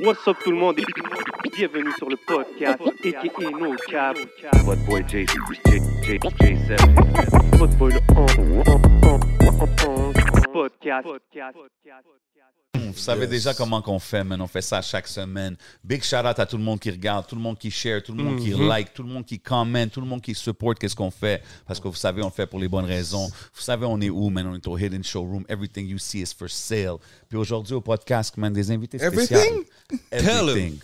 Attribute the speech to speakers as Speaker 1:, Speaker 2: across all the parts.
Speaker 1: What's up tout le monde? Et bienvenue sur le podcast aka No Cap.
Speaker 2: What boy J J J J7.
Speaker 1: Votre boy le on- podcast.
Speaker 3: Vous savez déjà comment qu'on fait, man. On fait ça chaque semaine. Big shout out à tout le monde qui regarde, tout le monde qui share, tout le monde qui like, tout le monde qui commente, tout le monde qui supporte qu'est-ce qu'on fait. Parce que vous savez, on le fait pour les bonnes raisons. Vous savez, on est où, man? On est au Hidden Showroom. Everything you see is for sale. Puis aujourd'hui, au podcast, man, des invités spéciaux.
Speaker 4: Everything?
Speaker 5: Tell
Speaker 3: Everything.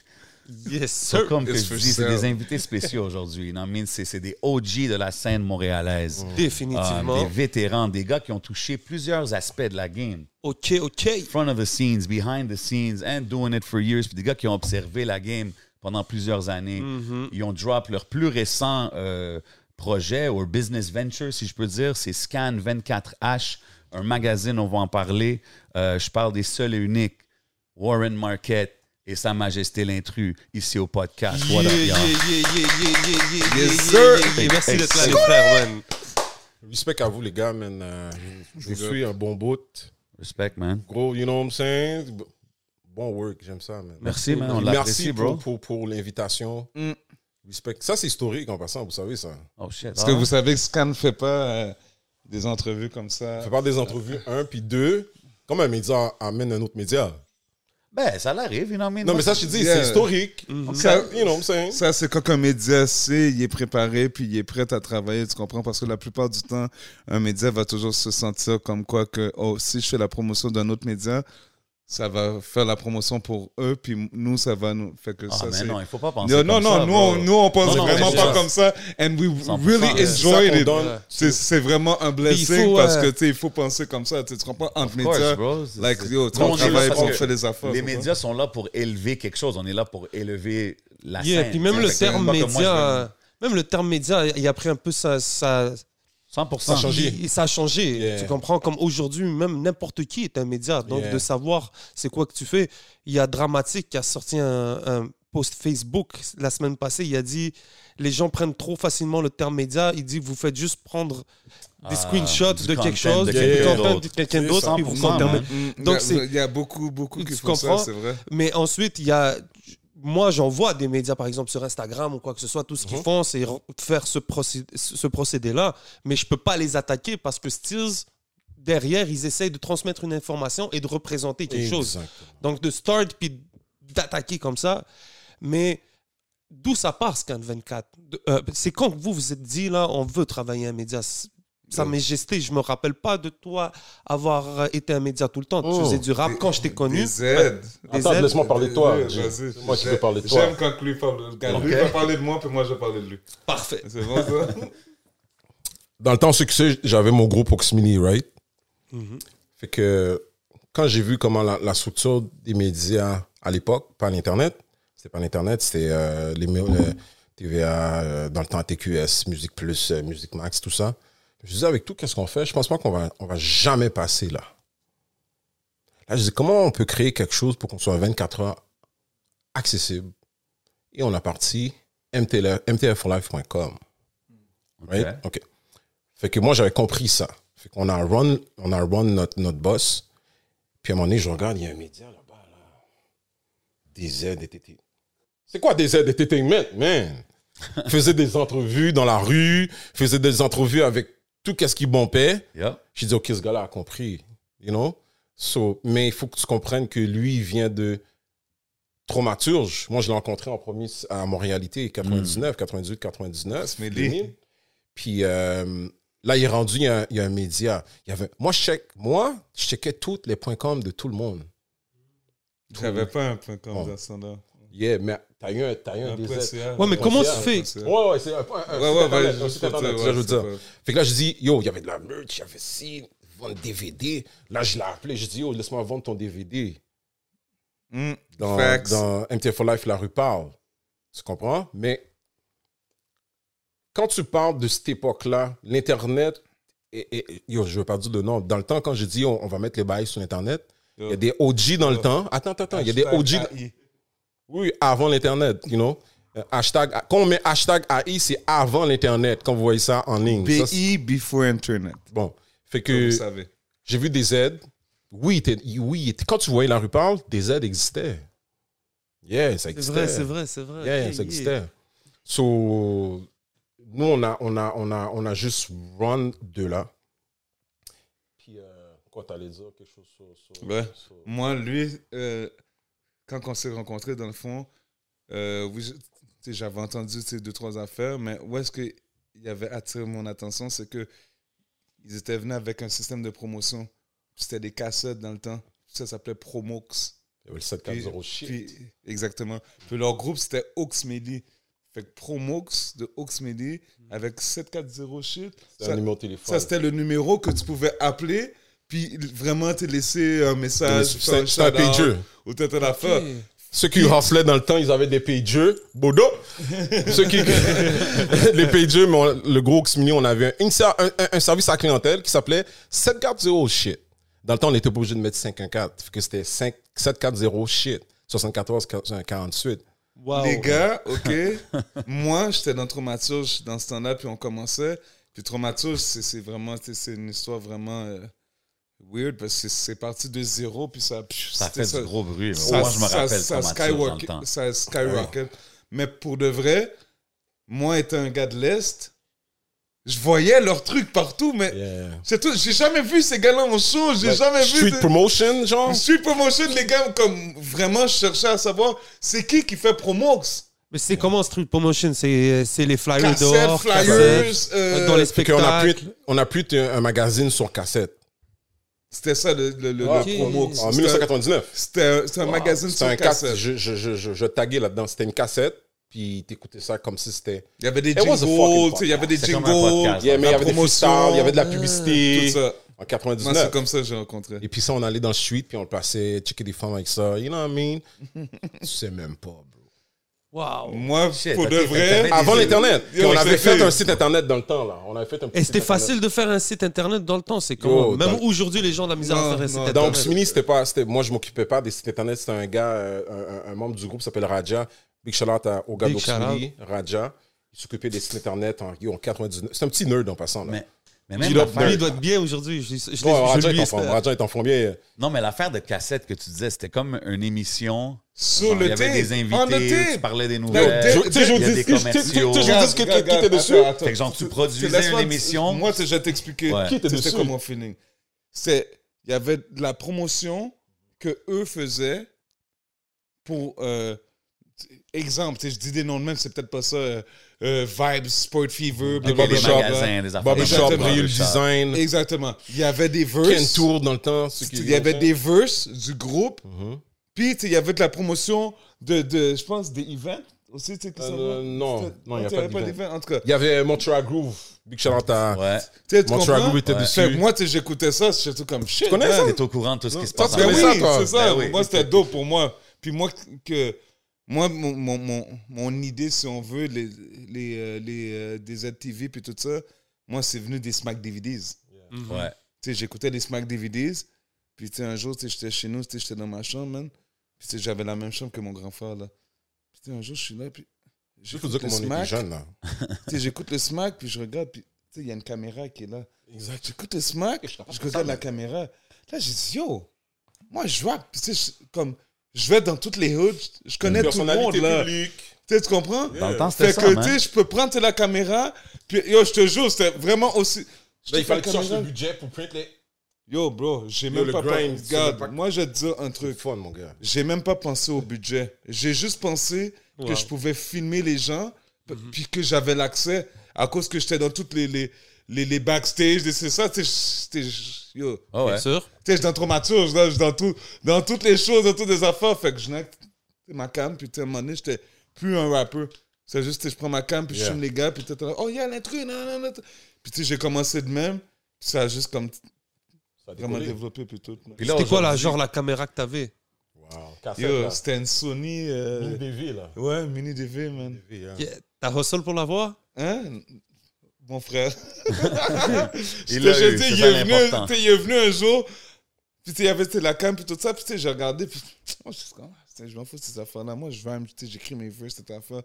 Speaker 5: Yes sir.
Speaker 3: comme que je dis, c'est des invités spéciaux aujourd'hui. C'est des OG de la scène montréalaise.
Speaker 5: Définitivement.
Speaker 3: Euh, des vétérans, des gars qui ont touché plusieurs aspects de la game.
Speaker 5: Ok, ok.
Speaker 3: Front of the scenes, behind the scenes, and doing it for years. Puis des gars qui ont observé la game pendant plusieurs années. Ils ont drop leur plus récent euh, projet ou business venture, si je peux dire. C'est Scan 24H, un magazine, on va en parler. Euh, je parle des seuls et uniques. Warren Market et Sa Majesté l'intrus ici au podcast. What up,
Speaker 5: Yeah,
Speaker 3: y'all?
Speaker 5: yeah, yeah, yeah, yeah, yeah, yeah,
Speaker 4: Yes,
Speaker 5: yeah,
Speaker 4: sir.
Speaker 5: yeah, yeah. Merci d'être là, les frères, man.
Speaker 6: Respect à vous, les gars, man. Euh, je vous suis un bon bout.
Speaker 3: Respect, man.
Speaker 6: Gros, you know what I'm saying? Bon work, j'aime ça, man.
Speaker 3: Merci, man. On
Speaker 6: Merci
Speaker 3: l'apprécie,
Speaker 6: pour,
Speaker 3: bro.
Speaker 6: pour, pour l'invitation. Respect. Ça, c'est historique en passant, vous savez ça.
Speaker 3: Oh, shit.
Speaker 4: Est-ce que vous savez que Scan ne fait pas euh, des entrevues comme ça?
Speaker 6: Fait pas des entrevues, un, puis deux. Comme un média amène un autre média.
Speaker 3: Ben, ça l'arrive, you know what I mean?
Speaker 6: Non, mais ça, je te dis,
Speaker 4: Yeah.
Speaker 6: c'est historique.
Speaker 4: Ça-
Speaker 6: You know what I'm saying?
Speaker 4: Ça, c'est quand un média sait, il est préparé, puis il est prêt à travailler, tu comprends? Parce que la plupart du temps, un média va toujours se sentir comme quoi que, oh, si je fais la promotion d'un autre média, ça va faire la promotion pour eux, puis nous, ça va nous... Fait que
Speaker 3: Ah,
Speaker 4: ça,
Speaker 3: mais
Speaker 4: c'est...
Speaker 3: non, il faut pas penser
Speaker 4: Non,
Speaker 3: comme
Speaker 4: non, non,
Speaker 3: ça,
Speaker 4: nous, on, nous, on pense
Speaker 3: Non, non,
Speaker 4: vraiment pas comme ça. And we
Speaker 3: 100%,
Speaker 4: really enjoyed it. C'est c'est vraiment un blessing
Speaker 5: faut,
Speaker 4: parce
Speaker 5: euh,
Speaker 4: que, tu sais, il faut penser comme ça. Tu comprends? Entre
Speaker 3: course,
Speaker 4: médias,
Speaker 3: bro. C'est-
Speaker 4: like, yo,
Speaker 3: on parce
Speaker 4: pour faire des affaires.
Speaker 3: Les médias sont là pour élever quelque chose. On est là pour élever la
Speaker 5: Yeah,
Speaker 3: scène.
Speaker 5: puis même le terme média, même le terme média, il a pris un peu sa,
Speaker 3: 100%.
Speaker 6: Ça a changé.
Speaker 5: il- ça a changé.
Speaker 6: Yeah.
Speaker 5: Tu comprends? Comme aujourd'hui, même n'importe qui est un média. Donc
Speaker 6: Yeah.
Speaker 5: de savoir c'est quoi que tu fais. Il y a Dramatique qui a sorti un, un post Facebook la semaine passée. Il a dit les gens prennent trop facilement le terme média. Il dit vous faites juste prendre des
Speaker 3: Ah,
Speaker 5: screenshots de quelque chose,
Speaker 3: de
Speaker 6: quelqu'un
Speaker 3: d'autre.
Speaker 5: puis vous
Speaker 3: 100%,
Speaker 5: contermez.
Speaker 3: man.
Speaker 4: Mm,
Speaker 5: Donc,
Speaker 4: il y a-
Speaker 5: c'est-
Speaker 4: il y a beaucoup, beaucoup qui font ça, c'est vrai.
Speaker 5: Mais ensuite, il y a. Moi, j'en vois des médias, par exemple, sur Instagram ou quoi que ce soit. Tout ce qu'ils font, c'est re- faire ce, procédé, ce procédé-là. Mais je peux pas les attaquer parce que Stills, derrière, ils essayent de transmettre une information et de représenter quelque chose. Donc, de start puis d'attaquer comme ça. Mais d'où ça part, Scan 24 De- euh, C'est quand vous vous êtes dit, là, on veut travailler un média Sa Majesté, je me rappelle pas de toi avoir été un média tout le temps. Tu
Speaker 6: Oh,
Speaker 5: faisais du rap quand je t'ai connu.
Speaker 4: Des aides.
Speaker 5: Des
Speaker 6: Attends,
Speaker 5: aides.
Speaker 6: laisse-moi parler de toi. C'est moi qui veux parler de toi.
Speaker 4: J'aime quand lui parle. Quand lui va parler de moi, puis moi je vais parler de lui.
Speaker 5: Parfait.
Speaker 4: C'est bon ça?
Speaker 6: Dans le temps succès, j'avais mon groupe Oxmini, right?
Speaker 5: Mhm.
Speaker 6: Fait que quand j'ai vu comment la, la structure des médias à l'époque, pas l'Internet, c'était pas l'Internet, c'était euh, les mé- le TVA, euh, dans le temps TQS, Musique Plus, euh, Musique Max, tout ça. Je disais, avec tout, qu'est-ce qu'on fait? Je pense pas qu'on va, on va jamais passer là. Là, je dis, comment on peut créer quelque chose pour qu'on soit 24 heures accessible? Et on a parti. Right? OK. Fait que moi, j'avais compris ça. Fait qu'on a run, on a run notre, notre boss. Puis à un moment donné, je regarde, il y a un média là-bas, là. Des aides DTT. C'est quoi des aides entertainment, man? faisait des entrevues dans la rue, faisait des entrevues avec tout ce qui bombait.
Speaker 3: Yeah.
Speaker 6: J'ai dit, OK, ce gars-là a compris. You know? So, mais il faut que tu comprennes que lui, il vient de Traumaturge. Moi, je l'ai rencontré en premier à Montréalité, 99, 98, 99.
Speaker 4: Mais
Speaker 6: 2000. Puis euh, là, il est rendu, il y, a, il y a un média. Il y avait, moi, je check, moi, je checkais tous les points com de tout le monde.
Speaker 4: J'avais pas un point
Speaker 6: Bon.
Speaker 4: là.
Speaker 6: Yeah, mais t'as eu un, t'as eu un.
Speaker 4: CA.
Speaker 5: Ouais, mais
Speaker 4: Un
Speaker 5: comment
Speaker 4: point CA.
Speaker 6: Ouais, ouais, c'est un, un, un
Speaker 4: Ouais, ouais,
Speaker 6: internet,
Speaker 4: ouais,
Speaker 6: un
Speaker 4: je
Speaker 6: site
Speaker 4: peux
Speaker 6: internet,
Speaker 4: dire,
Speaker 6: ça,
Speaker 4: ouais,
Speaker 6: je veux dire. Fait que là, je dis, yo, il y avait de la merch, il y avait ci, vendre DVD. Là, je l'ai appelé, je dis, yo, laisse-moi vendre ton DVD.
Speaker 4: Mm,
Speaker 6: dans,
Speaker 4: facts.
Speaker 6: dans MTF Life, la rue parle. Tu comprends? Mais quand tu parles de cette époque-là, l'Internet, et, et- yo, je veux pas dire de nom, dans le temps, quand je dis on, on va mettre les bails sur Internet, il y a des OG dans le temps. Attends, attends, attends. Il y a des OG. Oui, avant l'Internet, you know. Euh, Hashtag, quand on met hashtag AI, c'est avant l'Internet, quand vous voyez ça en ligne. C'est-
Speaker 4: BI before Internet.
Speaker 6: bon. Fait
Speaker 4: Comme
Speaker 6: que
Speaker 4: vous savez.
Speaker 6: j'ai vu des aides. Oui, oui, quand tu voyais la rue parle, des aides existaient. Yeah, ça
Speaker 5: C'est
Speaker 6: existait.
Speaker 5: vrai, c'est vrai, c'est vrai.
Speaker 6: Yeah,
Speaker 5: Yeah,
Speaker 6: ça
Speaker 5: yeah.
Speaker 6: existait. So, nous, on a, on a, on a, on a juste run de là. Puis, euh, quoi, t'allais dire quelque chose sur. sur-
Speaker 4: Ouais.
Speaker 6: sur-
Speaker 4: Moi, lui, euh, quand on s'est rencontrés, dans le fond, euh, j'avais entendu ces deux, trois affaires, mais où est-ce qu'il avait attiré mon attention, c'est que ils étaient venus avec un système de promotion. C'était des cassettes dans le temps. Ça s'appelait Promox.
Speaker 6: Il y avait le 740 shit.
Speaker 4: Puis- exactement. Puis leur groupe, c'était. Fait que Promox de Oxmedi avec 740 shit.
Speaker 6: C'était un numéro de téléphone.
Speaker 4: ça, c'était le numéro que tu pouvais appeler, puis vraiment te laisser un message.
Speaker 6: C'est- un pageux.
Speaker 4: Ou tête à l'affaire.
Speaker 6: Ceux qui hustlaient dans le temps, ils avaient des pageux. Bodo! Ceux qui. les pageux, mais on- le gros Xmini, on avait un, un, service à clientèle qui s'appelait 740 shit. Dans le temps, on était pas obligé de mettre 514. Fait que c'était 5 740 shit. 74 48.
Speaker 5: Wow.
Speaker 4: Les gars, OK, moi, j'étais dans Traumaturge dans ce temps-là, puis on commençait. Puis Traumaturge, c'est c'est vraiment, c'est une histoire vraiment euh, weird, parce que c'est- parti de zéro, puis ça...
Speaker 3: Ça fait du gros bruit.
Speaker 4: ça,
Speaker 3: Moi, je me
Speaker 4: ça-
Speaker 3: rappelle
Speaker 4: ça,
Speaker 3: Traumaturge dans le
Speaker 4: skyrocket,
Speaker 3: temps.
Speaker 4: ça skyrocket. Mais pour de vrai, moi, étant un gars de l'Est, je voyais leurs trucs partout, mais
Speaker 6: Yeah.
Speaker 4: c'est tout. J'ai jamais vu ces gars-là en show. J'ai
Speaker 6: Like,
Speaker 4: jamais vu.
Speaker 6: Street
Speaker 4: de-
Speaker 6: promotion, genre?
Speaker 4: Street promotion, les gars, comme vraiment, je cherchais à savoir c'est qui qui fait Promox.
Speaker 5: Mais c'est comment Street Promotion? C'est c'est les flyers dehors,
Speaker 4: flyers,
Speaker 5: cassettes,
Speaker 4: euh,
Speaker 5: dans les
Speaker 6: Fait qu'on a
Speaker 5: spectacles.
Speaker 6: plus, on a plus un magazine sur cassette.
Speaker 4: C'était ça le, le, le,
Speaker 6: Ah,
Speaker 4: le
Speaker 5: ok.
Speaker 4: Promox.
Speaker 6: En
Speaker 4: C'était-
Speaker 6: 1999.
Speaker 4: C'était un, magazine
Speaker 6: C'était
Speaker 4: sur
Speaker 6: un
Speaker 4: cassette.
Speaker 6: Je, je, je, je, je taguais là-dedans. C'était une cassette, puis t'écoutais ça comme si c'était.
Speaker 4: Il y avait des jingles, il y avait des jingles.
Speaker 6: il y
Speaker 4: la
Speaker 6: avait des freestyles, il y avait de la
Speaker 4: tout
Speaker 6: publicité.
Speaker 4: ça.
Speaker 6: En
Speaker 4: Moi, c'est
Speaker 6: 99.
Speaker 4: comme ça que j'ai rencontré.
Speaker 6: Et puis ça, on allait dans le street, puis on le passait, checker des femmes avec ça. You know what I mean? tu sais même pas.
Speaker 5: Wow.
Speaker 4: Moi,
Speaker 3: Shit,
Speaker 4: pour de vrai,
Speaker 6: Avant l'Internet.
Speaker 4: Yo,
Speaker 6: on avait fait un site Internet dans le temps, là. On avait fait un petit
Speaker 5: Et c'était
Speaker 6: site Internet.
Speaker 5: facile de faire un site internet dans le temps, c'est Même
Speaker 6: dans-
Speaker 5: aujourd'hui, les gens ont de la misère
Speaker 4: Non,
Speaker 5: à faire un site internet.
Speaker 6: Oxmini, c'était pas. c'était- Moi, je m'occupais pas des sites internet. C'était un gars, euh, un, un- un membre du groupe qui s'appelle Raja. Big shout out au gars d'Oxmini, Raja. Il s'occupait des sites internet en, en 99. C'est un petit nerd en passant. Là.
Speaker 3: Mais, mais même
Speaker 5: Lui, il doit être bien aujourd'hui. Je, je, je,
Speaker 6: Ouais,
Speaker 5: je
Speaker 6: Raja, est en. Raja est en forme bien.
Speaker 3: Non, mais l'affaire de cassette que tu disais, c'était comme une émission.
Speaker 4: Sur le
Speaker 3: il y avait des invités, tu parlais des
Speaker 4: Yo,
Speaker 3: nouvelles,
Speaker 4: dé-
Speaker 6: Tu sais, je
Speaker 3: il y a des commerciaux.
Speaker 6: dis
Speaker 4: Regarde,
Speaker 6: qui était dessus.
Speaker 3: Fait que genre, tu produisais une émission.
Speaker 4: Moi, je vais t'expliquer.
Speaker 6: Qui était
Speaker 4: C'était
Speaker 6: dessus?
Speaker 4: comme mon feeling. C'est, il y avait de la promotion que eux faisaient pour, euh, exemple, tu sais, je dis des noms de même, c'est peut-être pas ça, euh, euh, Vibes, Sport Fever,
Speaker 6: des
Speaker 3: affaires.
Speaker 6: Barbershop,
Speaker 4: Exactement.
Speaker 6: Real Design,
Speaker 4: Exactement. Il y avait des
Speaker 6: Ken
Speaker 4: verses.
Speaker 6: Tour dans le temps.
Speaker 4: Il y avait des verses du groupe. Puis, tu il y avait de la promotion de, de je pense, des events aussi, tu sais, qui
Speaker 6: Euh,
Speaker 4: sont-
Speaker 6: non, non,
Speaker 4: C'était-
Speaker 6: non, il y a
Speaker 4: tu sais,
Speaker 6: pas
Speaker 4: avait pas
Speaker 6: d'event.
Speaker 4: En tout cas,
Speaker 6: Il y avait Montreal Groove. Big shout out à
Speaker 3: Ouais.
Speaker 4: tu sais, tu
Speaker 6: Montreal? Groove était
Speaker 3: Ouais.
Speaker 6: dessus.
Speaker 4: Fait moi, tu sais, j'écoutais ça, j'étais tout comme shit.
Speaker 6: connais
Speaker 4: man.
Speaker 6: ça?
Speaker 3: T'es au courant de tout ce qui se passe
Speaker 6: tu
Speaker 3: en
Speaker 4: Ben
Speaker 6: connais
Speaker 4: oui, c'est ça.
Speaker 3: Ben oui.
Speaker 4: Moi, c'était dope pour moi. Puis moi, que, moi mon, mon, mon, mon idée, si on veut, les, les, euh, les euh, des ZTV puis tout ça, moi, c'est venu des Smack DVDs.
Speaker 3: Ouais.
Speaker 4: Tu sais, j'écoutais les Smack DVDs. Puis, tu sais, un jour, tu sais, j'étais chez nous, tu sais, j'étais dans ma chambre, man. J'avais la même chambre que mon grand frère, là. Un jour, je suis là, puis j'écoute
Speaker 6: dire
Speaker 4: le Smack.
Speaker 6: jeune, là.
Speaker 4: Tu sais, j'écoute le Smack, puis je regarde, puis, tu sais, il y a une caméra qui est là.
Speaker 6: Exact.
Speaker 4: J'écoute le Smack,
Speaker 6: Je
Speaker 4: regarde
Speaker 6: ça,
Speaker 4: la caméra. Là, j'ai dit, yo, moi, je je- comme, je vais dans toutes les hoods, je connais tout le monde, là.
Speaker 6: publique.
Speaker 4: Tu sais, tu comprends?
Speaker 3: Dans le temps, c'était
Speaker 4: Fait
Speaker 3: ça,
Speaker 4: que, tu je peux prendre la caméra, puis, yo, je te jure, c'était vraiment aussi...
Speaker 6: Il fallait que tu le budget pour print les.
Speaker 4: Yo, bro, j'ai même pas... pensé- Regarde, moi, je vais te dire un
Speaker 6: Truc fun, mon gars.
Speaker 4: J'ai même pas pensé au budget. J'ai juste pensé que je pouvais filmer les gens,
Speaker 6: Mhm.
Speaker 4: puis que j'avais l'accès à cause que j'étais dans toutes les, les, les, les backstage, c'est ça, tu yo.
Speaker 3: Ah ouais.
Speaker 5: Bien sûr.
Speaker 4: Tu sais, je suis dans Traumaturge, je suis dans, tout, dans toutes les choses, dans toutes les affaires, fait que je n'ai ma cam, puis tu sais, à un moment donné, j'étais plus un rappeur. C'est juste, sais, je prends ma cam, puis je
Speaker 6: Yeah.
Speaker 4: filme les gars, puis t'es là, oh, il y a l'intrus, non, non, non. Puis tu sais, j'ai commencé de même, puis ça a juste comme vraiment développé,
Speaker 3: là,
Speaker 5: C'était quoi, là,
Speaker 3: aujourd'hui-
Speaker 5: genre, la caméra que t'avais
Speaker 6: Wow.
Speaker 4: c'était une Sony. euh,
Speaker 6: Mini DV, là.
Speaker 4: Ouais, mini DV, man.
Speaker 6: Hein.
Speaker 5: Yeah. T'as hustle pour l'avoir?
Speaker 4: Hein? Mon frère.
Speaker 3: Il l'a
Speaker 4: il est, venu, il est un jour, puis il y avait la cam, puis tout ça, puis tu sais, j'ai regardé, puis moi, je suis comme, putain, je m'en fous de ces affaires-là. Moi, je vais, tu sais, j'écris mes verses, cette affaire.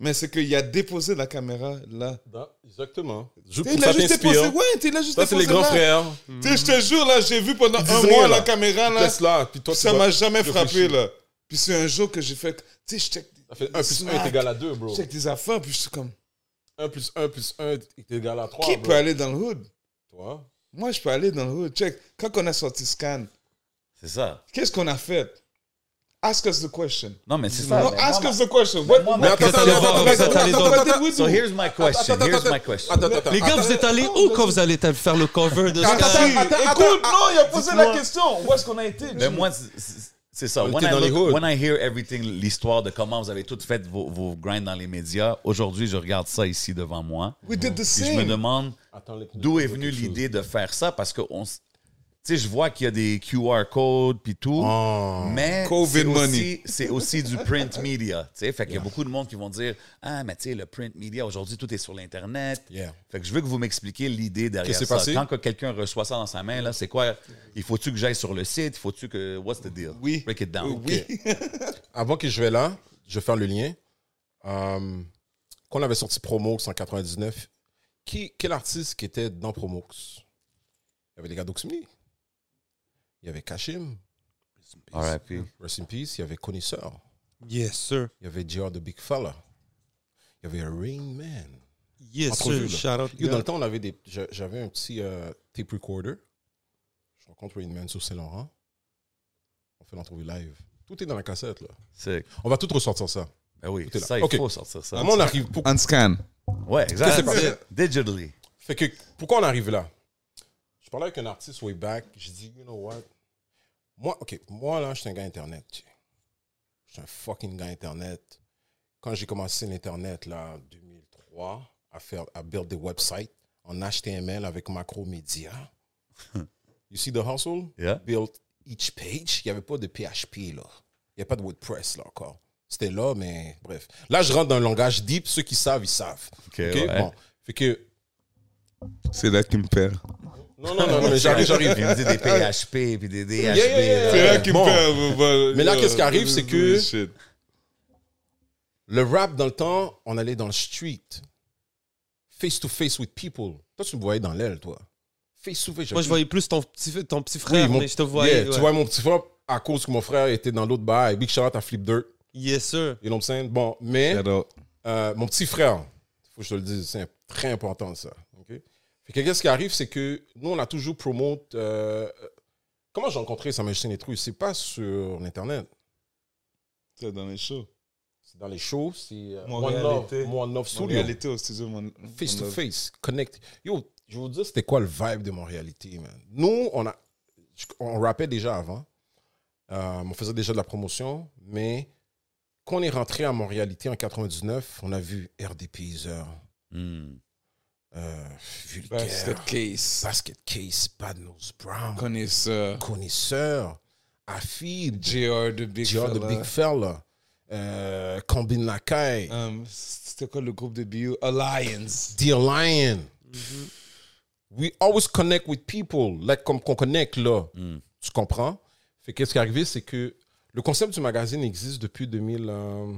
Speaker 4: Mais c'est qu'il a déposé la caméra là.
Speaker 6: Dans- Exactement. Je,
Speaker 4: il a juste déposé, ouais, il a juste
Speaker 6: Ça, c'est les grands
Speaker 4: là.
Speaker 6: frères.
Speaker 4: Tu sais, je te jure, là, j'ai vu pendant un mois
Speaker 6: rien,
Speaker 4: la
Speaker 6: là.
Speaker 4: caméra, là.
Speaker 6: Là, puis toi, tu
Speaker 4: Ça m'a jamais frappé, là. Puis c'est un jour que j'ai fait, tu sais, je check,
Speaker 6: Ça fait 1 plus 1 est égal à 2, bro.
Speaker 4: je check des affaires, puis je suis comme,
Speaker 6: 1 plus 1 plus 1 est égal à 3.
Speaker 4: qui
Speaker 6: bro.
Speaker 4: peut aller dans le hood?
Speaker 6: Toi?
Speaker 4: Moi, je peux aller dans le hood. Check, quand on a sorti Scan,
Speaker 3: C'est ça.
Speaker 4: qu'est-ce qu'on a fait? Ask us the question.
Speaker 3: Non, mais c'est ça.
Speaker 4: No,
Speaker 3: mais
Speaker 4: ask
Speaker 3: moi,
Speaker 4: us the question. What,
Speaker 3: moi,
Speaker 6: Mais
Speaker 3: ma-
Speaker 6: attends,
Speaker 5: Vous êtes
Speaker 6: attends, attends, attends,
Speaker 3: So here's my question.
Speaker 6: Attends,
Speaker 3: Here's my question.
Speaker 6: Attends, attends,
Speaker 5: Les gars, vous êtes allés où quand vous allez faire le cover de Sky?
Speaker 6: attends, attends,
Speaker 4: Écoute, non, il a posé la question. Où est-ce qu'on a été?
Speaker 3: Mais moi, c'est- ça. When I, look- when I hear everything, l'histoire de comment vous avez toutes fait vos, vos grinds dans les médias, aujourd'hui, je regarde ça ici devant moi.
Speaker 4: We did the
Speaker 3: Puis je me
Speaker 4: same.
Speaker 3: demande d'où est venue l'idée de faire ça parce que on, sais, je vois qu'il y a des QR codes puis tout,
Speaker 6: Oh.
Speaker 3: mais c'est aussi, du print media. Tu sais, fait qu'il y a beaucoup de monde qui vont dire ah mais tu sais le print media aujourd'hui tout est sur l'internet.
Speaker 6: Yeah.
Speaker 3: Fait que je veux que vous m'expliquiez l'idée derrière
Speaker 6: Qu'est-ce qui
Speaker 3: ça.
Speaker 6: s'est passé?
Speaker 3: Quand que quelqu'un reçoit ça dans sa main là, c'est quoi? Il faut-tu que j'aille sur le site? Il faut-tu que what's the deal?
Speaker 4: Oui.
Speaker 3: Break it down.
Speaker 4: Oui.
Speaker 6: Avant que je vais là, je vais faire le lien. Euh, quand on avait sorti Promox en 99, qui, quel artiste qui était dans Promox? Il y avait les gars d'Oxmy. Il y avait Kashim.
Speaker 3: R.I.P.
Speaker 6: Rest in Peace. Il y avait Connaisseur.
Speaker 5: Yes, sir.
Speaker 6: Il y avait JR the Big Fella. Il y avait Rain Man.
Speaker 5: Yes,
Speaker 6: Entrevue,
Speaker 5: sir. Shout out.
Speaker 6: Yo, dans le temps, on avait des, j'a- j'avais un petit euh, tape recorder. Je rencontre Rain Man sur Saint-Laurent. On fait l'entrevue live. Tout est dans la cassette, là.
Speaker 3: C'est
Speaker 6: On va tout ressortir ça.
Speaker 3: ben oui,
Speaker 6: Tout est là.
Speaker 3: ça il
Speaker 6: Ok.
Speaker 3: faut sortir ça.
Speaker 6: Comment on arrive pour-
Speaker 4: On scan.
Speaker 3: Ouais, exact. Digitally.
Speaker 6: Fait que, pourquoi on arrive là? Je parlais avec un artiste way back. J'ai dit, you know what? Moi, OK, moi, là, je suis un gars Internet. tu sais. Je suis un fucking gars Internet. Quand j'ai commencé l'Internet, là, en 2003, à faire, à build des websites en HTML avec Macromedia. you see the hustle?
Speaker 3: Yeah.
Speaker 6: Build each page. Il n'y avait pas de PHP, là. Il n'y a pas de WordPress, là, encore. C'était là, mais bref. Là, je rentre dans un langage deep. Ceux qui savent, ils savent.
Speaker 3: OK,
Speaker 6: OK?
Speaker 3: ouais.
Speaker 6: Bon. Fait que
Speaker 4: C'est là qu'il me perd.
Speaker 6: Non, non, non, non, mais j'arrive, j'arrive.
Speaker 3: Il me dit des PHP puis des DHP.
Speaker 6: Yeah, yeah, yeah,
Speaker 3: là.
Speaker 4: C'est là qu'il
Speaker 6: bon.
Speaker 4: me perd. bah,
Speaker 6: Mais là,
Speaker 4: yo,
Speaker 6: qu'est-ce qui arrive, c'est
Speaker 4: is
Speaker 6: que-
Speaker 4: bullshit.
Speaker 6: Le rap, dans le temps, on allait dans le street. Face to face with people. Toi, tu me voyais dans l'aile, toi. Face to face.
Speaker 5: Moi, je voyais plus ton petit, ton petit frère,
Speaker 6: Oui, mon-
Speaker 5: mais je te voyais.
Speaker 6: Yeah,
Speaker 5: ouais.
Speaker 6: Tu vois mon petit frère, à cause que mon frère était dans l'autre bail. Big shout out à Flip Dirt.
Speaker 5: Yes, sir.
Speaker 6: You know what I'm saying? Bon, mais euh, mon petit frère, faut que je te le dise, c'est très important ça. Fait que qu'est-ce qui arrive, c'est que nous, on a toujours promote. euh, comment j'ai rencontré Sa Majesté Nétru C'est pas sur Internet.
Speaker 4: C'est dans les shows.
Speaker 6: C'est dans les shows. C'est euh,
Speaker 4: Mon
Speaker 6: One
Speaker 4: réalité.
Speaker 6: Love, One Love Studio.
Speaker 4: réalité, au studio, mon.
Speaker 6: Face
Speaker 4: mon
Speaker 6: to face, connect. Yo, je vais vous dire, c'était quoi le vibe de mon réalité, man? Nous, on a, on rappait déjà avant. Euh, on faisait déjà de la promotion, mais quand on est rentré à Montréalité en 99, on a vu RDP
Speaker 3: Hmm.
Speaker 6: Euh, Vulgaire,
Speaker 4: Basket case.
Speaker 6: Basket Case, Bad Nose Brown,
Speaker 4: Connaisseur.
Speaker 6: Connaisseur, Afid,
Speaker 4: JR de Big
Speaker 6: JR
Speaker 4: Fella.
Speaker 6: Big Fella, euh, Combine Lacaille,
Speaker 4: Um, C'était quoi le groupe de BU? Alliance.
Speaker 6: Dear Lion. We always connect with people, like comme qu'on connecte là.
Speaker 3: Mm.
Speaker 6: Tu comprends? Fait que ce qui est arrivé, c'est que le concept du magazine existe depuis 2000, euh,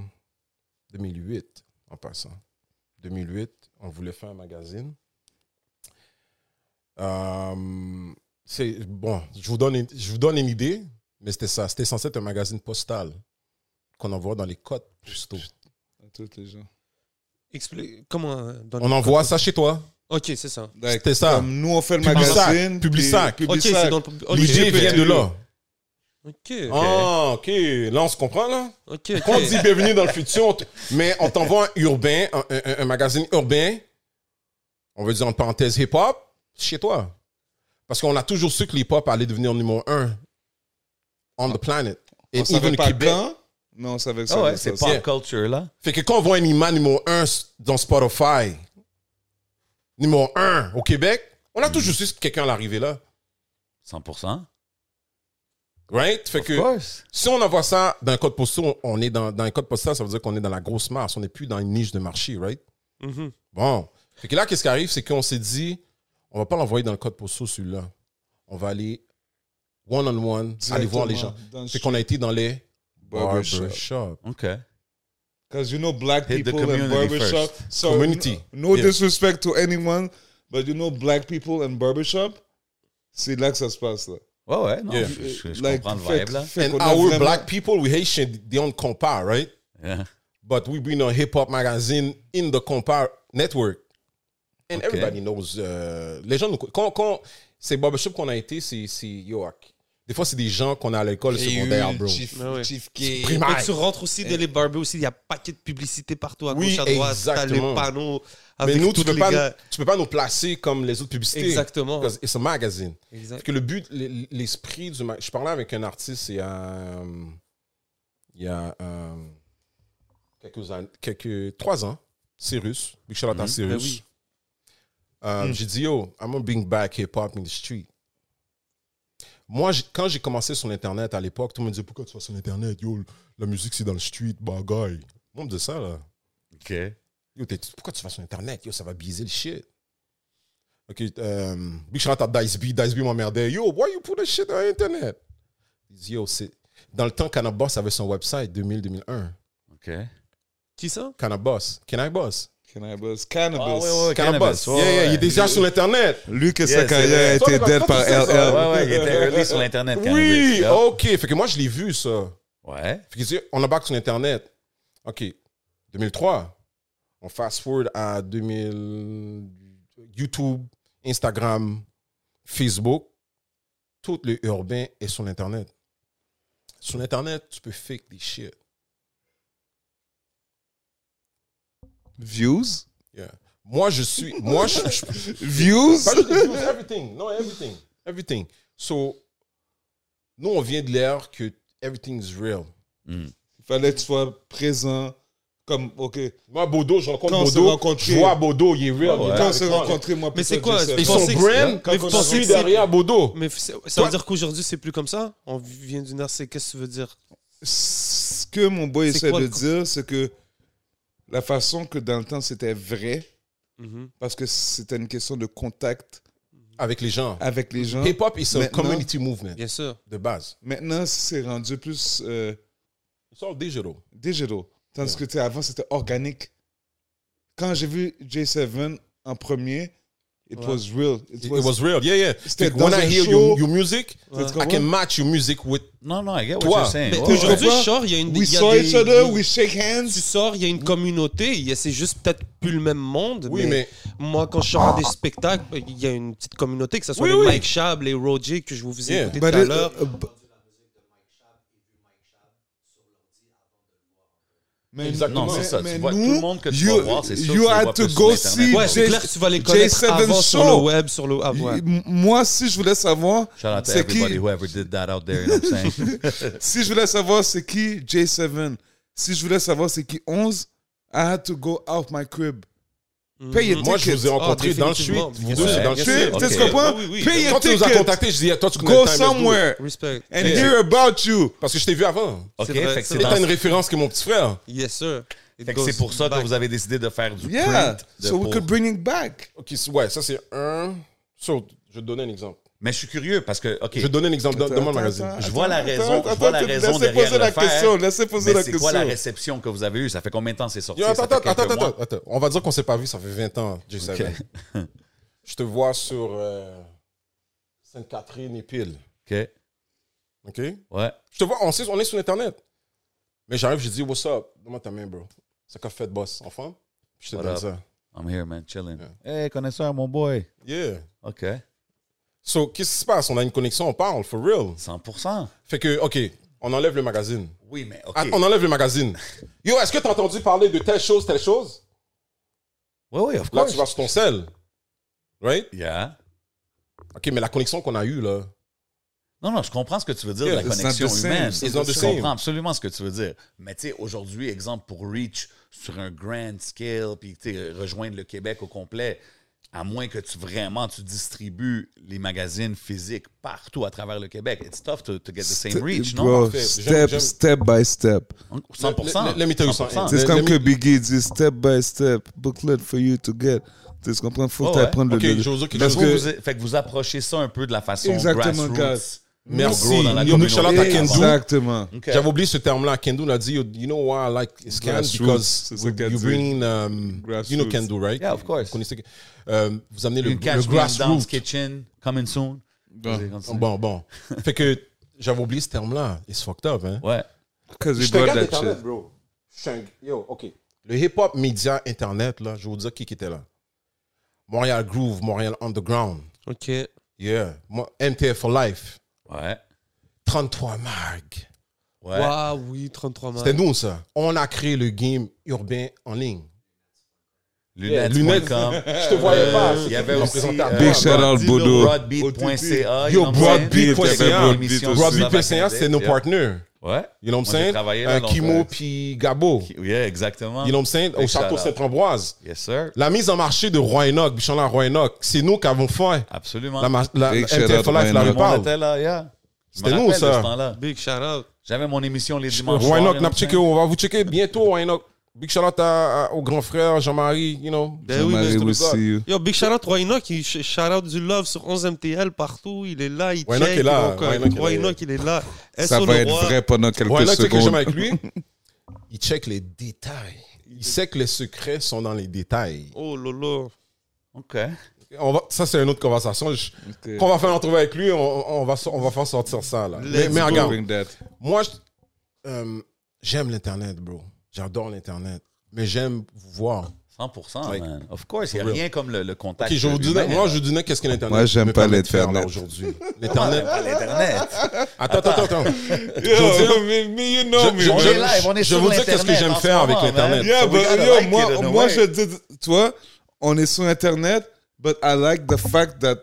Speaker 6: 2008, en passant. 2008, on voulait faire un magazine. Euh, c'est bon, je vous donne une, je vous donne une idée, mais c'était ça. C'était censé être un magazine postal qu'on envoie dans les côtes postaux.
Speaker 4: À tous les gens.
Speaker 5: Explique. Comment. dans
Speaker 6: On envoie ça chez toi.
Speaker 5: Ok, c'est ça.
Speaker 6: C'était ça.
Speaker 4: Comme nous, on fait le
Speaker 6: Publisac,
Speaker 4: magazine.
Speaker 6: Publisac.
Speaker 4: puis
Speaker 5: Ok, c'est dans le. Ok,
Speaker 6: L'idée vient de là.
Speaker 5: Ok.
Speaker 6: Ah, ok. Là, on se comprend, là?
Speaker 5: Ok.
Speaker 6: Quand on dit bienvenue dans le futur, on mais on t'envoie un urbain, un, un- un magazine urbain, on veut dire en parenthèse hip-hop, chez toi. Parce qu'on a toujours su que l'hip-hop allait devenir numéro un on the planet.
Speaker 4: On
Speaker 6: Et
Speaker 4: savait
Speaker 6: even
Speaker 4: pas
Speaker 6: Québec.
Speaker 4: quand, mais on savait que ça
Speaker 3: Ah ouais, c'est pop culture, là.
Speaker 6: Fait que quand on voit un imam numéro un dans Spotify, numéro un au Québec, on a toujours su que quelqu'un allait arriver là.
Speaker 3: 100%.
Speaker 6: Right? Fait
Speaker 3: Of
Speaker 6: que
Speaker 3: course.
Speaker 6: si on envoie ça dans un code postal, on est dans, dans un code postal, ça veut dire qu'on est dans la grosse masse. On n'est plus dans une niche de marché, right?
Speaker 5: Mhm.
Speaker 6: Bon. Fait que là, qu'est-ce qui arrive? C'est qu'on s'est dit, on va pas l'envoyer dans le code postal, celui-là. On va aller one-on-one, aller voir les gens.
Speaker 4: Le
Speaker 6: Fait qu'on a été dans les
Speaker 4: Barbershop.
Speaker 6: barbershops.
Speaker 3: OK.
Speaker 4: Because you know black
Speaker 3: Hit
Speaker 4: people in barbershop.
Speaker 3: first.
Speaker 4: So
Speaker 6: Community.
Speaker 4: No, no
Speaker 6: Yeah.
Speaker 4: disrespect to anyone, but you know black people in barbershop, c'est là que ça se passe là.
Speaker 3: Ouais, ouais, non,
Speaker 6: Yeah.
Speaker 3: je, je- je
Speaker 4: Like,
Speaker 3: comprends le
Speaker 4: fait-
Speaker 3: vibe, là.
Speaker 4: fait
Speaker 6: And
Speaker 4: a
Speaker 6: our
Speaker 4: vraiment-
Speaker 6: black people, we Haitian, they don't compare, right?
Speaker 3: Yeah.
Speaker 6: But we been on hip hop magazine in the compare network. And
Speaker 3: Okay.
Speaker 6: everybody knows. euh, les gens nous. Quand, quand ces barbershops qu'on a été, c'est. c'est- Yo, ok. Des fois, c'est des gens qu'on a à l'école secondaire, bro.
Speaker 4: Chief,
Speaker 5: Ouais, ouais.
Speaker 4: Chief K.
Speaker 6: Primaire.
Speaker 5: Tu rentres aussi dans les barbers aussi, il y a paquet de publicité partout à
Speaker 6: Oui,
Speaker 5: gauche, à droite. T'as les
Speaker 6: exactement.
Speaker 5: panneaux
Speaker 6: Mais nous, tu peux,
Speaker 5: les
Speaker 6: pas,
Speaker 5: gars.
Speaker 6: tu peux pas nous placer comme les autres publicités.
Speaker 5: Exactement.
Speaker 6: Because it's a magazine.
Speaker 5: Exact.
Speaker 6: Fait que le but, l'esprit du mag- Je parlais avec un artiste il y a, euh, il y a euh, quelques années, quelques, trois ans, Cyrus. Big shout out à Cyrus.
Speaker 5: Ben oui.
Speaker 6: Euh, J'ai dit, yo, I'm gonna bring back hip hop in the street. Moi, quand j'ai commencé sur l'Internet à l'époque, tout le monde me disait, pourquoi tu vas sur l'Internet? Yo, la musique, c'est dans le street, bagaille. Moi, on me disait ça, là.
Speaker 3: OK.
Speaker 6: Yo, pourquoi tu vas sur Internet? Yo, ça va biaiser le shit. Ok, euh, big shout out à Dice B. Dice B m'emmerdait. Yo, why you put that shit on Internet? Dit, yo, c'est. Dans le temps, Canaboss avait son website 2000-2001.
Speaker 3: OK.
Speaker 5: Qui ça?
Speaker 6: Canaboss. Can I boss?
Speaker 4: Can I buzz? Cannabis.
Speaker 3: Ah, ouais, ouais,
Speaker 6: Canaboss.
Speaker 3: Cannabis, ouais,
Speaker 6: yeah, yeah, il est
Speaker 3: ouais.
Speaker 6: déjà sur l'Internet.
Speaker 4: Lui que
Speaker 3: Yes,
Speaker 4: sa carrière a été dead par. LL.
Speaker 3: Ouais, ouais, il était early sur l'Internet,
Speaker 6: Oui,
Speaker 3: Cannabis.
Speaker 6: Ok. Fait que moi, je l'ai vu, ça.
Speaker 3: Ouais.
Speaker 6: Fait que on embarque sur Internet. OK. 2003. On fast forward à 2000. YouTube, Instagram, Facebook. Tout le urbain est sur l'Internet. Sur l'Internet, tu peux fake des shit.
Speaker 4: Views?
Speaker 6: Yeah. Moi, je suis. Moi, je. je
Speaker 4: Views?
Speaker 6: pas juste views, everything. Non, everything. Everything. So, nous, on vient de l'ère que everything is real.
Speaker 4: Il fallait que tu sois présent. Comme, OK.
Speaker 6: Moi, Bodo, je rencontre
Speaker 4: Quand
Speaker 6: Bodo.
Speaker 4: rencontrés-
Speaker 6: Je vois Bodo, il est real. il est
Speaker 4: Quand on s'est
Speaker 6: avec moi.
Speaker 5: Mais c'est quoi, Ils
Speaker 6: son brand,
Speaker 5: Mais
Speaker 6: quand
Speaker 5: vous
Speaker 6: on
Speaker 5: c'est-
Speaker 6: derrière Bodo.
Speaker 5: Mais ça, ça
Speaker 6: Toi-
Speaker 5: veut dire qu'aujourd'hui, c'est plus comme ça? On vient d'une ère, c'est qu'est-ce que tu veux dire?
Speaker 4: Ce que mon boy essaie
Speaker 5: quoi
Speaker 4: de dire, c'est que la façon que dans le temps c'était vrai,
Speaker 5: Mhm.
Speaker 4: parce que c'était une question de contact
Speaker 6: Avec les gens.
Speaker 4: avec les gens.
Speaker 6: Hip-hop is a
Speaker 4: Maintenant-
Speaker 6: community movement
Speaker 5: Bien sûr.
Speaker 6: de base.
Speaker 4: Maintenant, c'est rendu plus euh,
Speaker 6: sont digital.
Speaker 4: digital. Tandis que tu sais, avant, c'était organique. Quand j'ai vu J7 en premier, it
Speaker 5: Ouais.
Speaker 4: was real. It
Speaker 6: It
Speaker 4: was,
Speaker 6: was real. Yeah, yeah.
Speaker 4: C'était
Speaker 6: When
Speaker 4: dans
Speaker 6: I
Speaker 4: un
Speaker 6: hear
Speaker 4: show.
Speaker 6: your, your music,
Speaker 5: Ouais.
Speaker 6: I can match your music with.
Speaker 3: Non, non, I get what
Speaker 6: Toi.
Speaker 3: you're saying.
Speaker 5: Mais
Speaker 3: ouais.
Speaker 5: aujourd'hui, je sors, il y a une
Speaker 4: We
Speaker 5: y a
Speaker 4: saw
Speaker 5: des-
Speaker 4: each other, we shake hands.
Speaker 5: Tu sors, il y a une communauté, c'est juste peut-être plus le même monde.
Speaker 6: Oui, mais
Speaker 5: Moi, quand je sors à des spectacles, il y a une petite communauté, que ce soit
Speaker 6: Oui,
Speaker 5: les
Speaker 6: oui.
Speaker 5: Mike Shab, les Roger, que je vous faisais
Speaker 6: Yeah.
Speaker 5: écouter
Speaker 4: But
Speaker 5: tout à l'heure.
Speaker 4: uh, Mais-
Speaker 6: Exactement.
Speaker 3: C'est ça.
Speaker 4: mais
Speaker 3: Tu vois,
Speaker 4: nous,
Speaker 3: tout le monde que tu
Speaker 4: you-
Speaker 3: vas voir, c'est sûr que
Speaker 4: you
Speaker 3: tu les
Speaker 4: had to go see
Speaker 5: Ouais, c'est
Speaker 4: J-
Speaker 5: clair que tu vas les connaître
Speaker 4: J7
Speaker 5: avant sur le web, sur le... ah, ouais.
Speaker 4: Moi, si je voulais savoir,
Speaker 3: Shout out to
Speaker 4: c'est
Speaker 3: everybody
Speaker 4: qui,
Speaker 3: whoever did that out there, you know what I'm saying?
Speaker 4: si je voulais savoir c'est qui J7, si je voulais savoir c'est qui 11, I had to go out my crib. Pay your
Speaker 6: moi, je vous ai rencontré dans le
Speaker 5: définitivement.
Speaker 6: Vous deux, c'est dans le
Speaker 5: bien
Speaker 4: Tu comprends?
Speaker 6: Quand tu nous as contactés, je dis, toi, tu connais
Speaker 4: Go somewhere
Speaker 5: Respect.
Speaker 4: and
Speaker 6: Yeah.
Speaker 4: hear about you.
Speaker 6: Parce que je t'ai vu avant.
Speaker 3: OK,
Speaker 5: C'est
Speaker 3: fait que
Speaker 5: c'est
Speaker 6: t'as une référence qui est mon petit frère.
Speaker 5: Yes, sir.
Speaker 3: Fait que c'est pour ça que vous avez décidé de faire du
Speaker 4: Yeah.
Speaker 3: print. de
Speaker 4: So we
Speaker 3: pour-
Speaker 4: could bring it back.
Speaker 6: Ok, ouais, ça c'est un. So, je vais te donner un exemple.
Speaker 3: Mais je suis curieux parce que, OK,
Speaker 6: Je vais te donner un exemple. Donne-moi le magazine.
Speaker 4: Attends,
Speaker 3: Je vois la
Speaker 4: attends,
Speaker 3: raison-
Speaker 4: attends,
Speaker 3: je vois la
Speaker 4: attends,
Speaker 3: raison
Speaker 4: laissez
Speaker 3: derrière
Speaker 4: poser
Speaker 3: le
Speaker 4: la
Speaker 3: faire,
Speaker 4: question, laissez poser
Speaker 3: mais
Speaker 4: la
Speaker 3: c'est
Speaker 4: question.
Speaker 3: quoi la réception que vous avez eue? Ça fait combien de temps c'est sorti?
Speaker 6: Yo, attends, attends, attends, attends, attends. On va dire qu'on s'est pas vu, ça fait 20 ans, J7. Je te vois sur euh, Sainte-Catherine et Pile.
Speaker 3: OK,
Speaker 6: OK?
Speaker 3: ouais.
Speaker 6: Je te vois, on, sait, on est sur Internet. Mais j'arrive, je dis, what's up? Donne-moi ta main, bro. C'est quoi fait, boss? Enfin? Je te donne ça.
Speaker 3: I'm here, man, chilling. Hey, connaisseur, mon boy?
Speaker 6: Yeah.
Speaker 3: OK,
Speaker 6: So, qu'est-ce qui se passe? On a une connexion, on parle, for real.
Speaker 3: 100%
Speaker 6: Fait que, OK, on enlève le magazine.
Speaker 3: Oui, mais OK.
Speaker 6: Ah, On enlève le magazine. Yo, est-ce que tu as entendu parler de telle chose, telle chose?
Speaker 3: Oui, oui, of
Speaker 6: Là,
Speaker 3: course.
Speaker 6: tu vas sur ton sel. Right?
Speaker 3: Yeah.
Speaker 6: OK, mais la connexion qu'on a eue, là.
Speaker 3: Non, non, je comprends ce que tu veux dire
Speaker 6: Yeah,
Speaker 3: de la connexion humaine. Je comprends absolument ce que tu veux dire. Mais tu sais, aujourd'hui, exemple, pour reach sur un grand scale, puis tu sais, rejoindre le Québec au complet, à moins que tu vraiment tu distribues les magazines physiques partout à travers le Québec. It's tough to, to get the same reach, non?
Speaker 4: Bro,
Speaker 6: Parfait.
Speaker 4: step,
Speaker 6: J'aime- j'aime-
Speaker 4: step by step.
Speaker 3: 100%.
Speaker 6: Let- me tell you something.
Speaker 3: 100%.
Speaker 4: C'est comme que Biggie dit step by step, booklet for you to get. Tu comprends? Faut
Speaker 3: Oh,
Speaker 4: que tu
Speaker 3: ouais.
Speaker 4: apprendre
Speaker 6: Ok,
Speaker 4: le. Parce
Speaker 3: Vous,
Speaker 4: que
Speaker 3: vous- fait que vous approchez ça un peu de la façon
Speaker 4: Exactement,
Speaker 3: grassroots.
Speaker 6: Merci.
Speaker 3: dans la
Speaker 6: shout out à.
Speaker 4: Exactement.
Speaker 3: Ok.
Speaker 6: J'avais oublié ce terme-là. Kendo l'a dit, you you know why I like Scan?
Speaker 4: Grassroots,
Speaker 6: Because you bring, um, you know Kendo, right?
Speaker 3: Yeah, of course.
Speaker 6: Euh, vous amenez le, le grassroots.
Speaker 3: Kitchen, coming soon.
Speaker 6: Bon, bon. fait que j'avais oublié ce terme-là. It's fucked up, hein?
Speaker 3: Ouais.
Speaker 4: Because
Speaker 6: Je te
Speaker 4: brought
Speaker 6: regarde
Speaker 4: that
Speaker 6: Internet,
Speaker 4: shit.
Speaker 6: bro. Yo, OK. Le hip-hop média Internet, là, je vais vous dire qui qui était là. Montréal Groove, Montréal Underground.
Speaker 5: Ok.
Speaker 6: Yeah. MTF for Life.
Speaker 3: Ouais.
Speaker 6: 33 Mag.
Speaker 3: Ouais.
Speaker 5: Waouh, oui, 33
Speaker 6: C'était
Speaker 5: matchs.
Speaker 6: nous, ça. On a créé le game urbain en ligne.
Speaker 3: Lunettes.com.
Speaker 6: Je te voyais pas.
Speaker 3: Il y avait aussi
Speaker 6: présentateur.
Speaker 4: Big shout out, Bodo.
Speaker 3: Broadbeat.ca.
Speaker 6: Yo, Broadbeat.ca.
Speaker 4: Broadbeat
Speaker 6: Broadbeat PCA, c'était nos partners.
Speaker 3: Ouais.
Speaker 6: You know what I'm saying? Euh. Kimo puis Gabo.
Speaker 3: Yeah, exactement.
Speaker 6: You know what I'm saying? Au château
Speaker 3: shout-out.
Speaker 6: Saint-Ambroise.
Speaker 3: Yes, sir.
Speaker 6: La mise en marché de Roy Enoch, Bichon Roy Enoch, c'est nous qui avons fait.
Speaker 3: Absolument.
Speaker 6: La, la,
Speaker 4: Big
Speaker 6: MTF
Speaker 4: Roy
Speaker 6: la reparle.
Speaker 3: était là, yeah.
Speaker 6: C'était nous, ça.
Speaker 5: Big shout out.
Speaker 3: J'avais mon émission les dimanches.
Speaker 6: Roy
Speaker 3: soirs,
Speaker 6: Enoch,
Speaker 3: you
Speaker 6: n'a
Speaker 3: know
Speaker 6: checké,
Speaker 3: what
Speaker 6: on va vous checker bientôt, Roy Enoch. Big shout out à- à- au grand frère Jean-Marie, you know.
Speaker 5: Ben oui,
Speaker 4: Jean-Marie see you.
Speaker 5: Yo, big shout out Roy Enoch, shout out du love sur 11 MTL partout, il est là, il
Speaker 6: Roy Enoch
Speaker 5: check,
Speaker 6: est là,
Speaker 5: donc,
Speaker 6: Roy
Speaker 5: euh,
Speaker 6: Enoch est
Speaker 5: Roy
Speaker 6: là.
Speaker 5: Enoch, il est là.
Speaker 4: Ça va être
Speaker 5: roi.
Speaker 4: vrai pendant quelques
Speaker 6: Roy Enoch, c'est que j'aime
Speaker 4: secondes.
Speaker 6: avec lui? Il check les détails. Il sait que les secrets sont dans les détails.
Speaker 5: Oh lolo.
Speaker 3: OK.
Speaker 6: On va, ça, c'est une autre conversation. Je-. Quand on va faire une entrevue avec lui, on, on va, on va faire sortir ça. Là. Mais,
Speaker 5: Let's
Speaker 6: mais regarde, moi, euh, j'aime l'Internet, bro. J'adore l'Internet. Mais j'aime vous voir.
Speaker 3: 100%,
Speaker 6: Like,
Speaker 3: man. Of course, il n'y a
Speaker 6: real.
Speaker 3: rien comme le, le contact.
Speaker 6: Je vous
Speaker 3: humain,
Speaker 6: moi, je vous dis qu'est-ce que l'Internet
Speaker 4: Moi, j'aime
Speaker 6: me
Speaker 4: pas l'Internet.
Speaker 6: là, aujourd'hui. L'Internet.
Speaker 3: pas l'Internet.
Speaker 6: Attends, attends, attends. attends.
Speaker 4: Yo, me, me, you know
Speaker 6: Je-
Speaker 4: me.
Speaker 6: je-
Speaker 3: On
Speaker 4: man.
Speaker 3: est live, on est
Speaker 6: je
Speaker 3: sur
Speaker 6: vous dire qu'est-ce que j'aime faire avec l'Internet.
Speaker 3: man.
Speaker 4: Yeah,
Speaker 3: So we
Speaker 4: but
Speaker 3: gotta
Speaker 4: yo,
Speaker 3: like
Speaker 4: moi,
Speaker 3: it
Speaker 4: moi je dis, tu vois, on est sur Internet, but I like the fact that,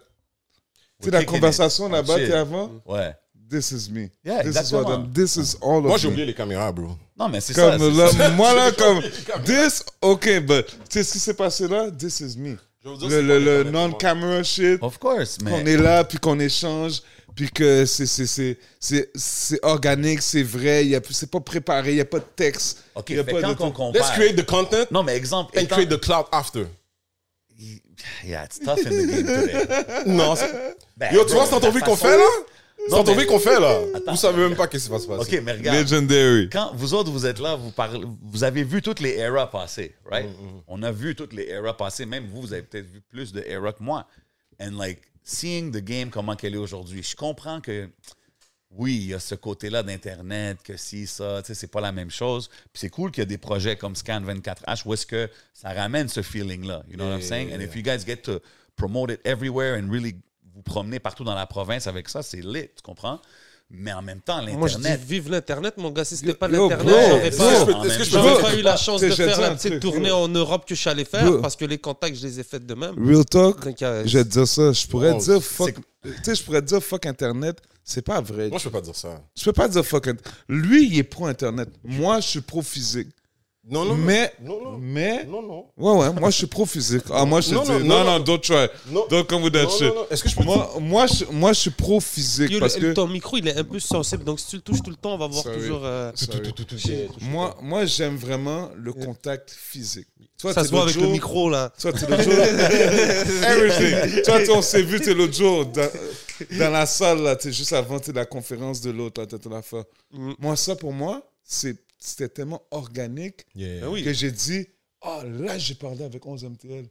Speaker 4: tu sais, la conversation là-bas,
Speaker 3: Shit.
Speaker 4: tu avant,
Speaker 3: Ouais.
Speaker 4: This is me.
Speaker 3: Yeah,
Speaker 4: this is
Speaker 3: exactement.
Speaker 4: what I'm, this is all
Speaker 6: Moi,
Speaker 4: of
Speaker 6: j'ai
Speaker 4: me.
Speaker 6: oublié les caméras, bro.
Speaker 3: Non, mais c'est ça.
Speaker 4: Là,
Speaker 3: ça.
Speaker 4: moi là, comme, this, ok, but, tu sais ce qui s'est passé là? This is me.
Speaker 6: Dire,
Speaker 4: Le, non-camera shit,
Speaker 3: Of course,
Speaker 4: qu'on
Speaker 3: mais...
Speaker 4: est là, puis qu'on échange, puis que c'est- organique, c'est vrai, c'est pas préparé, il n'y a pas de texte.
Speaker 3: OK,
Speaker 4: il y a pas
Speaker 3: quand
Speaker 4: de
Speaker 3: on
Speaker 4: truc.
Speaker 6: Let's
Speaker 3: compare...
Speaker 6: create the content
Speaker 3: Non, mais exemple...
Speaker 6: and
Speaker 3: étant-
Speaker 6: create the cloud after.
Speaker 3: Yeah, it's tough in the game today.
Speaker 6: Non,
Speaker 3: Ben,
Speaker 6: Yo, tu vois, c'est
Speaker 3: la
Speaker 6: entrevue qu'on fait, là? Entrevue
Speaker 3: mais-
Speaker 6: qu'on fait, là.
Speaker 3: Attends.
Speaker 6: Vous savez même pas qu'est-ce qui va se passer.
Speaker 3: OK, mais regarde.
Speaker 4: Legendary.
Speaker 3: Quand vous autres, vous êtes là, vous, parlez, vous avez vu toutes les eras passer, right? On a vu toutes les eras passer. Même vous, vous avez peut-être vu plus de eras que moi. And like, seeing the game, comment qu'elle est aujourd'hui, je comprends que, oui, il y a ce côté-là d'Internet, que si, ça, tu sais, c'est pas la même chose. Puis c'est cool qu'il y a des projets comme Scan24H où est-ce que ça ramène ce feeling-là. You know what I'm saying? And if you guys get to promote it everywhere and really vous promener partout dans la province avec ça, c'est lit, tu comprends? Mais en même temps,
Speaker 5: Moi, je dis
Speaker 3: l'Internet...
Speaker 5: vive l'Internet, mon gars. Si c'était pas l'Internet, j'aurais pas, j'aurais pas eu la chance de faire la petite
Speaker 4: truc,
Speaker 5: tournée
Speaker 4: bro.
Speaker 5: en Europe que je suis allé faire
Speaker 4: Bro.
Speaker 5: parce que les contacts, je les ai faits de même?
Speaker 4: Real talk,
Speaker 5: Donc, euh,
Speaker 4: je vais te dire ça. Je pourrais dire fuck. Tu sais, je pourrais dire fuck Internet. C'est pas vrai.
Speaker 6: Moi, je peux pas dire ça.
Speaker 4: Je peux pas dire fuck Internet. Lui, il est pro Internet. Moi, je suis pro physique.
Speaker 6: Non, non,
Speaker 4: Mais,
Speaker 6: non, non,
Speaker 4: mais,
Speaker 6: non, non.
Speaker 4: ouais, ouais, moi, je suis pro physique. Ah, moi, je
Speaker 6: Non,
Speaker 4: dis,
Speaker 6: non,
Speaker 4: non,
Speaker 6: non,
Speaker 4: don't try.
Speaker 6: Non.
Speaker 4: Don't come with that
Speaker 6: Non,
Speaker 4: shit.
Speaker 6: non, non. Est-ce que je peux
Speaker 4: Moi, moi, je, moi, je suis pro physique
Speaker 5: Yo,
Speaker 4: parce
Speaker 5: le-
Speaker 4: que
Speaker 5: ton micro, il est un peu sensible. Donc, si tu le touches tout le temps, on va voir
Speaker 4: Sorry.
Speaker 5: toujours. euh,
Speaker 4: Sorry. moi, moi, j'aime vraiment le contact physique. Toi,
Speaker 5: ça
Speaker 4: t'es
Speaker 5: se voit avec le micro, là.
Speaker 4: Toi, tu l'autre jour. Everything. Toi, tu- on s'est vu, tu l'autre jour dans, dans la salle, là, tu sais, juste avant tu sais, la conférence de l'autre, t'étais là, faire.
Speaker 5: Mm.
Speaker 4: Moi, ça, pour moi, c'est- c'était tellement organique
Speaker 6: Yeah.
Speaker 5: Ben oui.
Speaker 4: que j'ai dit, oh, là, j'ai parlé avec 11 MTL.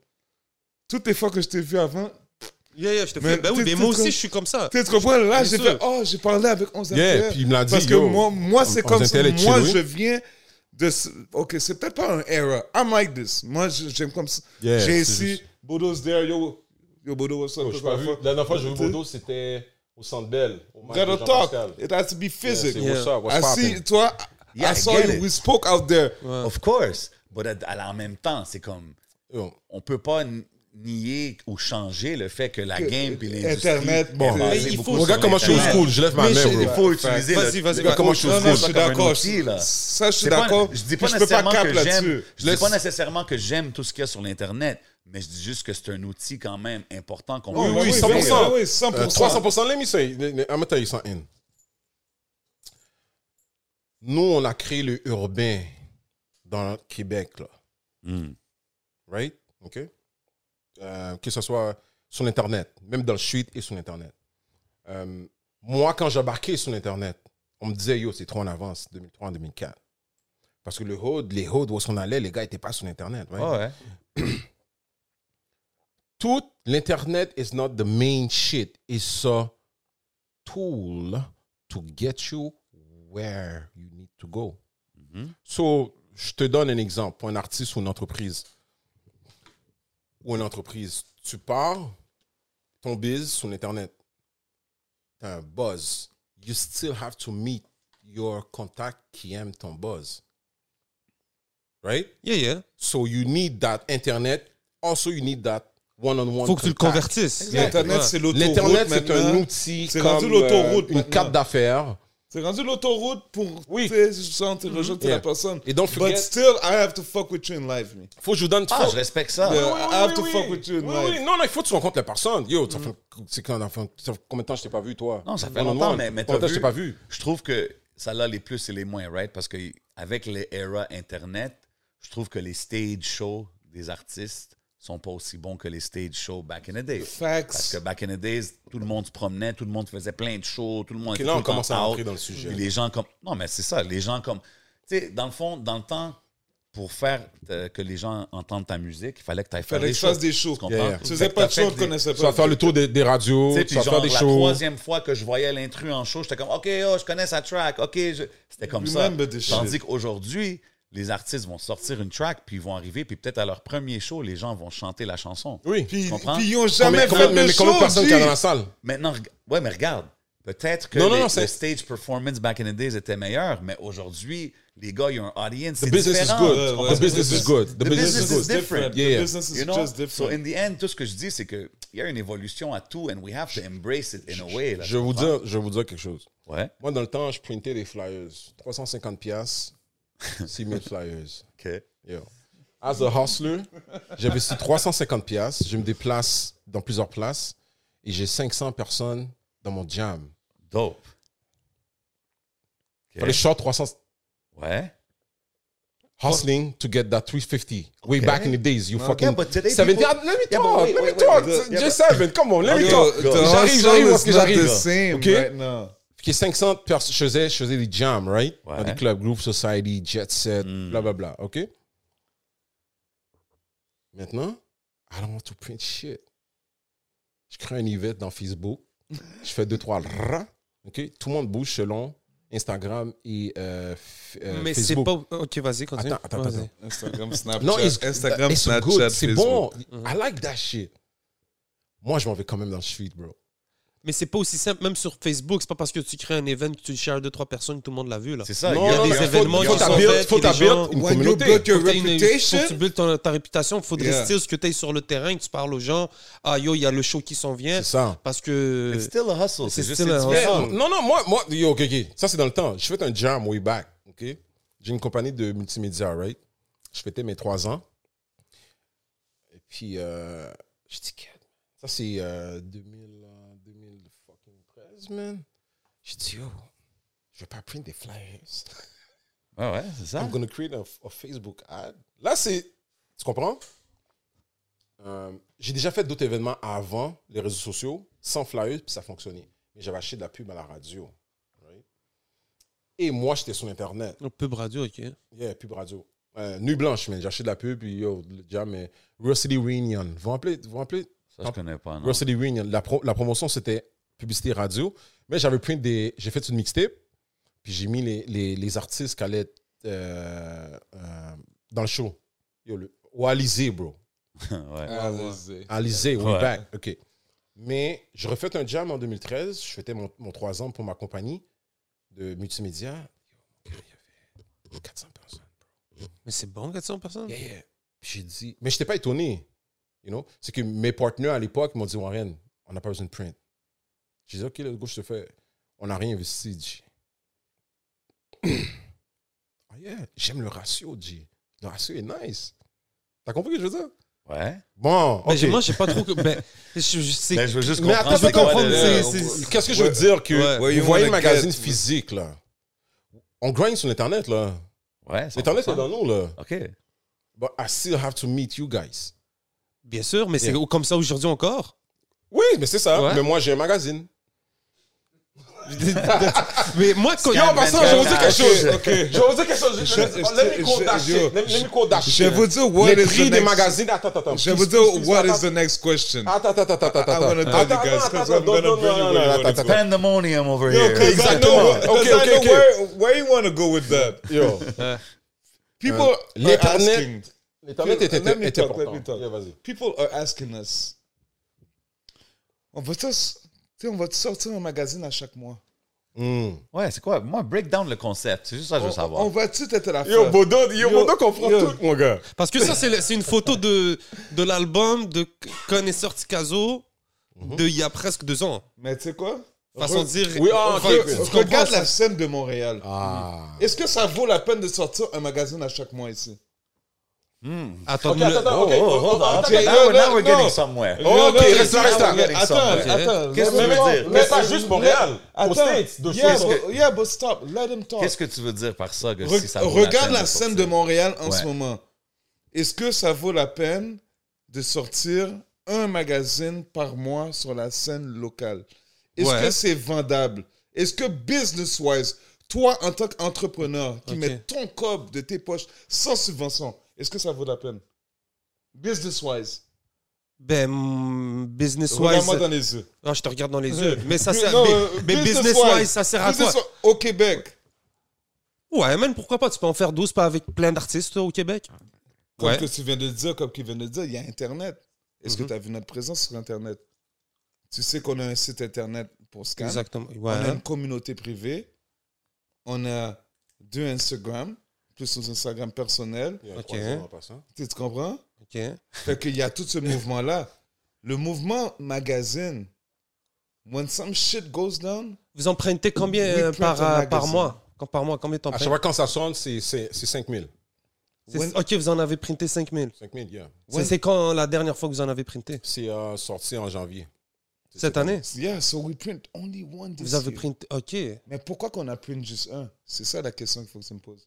Speaker 4: Toutes les fois que je t'ai vu avant,
Speaker 5: Yeah, yeah, je te
Speaker 4: Mais
Speaker 5: fais. Ben oui, mais moi aussi, je suis comme ça.
Speaker 4: tu tu comprends? Là, j'ai fait, oh, j'ai parlé avec 11
Speaker 6: Yeah,
Speaker 4: MTL.
Speaker 6: puis il me l'a dit,
Speaker 4: Parce que
Speaker 6: yo,
Speaker 4: moi, moi c'est
Speaker 6: 11
Speaker 4: comme ça. Moi, je viens de. ce- Ok, c'est peut-être pas un era. I like this. Moi, j'aime comme ça.
Speaker 6: Yeah,
Speaker 4: j'ai ici,
Speaker 6: juste-
Speaker 4: Bodo's there, yo. Yo, Bodo, what's up?
Speaker 6: Pas vu. La dernière fois que j'ai vu Bodo, c'était au Centre Bell.
Speaker 4: Gotta talk.
Speaker 6: Pascal.
Speaker 4: It has to be physical.
Speaker 6: c'est what's up, what's
Speaker 4: I see,
Speaker 6: poppin'?
Speaker 4: toi,
Speaker 3: Yeah,
Speaker 4: I
Speaker 3: I
Speaker 4: saw you.
Speaker 3: it.
Speaker 4: We spoke out there.
Speaker 3: Of course. But en même temps, c'est comme...
Speaker 6: Yo,
Speaker 3: On peut pas nier ou changer le fait que la game puis l'industrie...
Speaker 4: Internet, bon.
Speaker 5: il faut-
Speaker 6: Regarde comment je suis au school, je lève ma main,
Speaker 3: il faut utiliser
Speaker 5: Vas-y, vas-y, vas-y.
Speaker 6: comment je suis au school.
Speaker 4: je suis d'accord. Ça, je suis d'accord.
Speaker 3: Je dis pas
Speaker 4: Je peux pas
Speaker 3: nécessairement que
Speaker 4: là-dessus.
Speaker 3: j'aime. Je dis pas nécessairement que j'aime tout ce qu'il y a sur l'internet, mais je dis juste que c'est un outil quand même important qu'on
Speaker 6: Oui,
Speaker 3: peut
Speaker 6: oui,
Speaker 3: utiliser.
Speaker 6: 100%.
Speaker 4: Oui,
Speaker 6: Euh,
Speaker 4: 100%.
Speaker 6: 300%. Let me say, I'm gonna tell you something. Nous, on a créé le urbain dans le Québec, là.
Speaker 3: Mm.
Speaker 6: Right? OK? Euh, que ce soit sur l'Internet, même dans le street et sur l'Internet. Euh, moi, quand j'embarquais sur l'Internet, on me disait, yo, c'est trop en avance, 2003 en 2004. Parce que le hood, les hoods où qu'on allait, les gars n'étaient pas sur right?
Speaker 3: Ah ouais.
Speaker 6: tout l'internet is not the main shit. It's a tool to get you where you need to go. So, je te donne un exemple pour un artiste ou une entreprise. Ou une entreprise. Tu pars ton biz sur l'internet. T'as un buzz. You still have to meet your contact qui aime ton buzz. Right?
Speaker 5: Yeah, yeah.
Speaker 6: So you need that internet. Also, you need that one-on-one.
Speaker 5: Faut que tu le convertisses.
Speaker 4: L'Internet, c'est l'autoroute.
Speaker 6: L'internet, c'est un outil
Speaker 4: C'est
Speaker 6: comme
Speaker 4: l'autoroute
Speaker 6: euh, une
Speaker 4: maintenant.
Speaker 6: carte d'affaires.
Speaker 4: C'est rendu l'autoroute pour
Speaker 6: Oui.
Speaker 4: tu sans te rejeter
Speaker 6: Yeah.
Speaker 4: la personne.
Speaker 6: Et don't
Speaker 4: But still, I have to fuck with you in life, me.
Speaker 6: Faut que je vous donne.
Speaker 3: Ah,
Speaker 6: faut-
Speaker 3: je respecte ça.
Speaker 4: Yeah.
Speaker 6: Oui,
Speaker 4: I
Speaker 6: oui,
Speaker 4: have
Speaker 6: oui,
Speaker 4: to
Speaker 6: oui.
Speaker 4: fuck with you in
Speaker 6: Oui,
Speaker 4: life.
Speaker 6: oui. Non, non, il faut que tu rencontres la personne. Yo, ça fait- c'est quand, enfin, ça fait combien de temps je t'ai pas vu, toi?
Speaker 3: Non, ça fait longtemps,
Speaker 6: one.
Speaker 3: mais, mais
Speaker 6: Combien de temps je t'ai pas vu?
Speaker 3: Je trouve que ça a les plus et les moins, right? Parce que avec les eras Internet, je trouve que les stage shows des artistes sont pas aussi bons que les stage shows back in the day.
Speaker 4: Facts.
Speaker 3: Parce que back in the days, tout le monde se promenait, tout le monde faisait plein de shows, tout le monde
Speaker 6: Ok,
Speaker 3: était
Speaker 6: là, on commence à rentrer dans le sujet.
Speaker 3: Les gens comme... Non, mais c'est ça, les gens comme... Tu sais, dans le fond, dans le temps, pour faire euh, que les gens entendent ta musique, il fallait que tu ailles faire
Speaker 4: Fallait
Speaker 3: des shows.
Speaker 4: des shows.
Speaker 3: Tu?
Speaker 6: Yeah.
Speaker 4: Tu faisais pas de
Speaker 3: fait
Speaker 4: show, on connaissait
Speaker 6: Tu vas
Speaker 4: pas.
Speaker 6: faire le tour des, des radios,
Speaker 3: tu
Speaker 6: vas faire des
Speaker 3: la
Speaker 6: shows.
Speaker 3: troisième fois que je voyais l'intrus en show, j'étais comme, OK, oh, je connais sa track, OK. je- C'était comme ça. Tandis qu'aujourd'hui, les artistes vont sortir une track, puis ils vont arriver, puis peut-être à leur premier show, les gens vont chanter la chanson.
Speaker 6: Oui.
Speaker 4: Puis,
Speaker 3: Tu comprends?
Speaker 4: puis ils ont
Speaker 6: Combien,
Speaker 4: jamais
Speaker 6: combien-
Speaker 4: fait
Speaker 6: mais,
Speaker 4: de
Speaker 6: mais combien de
Speaker 4: show,
Speaker 6: personnes qu'il y a dans la salle?
Speaker 3: Maintenant, ouais, mais regarde. Peut-être que
Speaker 6: Non, non,
Speaker 3: les-
Speaker 6: non,
Speaker 3: le stage performance back in the days était meilleur, mais aujourd'hui, les gars, il y a un audience.
Speaker 6: The business is
Speaker 3: différent.
Speaker 6: good.
Speaker 3: Comprends
Speaker 4: ouais.
Speaker 6: The business is good. The
Speaker 3: The
Speaker 6: business
Speaker 3: business
Speaker 6: is
Speaker 3: is
Speaker 6: good.
Speaker 3: different.
Speaker 6: Yeah.
Speaker 4: The business is
Speaker 3: You know?
Speaker 4: just
Speaker 3: So
Speaker 4: different.
Speaker 3: in the end, tout ce que je dis, c'est qu'il y a une évolution à tout, and we have to embrace it in a way. là,
Speaker 6: Je vous dire, je vais vous dire quelque chose.
Speaker 3: Ouais,
Speaker 6: Moi, dans le temps, je printais des flyers. 350 piastres, 6000 flyers.
Speaker 3: OK.
Speaker 6: Yo. As a hustler, j'investis 350 piastres, je me déplace dans plusieurs places et j'ai 500 personnes dans mon jam.
Speaker 3: Dope. OK.
Speaker 6: Fallait short 300
Speaker 3: Ouais.
Speaker 6: hustling to get that 350. Way
Speaker 3: Okay.
Speaker 6: back in the days, you fucking
Speaker 3: Yeah, but today
Speaker 6: 70.
Speaker 3: people-
Speaker 6: let me
Speaker 3: Yeah,
Speaker 6: talk,
Speaker 3: wait,
Speaker 6: let me
Speaker 3: wait,
Speaker 6: talk.
Speaker 3: wait, wait. Yeah,
Speaker 6: Just seven, come on, let me talk. J'arrive, j'arrive est-ce que j'arrive.
Speaker 4: the same
Speaker 6: OK?
Speaker 4: right now.
Speaker 6: Qui est 500 personnes, je faisais, je faisais des jams, right?
Speaker 3: Ouais.
Speaker 6: Dans des clubs, Groove Society, Jet Set,
Speaker 3: Mm.
Speaker 6: blablabla, OK? Maintenant, I don't want to print shit. Je crée un event dans Facebook. Je fais deux, trois rah, OK? Tout le monde bouge selon Instagram et euh, f- euh,
Speaker 5: Mais c'est pas. Ok, vas-y, continue.
Speaker 6: Attends, attends,
Speaker 5: Vas-y.
Speaker 6: attends.
Speaker 4: Instagram, Snapchat.
Speaker 6: Non, it's,
Speaker 4: Instagram,
Speaker 6: it's
Speaker 4: Snapchat,
Speaker 6: good. C'est bon. I like that shit. Moi, je m'en vais quand même dans le street, bro.
Speaker 5: Mais c'est pas aussi simple, même sur Facebook, c'est pas parce que tu crées un event que tu le shares deux, trois personnes, tout le monde l'a vu. Là.
Speaker 3: C'est ça.
Speaker 6: Non,
Speaker 3: il y a
Speaker 6: non,
Speaker 3: des
Speaker 6: mais faut-
Speaker 3: événements
Speaker 6: faut
Speaker 3: qui
Speaker 6: ta
Speaker 3: sont
Speaker 6: build-
Speaker 3: faits,
Speaker 6: faut une
Speaker 4: When you
Speaker 6: communauté.
Speaker 4: build your
Speaker 5: Faut que t'aies une-
Speaker 4: reputation,
Speaker 5: faut que tu ton- ta réputation. Il faudrait
Speaker 4: Yeah.
Speaker 5: still ce que tu ailles sur le terrain, que tu parles aux gens. Ah yo, il y a le show qui s'en vient.
Speaker 6: C'est ça.
Speaker 5: Parce que.
Speaker 3: It's still a hustle.
Speaker 5: C'est
Speaker 3: C'est juste
Speaker 5: still a hustle.
Speaker 3: différent.
Speaker 6: Non, non, moi, moi yo, ok, ok. Ça, c'est dans le temps. Je fais un jam way back, ok? J'ai une compagnie de multimédia, right? Je fêtais mes trois ans. Et puis, euh, je dis, Quel- ça, c'est euh, 2000, 2013, man. Je dis, yo, je vais pas prendre des flyers.
Speaker 3: Ouais, ouais, c'est ça?
Speaker 6: I'm gonna create a, a Facebook ad. Là, c'est. Tu comprends? Euh, j'ai déjà fait d'autres événements avant les réseaux sociaux, sans flyers, puis ça fonctionnait. Mais j'avais acheté de la pub à la radio. right? Et moi, j'étais sur Internet.
Speaker 5: Un pub radio, ok.
Speaker 6: Yeah, pub radio. Euh, Nuit blanche, mais j'ai acheté de la pub, puis yo, le jam, mais City Reunion. Vous vous rappelez? Vous vous rappelez?
Speaker 3: Ça, je connais pas, non.
Speaker 6: City Reunion. La, pro- la promotion, c'était publicité radio. Mais j'avais pris des. J'ai fait une mixtape. Puis j'ai mis les, les, les artistes qui allaient être, euh, euh, dans le show. Yo, le, ou Alizé, bro.
Speaker 3: ouais.
Speaker 4: Allez-y.
Speaker 6: Alizé, way
Speaker 3: Ouais.
Speaker 6: back. OK. Mais je refais un jam en 2013. Je fêtais mon, mon 3 ans pour ma compagnie de multimédia. Yo, il y avait 400 personnes.
Speaker 5: Mais c'est bon, 400 personnes?
Speaker 6: Yeah, yeah. Puis j'ai dit, mais je n'étais pas étonné. You know? C'est que mes partenaires à l'époque m'ont dit, Warren, on n'a pas besoin de print. J'ai dit, OK, le go, je te fais. On n'a rien investi, ah yeah, j'aime le ratio, G. Le ratio est nice. T'as compris ce que je veux dire?
Speaker 3: Ouais.
Speaker 6: Bon,
Speaker 5: Mais moi, j'ai pas trop. que- Ben, je, je sais.
Speaker 3: Ben, je veux juste
Speaker 6: Mais
Speaker 3: comprendre.
Speaker 6: attends,
Speaker 3: c'est
Speaker 6: je
Speaker 3: quoi
Speaker 5: comprendre, c'est- c'est-
Speaker 6: Qu'est-ce que je veux dire que
Speaker 5: Ouais.
Speaker 6: Vous voyez le magazine
Speaker 4: get-
Speaker 6: physique là? On grind sur l'internet là.
Speaker 3: Ouais,
Speaker 6: L'internet
Speaker 3: 100%.
Speaker 6: est dans nous là.
Speaker 3: OK.
Speaker 6: But I still have to meet you guys.
Speaker 5: Bien sûr, mais c'est comme ça aujourd'hui encore?
Speaker 6: Oui, mais c'est ça.
Speaker 5: Ouais.
Speaker 6: Mais moi j'ai un magazine.
Speaker 5: Mais moi, quand.
Speaker 6: Yo, en passant, je vais vous dire quelque chose.
Speaker 4: Ok.
Speaker 6: Je vais vous dire quelque chose. Je-
Speaker 4: Je-
Speaker 6: Let me
Speaker 4: je-
Speaker 6: call that
Speaker 4: je-
Speaker 6: shit.
Speaker 4: yo.
Speaker 6: Let me- let me call that
Speaker 4: Je
Speaker 6: shit.
Speaker 4: vais vous dire what
Speaker 6: Les
Speaker 4: is
Speaker 6: prix
Speaker 4: the
Speaker 6: des
Speaker 4: next-
Speaker 6: magazines. Attends, attends, attends.
Speaker 4: Je vais vous dire what is the next question?
Speaker 6: Attends, attends, attends, attends,
Speaker 4: I
Speaker 6: attends.
Speaker 4: wanna tell you guys,
Speaker 6: attends,
Speaker 4: 'cause
Speaker 6: attends,
Speaker 4: I'm gonna bring you where you go.
Speaker 3: Pandemonium over here.
Speaker 6: Exactement.
Speaker 4: 'cause
Speaker 6: Ok,
Speaker 4: I
Speaker 6: ok,
Speaker 4: know
Speaker 6: ok.
Speaker 4: Where, where you want to go with that?
Speaker 6: Yo,
Speaker 4: People are
Speaker 6: l'Internet-
Speaker 4: asking.
Speaker 6: l'internet
Speaker 4: talk,
Speaker 6: important.
Speaker 4: let me talk.
Speaker 6: Yeah, vas-y.
Speaker 4: People are asking us. On tous, tu sais, on va sortir un magazine à chaque mois.
Speaker 6: Hmm.
Speaker 3: Ouais, c'est quoi? Moi, break down le concept. C'est juste ça que je veux savoir.
Speaker 4: on va tout être la
Speaker 6: Yo, Bodo, yo,
Speaker 4: Yo,
Speaker 6: Bodo comprend
Speaker 4: yo.
Speaker 6: tout, mon gars.
Speaker 5: Parce que ça, c'est le- c'est une photo de, de l'album de Connaisseur Ticazo
Speaker 6: Mhm.
Speaker 5: de il y a presque deux ans.
Speaker 4: Mais tu sais quoi?
Speaker 5: Façon de dire.
Speaker 6: Oui, ah, ok,
Speaker 5: tu
Speaker 6: ok.
Speaker 5: comprends
Speaker 4: Regarde
Speaker 5: ça?
Speaker 4: la scène de Montréal.
Speaker 6: Ah.
Speaker 4: Est-ce que ça vaut la peine de sortir un magazine à chaque mois ici?
Speaker 5: Attends,
Speaker 6: Ok,
Speaker 5: le-
Speaker 6: attends, attends, ok.
Speaker 3: Oh, oh, hold on. Okay, now, we're- now
Speaker 4: non,
Speaker 3: we're
Speaker 4: non.
Speaker 3: getting somewhere.
Speaker 6: Ok,
Speaker 4: Non, non,
Speaker 6: reste là, reste
Speaker 4: Attends,
Speaker 3: somewhere.
Speaker 4: attends.
Speaker 3: Qu'est-ce que tu veux dire?
Speaker 6: Mais pas juste Montréal. Aux. States, de
Speaker 4: Yeah, yeah, but stop. Let him talk.
Speaker 3: Qu'est-ce que tu veux dire par ça? Que
Speaker 4: Re-
Speaker 3: si ça
Speaker 4: regarde la,
Speaker 3: de
Speaker 4: scène de Montréal en
Speaker 3: Ouais.
Speaker 4: ce moment. Est-ce que ça vaut la peine de sortir un magazine par mois sur la scène locale? Est-ce
Speaker 5: Ouais.
Speaker 4: que c'est vendable? Est-ce que business-wise, toi, en tant qu'entrepreneur, qui
Speaker 5: Ok.
Speaker 4: mets ton cob de tes poches sans subvention, est-ce que ça vaut la peine? Business-wise.
Speaker 5: Ben, mm, business-wise.
Speaker 4: Regarde-moi dans les yeux.
Speaker 5: Ah, je te regarde dans les yeux. Mais ça sert.
Speaker 4: Non,
Speaker 5: mais-
Speaker 4: euh,
Speaker 5: mais
Speaker 4: business-wise.
Speaker 5: ça sert à quoi?
Speaker 4: Au Québec,
Speaker 5: Ouais, man, pourquoi pas? Tu peux en faire 12 pas avec plein d'artistes au Québec?
Speaker 4: comme
Speaker 5: Ouais.
Speaker 4: que tu viens de dire, comme qu'il vient de dire, il y a Internet. Est-ce
Speaker 5: Mhm.
Speaker 4: que tu as vu notre présence sur Internet? Tu sais qu'on a un site Internet pour Scan.
Speaker 5: Exactement.
Speaker 4: On a
Speaker 5: Ouais.
Speaker 4: une communauté privée. On a deux Instagram, plus nos Instagram personnels.
Speaker 6: Il y a un
Speaker 5: Ok.
Speaker 6: croisement en passant.
Speaker 4: Tu tu comprends?
Speaker 5: Ok.
Speaker 4: Fait qu'il y a tout ce mouvement-là. Le mouvement magazine, when some shit goes down,
Speaker 5: Vous en printez combien
Speaker 4: We
Speaker 5: euh, par, euh, par mois? Quand- Par mois, combien t'en
Speaker 6: À chaque fois quand ça sonne, c'est c'est- c'est 5 000.
Speaker 5: C'est-
Speaker 4: when-
Speaker 5: Ok, vous en avez printé 5000.
Speaker 6: 5 000, yeah.
Speaker 5: C'est- C'est quand la dernière fois que vous en avez printé?
Speaker 6: C'est euh, sorti en janvier.
Speaker 5: Cette année?
Speaker 4: yeah, so we print only one this
Speaker 5: Vous avez
Speaker 4: year.
Speaker 5: printé. Ok.
Speaker 4: Mais pourquoi qu'on a print juste un? C'est ça la question qu'il faut que tu me poses.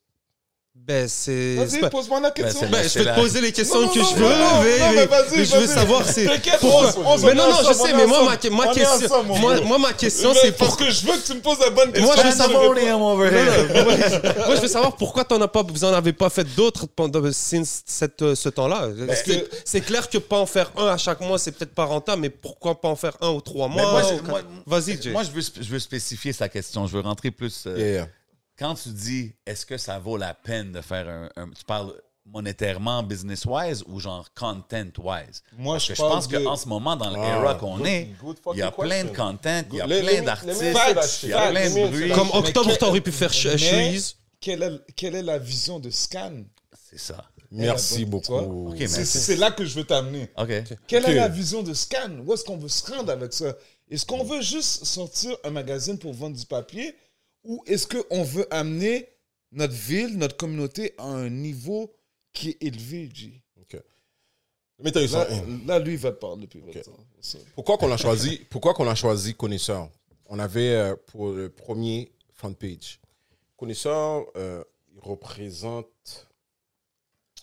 Speaker 5: Ben, c'est.
Speaker 4: Vas-y,
Speaker 5: pas-
Speaker 4: pose-moi la question.
Speaker 3: c'est
Speaker 5: Ben, je vais te poser les questions
Speaker 4: Non, non,
Speaker 5: que
Speaker 4: non,
Speaker 5: je veux,
Speaker 4: non,
Speaker 5: mais,
Speaker 4: non,
Speaker 5: mais-
Speaker 4: mais
Speaker 5: je veux savoir c'est pourquoi.
Speaker 4: on- on- on
Speaker 5: mais non, non, je sais, mais moi, ma, question,
Speaker 4: ensemble,
Speaker 5: moi, ma question, c'est
Speaker 4: parce
Speaker 5: pourquoi.
Speaker 4: que je veux que tu me poses la bonne question.
Speaker 5: Moi, je veux savoir- moi, moi, je veux savoir pourquoi t'en as pas, vous en avez pas fait d'autres pendant since cette, euh, ce temps-là. Parce
Speaker 4: que-
Speaker 5: que c'est clair que pas en faire un à chaque mois, c'est peut-être pas rentable, mais pourquoi pas en faire un ou trois mois Vas-y, Jay.
Speaker 3: Moi, je veux, sp- je veux spécifier sa question. Je veux rentrer plus. Quand tu dis est-ce que ça vaut la peine de faire un. un- tu parles monétairement, business-wise ou genre content-wise?
Speaker 4: Moi,
Speaker 3: Parce
Speaker 4: je
Speaker 3: que je
Speaker 4: pense de-
Speaker 3: qu'en ce moment, dans
Speaker 6: Ah,
Speaker 3: l'era qu'on
Speaker 6: good-
Speaker 3: est, il y a plein de content, il y a plein d'artistes, il y a plein de bruit.
Speaker 5: Comme octobre, t'aurais pu faire Shoeys.
Speaker 4: Quelle est, quelle est la vision de Scan?
Speaker 3: C'est ça.
Speaker 6: Merci beaucoup.
Speaker 3: Ok,
Speaker 4: C'est
Speaker 3: merci.
Speaker 4: c'est là que je veux t'amener.
Speaker 3: OK.
Speaker 4: Quelle est la vision de Scan? Où est-ce qu'on veut se rendre avec ça? Est-ce qu'on veut juste sortir un magazine pour vendre du papier? Ou est-ce qu'on veut amener notre ville, notre communauté à un niveau qui est élevé, G?
Speaker 6: OK. Mais eu
Speaker 4: Là, lui, il va te parler depuis
Speaker 6: Ok.
Speaker 4: longtemps. Ça.
Speaker 6: Pourquoi qu'on a choisi, pourquoi qu'on a choisi Connaisseur On avait euh, pour le premier front page. Connaisseur, euh, il représente,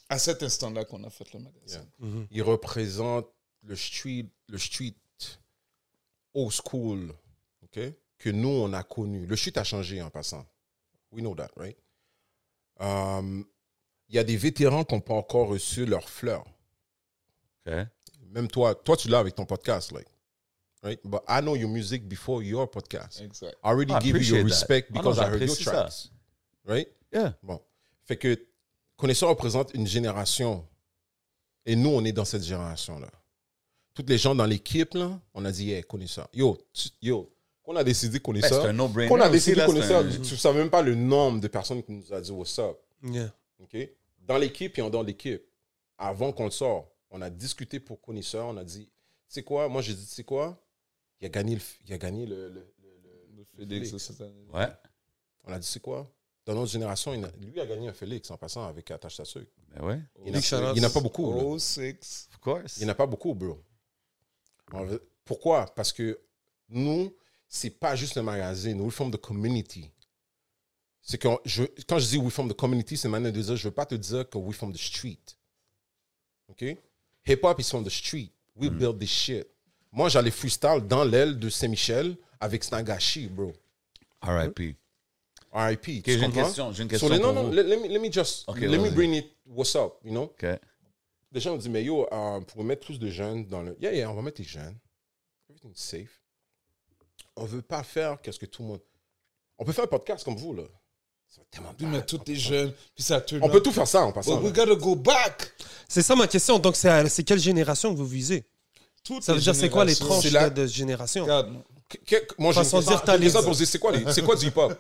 Speaker 4: À cet instant-là qu'on a fait le magazine.
Speaker 6: il représente le street, le street old school, ok, que nous on a connu. Le street a changé en passant. We know that, right? Um, Il y a des vétérans qui n'ont pas encore reçu leur fleur.
Speaker 3: OK.
Speaker 6: Même toi, toi tu l'as avec ton podcast, like, right? But I know your music before your podcast.
Speaker 4: Exact.
Speaker 6: I already
Speaker 3: I
Speaker 6: give you your
Speaker 3: that.
Speaker 6: respect
Speaker 3: Ah non,
Speaker 6: because I heard your
Speaker 3: ça.
Speaker 6: tracks. Right?
Speaker 3: Yeah.
Speaker 6: Bon. Fait que Connaisseur représente une génération. Et nous, on est dans cette génération-là. Toutes les gens dans l'équipe, là, on a dit, hey, Connaisseur. Yo, tu- yo, qu'on a décidé Connaisseur.
Speaker 3: c'est un no-brainer.
Speaker 6: qu'on a décidé Connaisseur.
Speaker 3: un-
Speaker 6: Tu ne savais même pas le nombre de personnes qui nous a dit what's up.
Speaker 5: Yeah.
Speaker 6: OK? Dans l'équipe et en de l'équipe. Avant qu'on le sorte, on a discuté pour Connaisseur. On a dit, tu sais quoi? Moi, j'ai dit, tu sais quoi? Il a gagné le, il a gagné le, le- le- le-
Speaker 4: Félix,
Speaker 6: Félix.
Speaker 4: cette année.
Speaker 3: Ouais.
Speaker 6: On a dit, c'est quoi? Dans notre génération, il a- lui a gagné un Félix en passant avec Attache ta sucre.
Speaker 3: Ben ouais,
Speaker 6: Il n'y
Speaker 5: Big shout out.
Speaker 6: en a pas beaucoup.
Speaker 4: Oh, six.
Speaker 3: of course.
Speaker 6: Il n'y en a pas beaucoup, bro. Pourquoi? Parce que nous, c'est pas juste un magazine. We from the community. C'est que je, quand je dis we from the community, c'est manière de dire, je veux pas te dire que we from the street. OK? Hip-hop is from the street. We build this shit. Moi, j'allais freestyle dans l'aile de Saint-Michel avec Snagashi, bro.
Speaker 3: R.I.P.
Speaker 6: RIP.
Speaker 3: J'ai une question, j'ai une
Speaker 6: So,
Speaker 3: question
Speaker 6: non,
Speaker 3: pour
Speaker 6: non,
Speaker 3: vous.
Speaker 6: let, let me, let me just, let me bring it, what's up, you know?
Speaker 3: OK.
Speaker 6: Les gens ont dit, mais yo, euh, pour mettre plus de jeunes dans le. Yeah, yeah, on va mettre les jeunes. Everything's safe. On veut pas faire qu'est-ce que tout le monde. On peut faire un podcast comme vous, là. Ça va tellement
Speaker 4: Puis
Speaker 6: bad.
Speaker 4: mettre tous tes jeunes, puis ça turn
Speaker 6: On peut tout faire ça en passant.
Speaker 4: But we gotta go back.
Speaker 5: C'est ça ma question. Donc, c'est quelle génération que vous visez?
Speaker 4: Toutes
Speaker 5: Ça veut dire, c'est quoi les
Speaker 4: générations.
Speaker 5: tranches
Speaker 6: C'est la-
Speaker 5: de, génération?
Speaker 4: Regarde,
Speaker 6: Que- que- moi, j'ai
Speaker 5: Façon
Speaker 6: une
Speaker 5: dire,
Speaker 6: question-
Speaker 5: t'as
Speaker 6: j'ai une
Speaker 5: les-.
Speaker 6: C'est quoi, les- c'est quoi du hip-hop?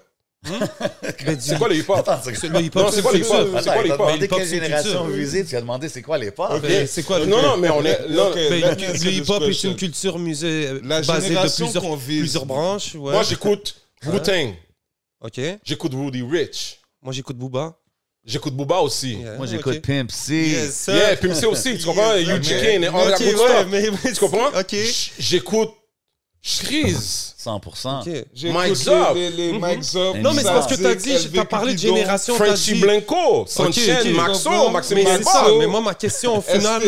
Speaker 5: Ben, du-
Speaker 6: C'est quoi le hip-hop?
Speaker 3: C'est
Speaker 5: c'est le hip-hop,
Speaker 6: Non, c'est quoi les
Speaker 5: culture.
Speaker 6: hip-hop? C'est quoi les
Speaker 3: t'as
Speaker 6: hip-hop?
Speaker 3: demandé quelle génération visez, tu as demandé c'est quoi les pas.
Speaker 5: Ben, c'est quoi le
Speaker 6: Non, non, mais on est.
Speaker 5: Ben, le hip-hop est une culture musée euh,
Speaker 4: La
Speaker 5: basée de plusieurs, branches. ouais.
Speaker 6: Moi, j'écoute Wu-Tang.
Speaker 5: Ok.
Speaker 6: J'écoute Rudy Rich.
Speaker 5: Moi, j'écoute Booba.
Speaker 6: J'écoute Booba aussi.
Speaker 5: Yeah,
Speaker 3: Moi, j'écoute
Speaker 5: ok.
Speaker 3: Pimp C.
Speaker 5: Yes.
Speaker 6: Yeah, puis c'est aussi, tu comprends?
Speaker 5: Yes,
Speaker 6: UGK
Speaker 5: mais-
Speaker 6: and all that good stuff. Tu comprends?
Speaker 5: Ok.
Speaker 6: J'écoute Shreeze.
Speaker 3: 100%.
Speaker 5: Ok.
Speaker 4: J'écoute
Speaker 6: Mike Zop.
Speaker 4: Les, les Mike Zop.
Speaker 5: Non, mais c'est parce que t'as dit, t'as parlé de génération, t'as
Speaker 6: Frenchy
Speaker 5: dit.
Speaker 6: Blanco, Sanchez. Maxo, Maxime
Speaker 5: Mais c'est ça. Mais moi, ma question, au final,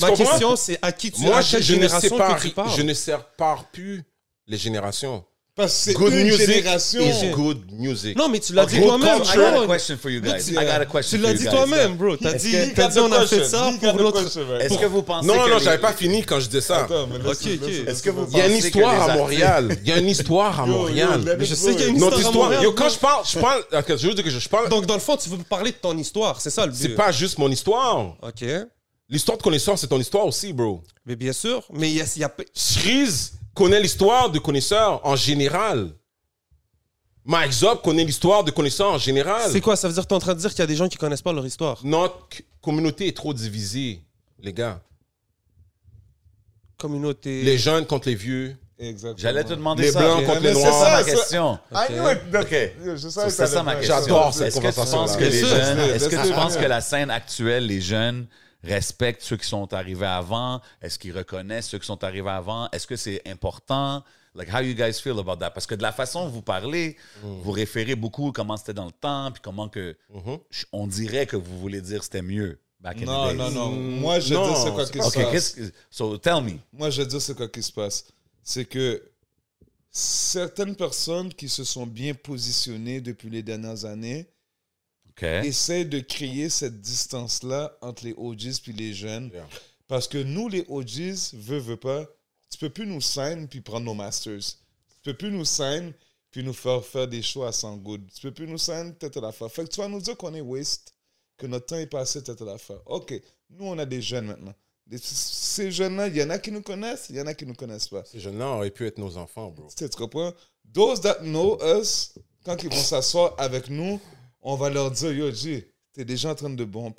Speaker 5: ma question, c'est à qui tu
Speaker 6: Moi, je, je ne
Speaker 5: génération
Speaker 6: sépare,
Speaker 5: que tu parles?
Speaker 6: je ne sépare plus les générations.
Speaker 4: Parce que c'est
Speaker 6: Good
Speaker 4: une
Speaker 6: music
Speaker 4: génération.
Speaker 6: is good music.
Speaker 5: Non, mais tu l'as dit toi-même.
Speaker 3: I got a question for you guys. I got a question
Speaker 5: Tu l'as dit toi-même, bro. T'as dit,
Speaker 3: que-
Speaker 5: t'as dit, on a fait ça pour
Speaker 4: right?
Speaker 3: Est-ce que vous pensez
Speaker 6: non, non, non, j'avais pas fini quand je disais ça.
Speaker 4: Attends, mais laisse-
Speaker 5: Ok, ok.
Speaker 4: laisse-
Speaker 3: Est-ce que vous
Speaker 6: Il y a une histoire à Montréal. Il y a une histoire à Montréal.
Speaker 5: Mais je sais qu'il y a une histoire à. Montréal,
Speaker 6: Yo, quand
Speaker 5: bro.
Speaker 6: je parle, je parle. Je veux dire que je, parle.
Speaker 5: Donc, dans le fond, tu veux me parler de ton histoire, c'est ça le but.
Speaker 6: C'est pas juste mon histoire.
Speaker 5: Ok.
Speaker 6: L'histoire de connaisseur, c'est ton histoire aussi, bro.
Speaker 5: Mais bien sûr. Mais il y a. il y a-
Speaker 6: Shreeze connaît l'histoire de connaisseur en général. Mike Zop connaît l'histoire de connaisseur en général.
Speaker 5: C'est quoi? Ça veut dire que t'es en train de dire qu'il y a des gens qui connaissent pas leur histoire?
Speaker 6: Notre communauté est trop divisée, les gars.
Speaker 5: Communauté.
Speaker 6: Les jeunes contre les vieux.
Speaker 4: Exactement.
Speaker 3: J'allais te demander
Speaker 6: Les
Speaker 3: ça.
Speaker 6: blancs contre les
Speaker 3: c'est
Speaker 6: noirs.
Speaker 3: ça ma
Speaker 4: C'est ça,
Speaker 3: question.
Speaker 4: I knew it.
Speaker 3: OK.
Speaker 4: Je savais
Speaker 3: So,
Speaker 4: que
Speaker 3: C'est ça ma question.
Speaker 6: J'adore cette
Speaker 3: Est-ce que tu penses que les
Speaker 5: Bien sûr.
Speaker 3: jeunes, est-ce que
Speaker 4: Laisse-le
Speaker 3: tu penses
Speaker 4: faire.
Speaker 3: que la scène actuelle, les jeunes respectent ceux qui sont arrivés avant? Est-ce qu'ils reconnaissent ceux qui sont arrivés avant? Est-ce que c'est important? Like, how you guys feel about that? Parce que de la façon dont vous parlez,
Speaker 6: Mm.
Speaker 3: vous référez beaucoup comment c'était dans le temps, puis comment que,
Speaker 6: Mm-hmm.
Speaker 3: on dirait que vous voulez dire c'était mieux back in
Speaker 4: Non,
Speaker 3: the days.
Speaker 4: non, non. Moi, je
Speaker 6: Non,
Speaker 4: dis c'est quoi qui se passe.
Speaker 3: So, tell me.
Speaker 4: Moi, je dire c'est quoi qui se passe. C'est que certaines personnes qui se sont bien positionnées depuis les dernières années
Speaker 3: OK.
Speaker 4: essaient de créer cette distance-là entre les OGs puis les jeunes.
Speaker 6: Yeah.
Speaker 4: Parce que nous, les OGs, veux, veux pas, tu peux plus nous sign puis prendre nos masters. Tu peux plus nous sign puis nous faire faire des choix à 100 good. Tu peux plus nous sign tête à la fin. Fait que tu vas nous dire qu'on est waste, que notre temps est passé tête à la fin. OK, nous, on a des jeunes maintenant. Ces jeunes-là, il y en a qui nous connaissent, il y en a qui nous connaissent pas.
Speaker 6: Ces jeunes-là auraient pu être nos enfants, bro.
Speaker 4: Tu comprends? Those that know us, quand ils vont s'asseoir avec nous, on va leur dire, yo, G, t'es déjà en train de bomber.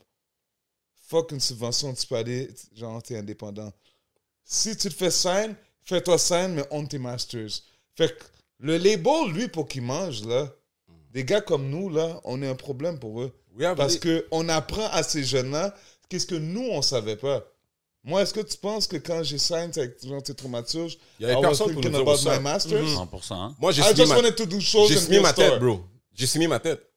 Speaker 4: Fuck une subvention, tu peux aller, genre, t'es indépendant. Si tu te fais sign, fais-toi sign, mais on tes masters. Fait que le label, lui, pour qu'il mange, là, des gars comme nous, là, on est un problème pour eux.
Speaker 6: We have
Speaker 4: Parce
Speaker 6: the-
Speaker 4: qu'on apprend à ces jeunes-là qu'est-ce que nous, on savait pas. Moi, est-ce que tu penses que quand j'ai signé avec genre, tes traumaturges,
Speaker 6: Il y avait personne pour nous dire
Speaker 4: about
Speaker 6: what's
Speaker 4: my masters?
Speaker 3: 100%. hein?
Speaker 6: Moi, j'ai signé
Speaker 4: just
Speaker 6: ma,
Speaker 4: wanted to do shows
Speaker 6: j'ai signé ma tête, bro. J'ai signé ma tête.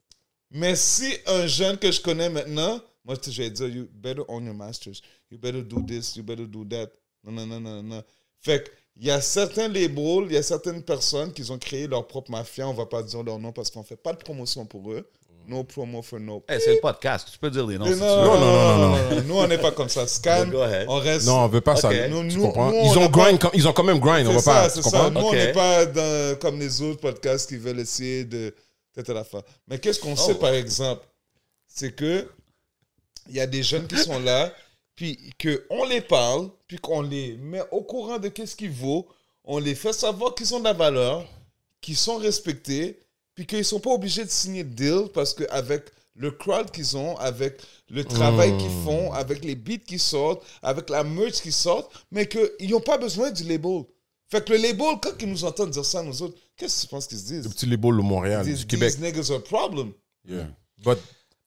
Speaker 4: Mais si un jeune que je connais maintenant, moi, je vais dire, you better own your masters. You better do this, you better do that. Non, non, non, non, non. Fait il y a certains labels, il y a certaines personnes qui ont créé leur propre mafia. On va pas dire leur nom parce qu'on fait pas de promotion pour eux. No promo for no.
Speaker 3: Hey, c'est le podcast. Tu peux dire les noms
Speaker 4: Non,
Speaker 3: si
Speaker 4: non,
Speaker 3: tu veux.
Speaker 4: non, non, non, non. Nous, on n'est pas comme ça. Scan,
Speaker 3: Go ahead.
Speaker 4: on reste.
Speaker 6: Non, on veut pas
Speaker 3: Ok.
Speaker 6: ça.
Speaker 4: Nous-
Speaker 6: tu
Speaker 4: nous-
Speaker 6: comprends?
Speaker 4: nous,
Speaker 6: ils,
Speaker 4: on
Speaker 6: ont grind, comme- ils ont quand même grind. On va
Speaker 4: ça,
Speaker 6: pas.
Speaker 4: c'est ça.
Speaker 6: comprends?
Speaker 4: Nous, on
Speaker 3: Ok.
Speaker 4: n'est pas dans- comme les autres podcasts qui veulent essayer de tête à la fin. Mais qu'est-ce qu'on sait,
Speaker 3: Oh.
Speaker 4: par exemple? C'est que il y a des jeunes qui sont là, puis qu'on les parle, puis qu'on les met au courant de qu'est-ce qu'ils vaut, on les fait savoir qu'ils ont de la valeur, qu'ils sont respectés, puis qu'ils sont pas obligés de signer de deal parce qu'avec le crowd qu'ils ont, avec le travail qu'ils font, avec les beats qui sortent, avec la merch qui sortent, mais qu'ils n'ont pas besoin du label. Fait que le label, quand ils nous entendent dire ça, nous autres, qu'est-ce que tu penses qu'ils se disent?
Speaker 6: Le petit label de Montréal,
Speaker 4: These,
Speaker 6: du Québec.
Speaker 4: these niggas are a problem.
Speaker 6: Yeah. But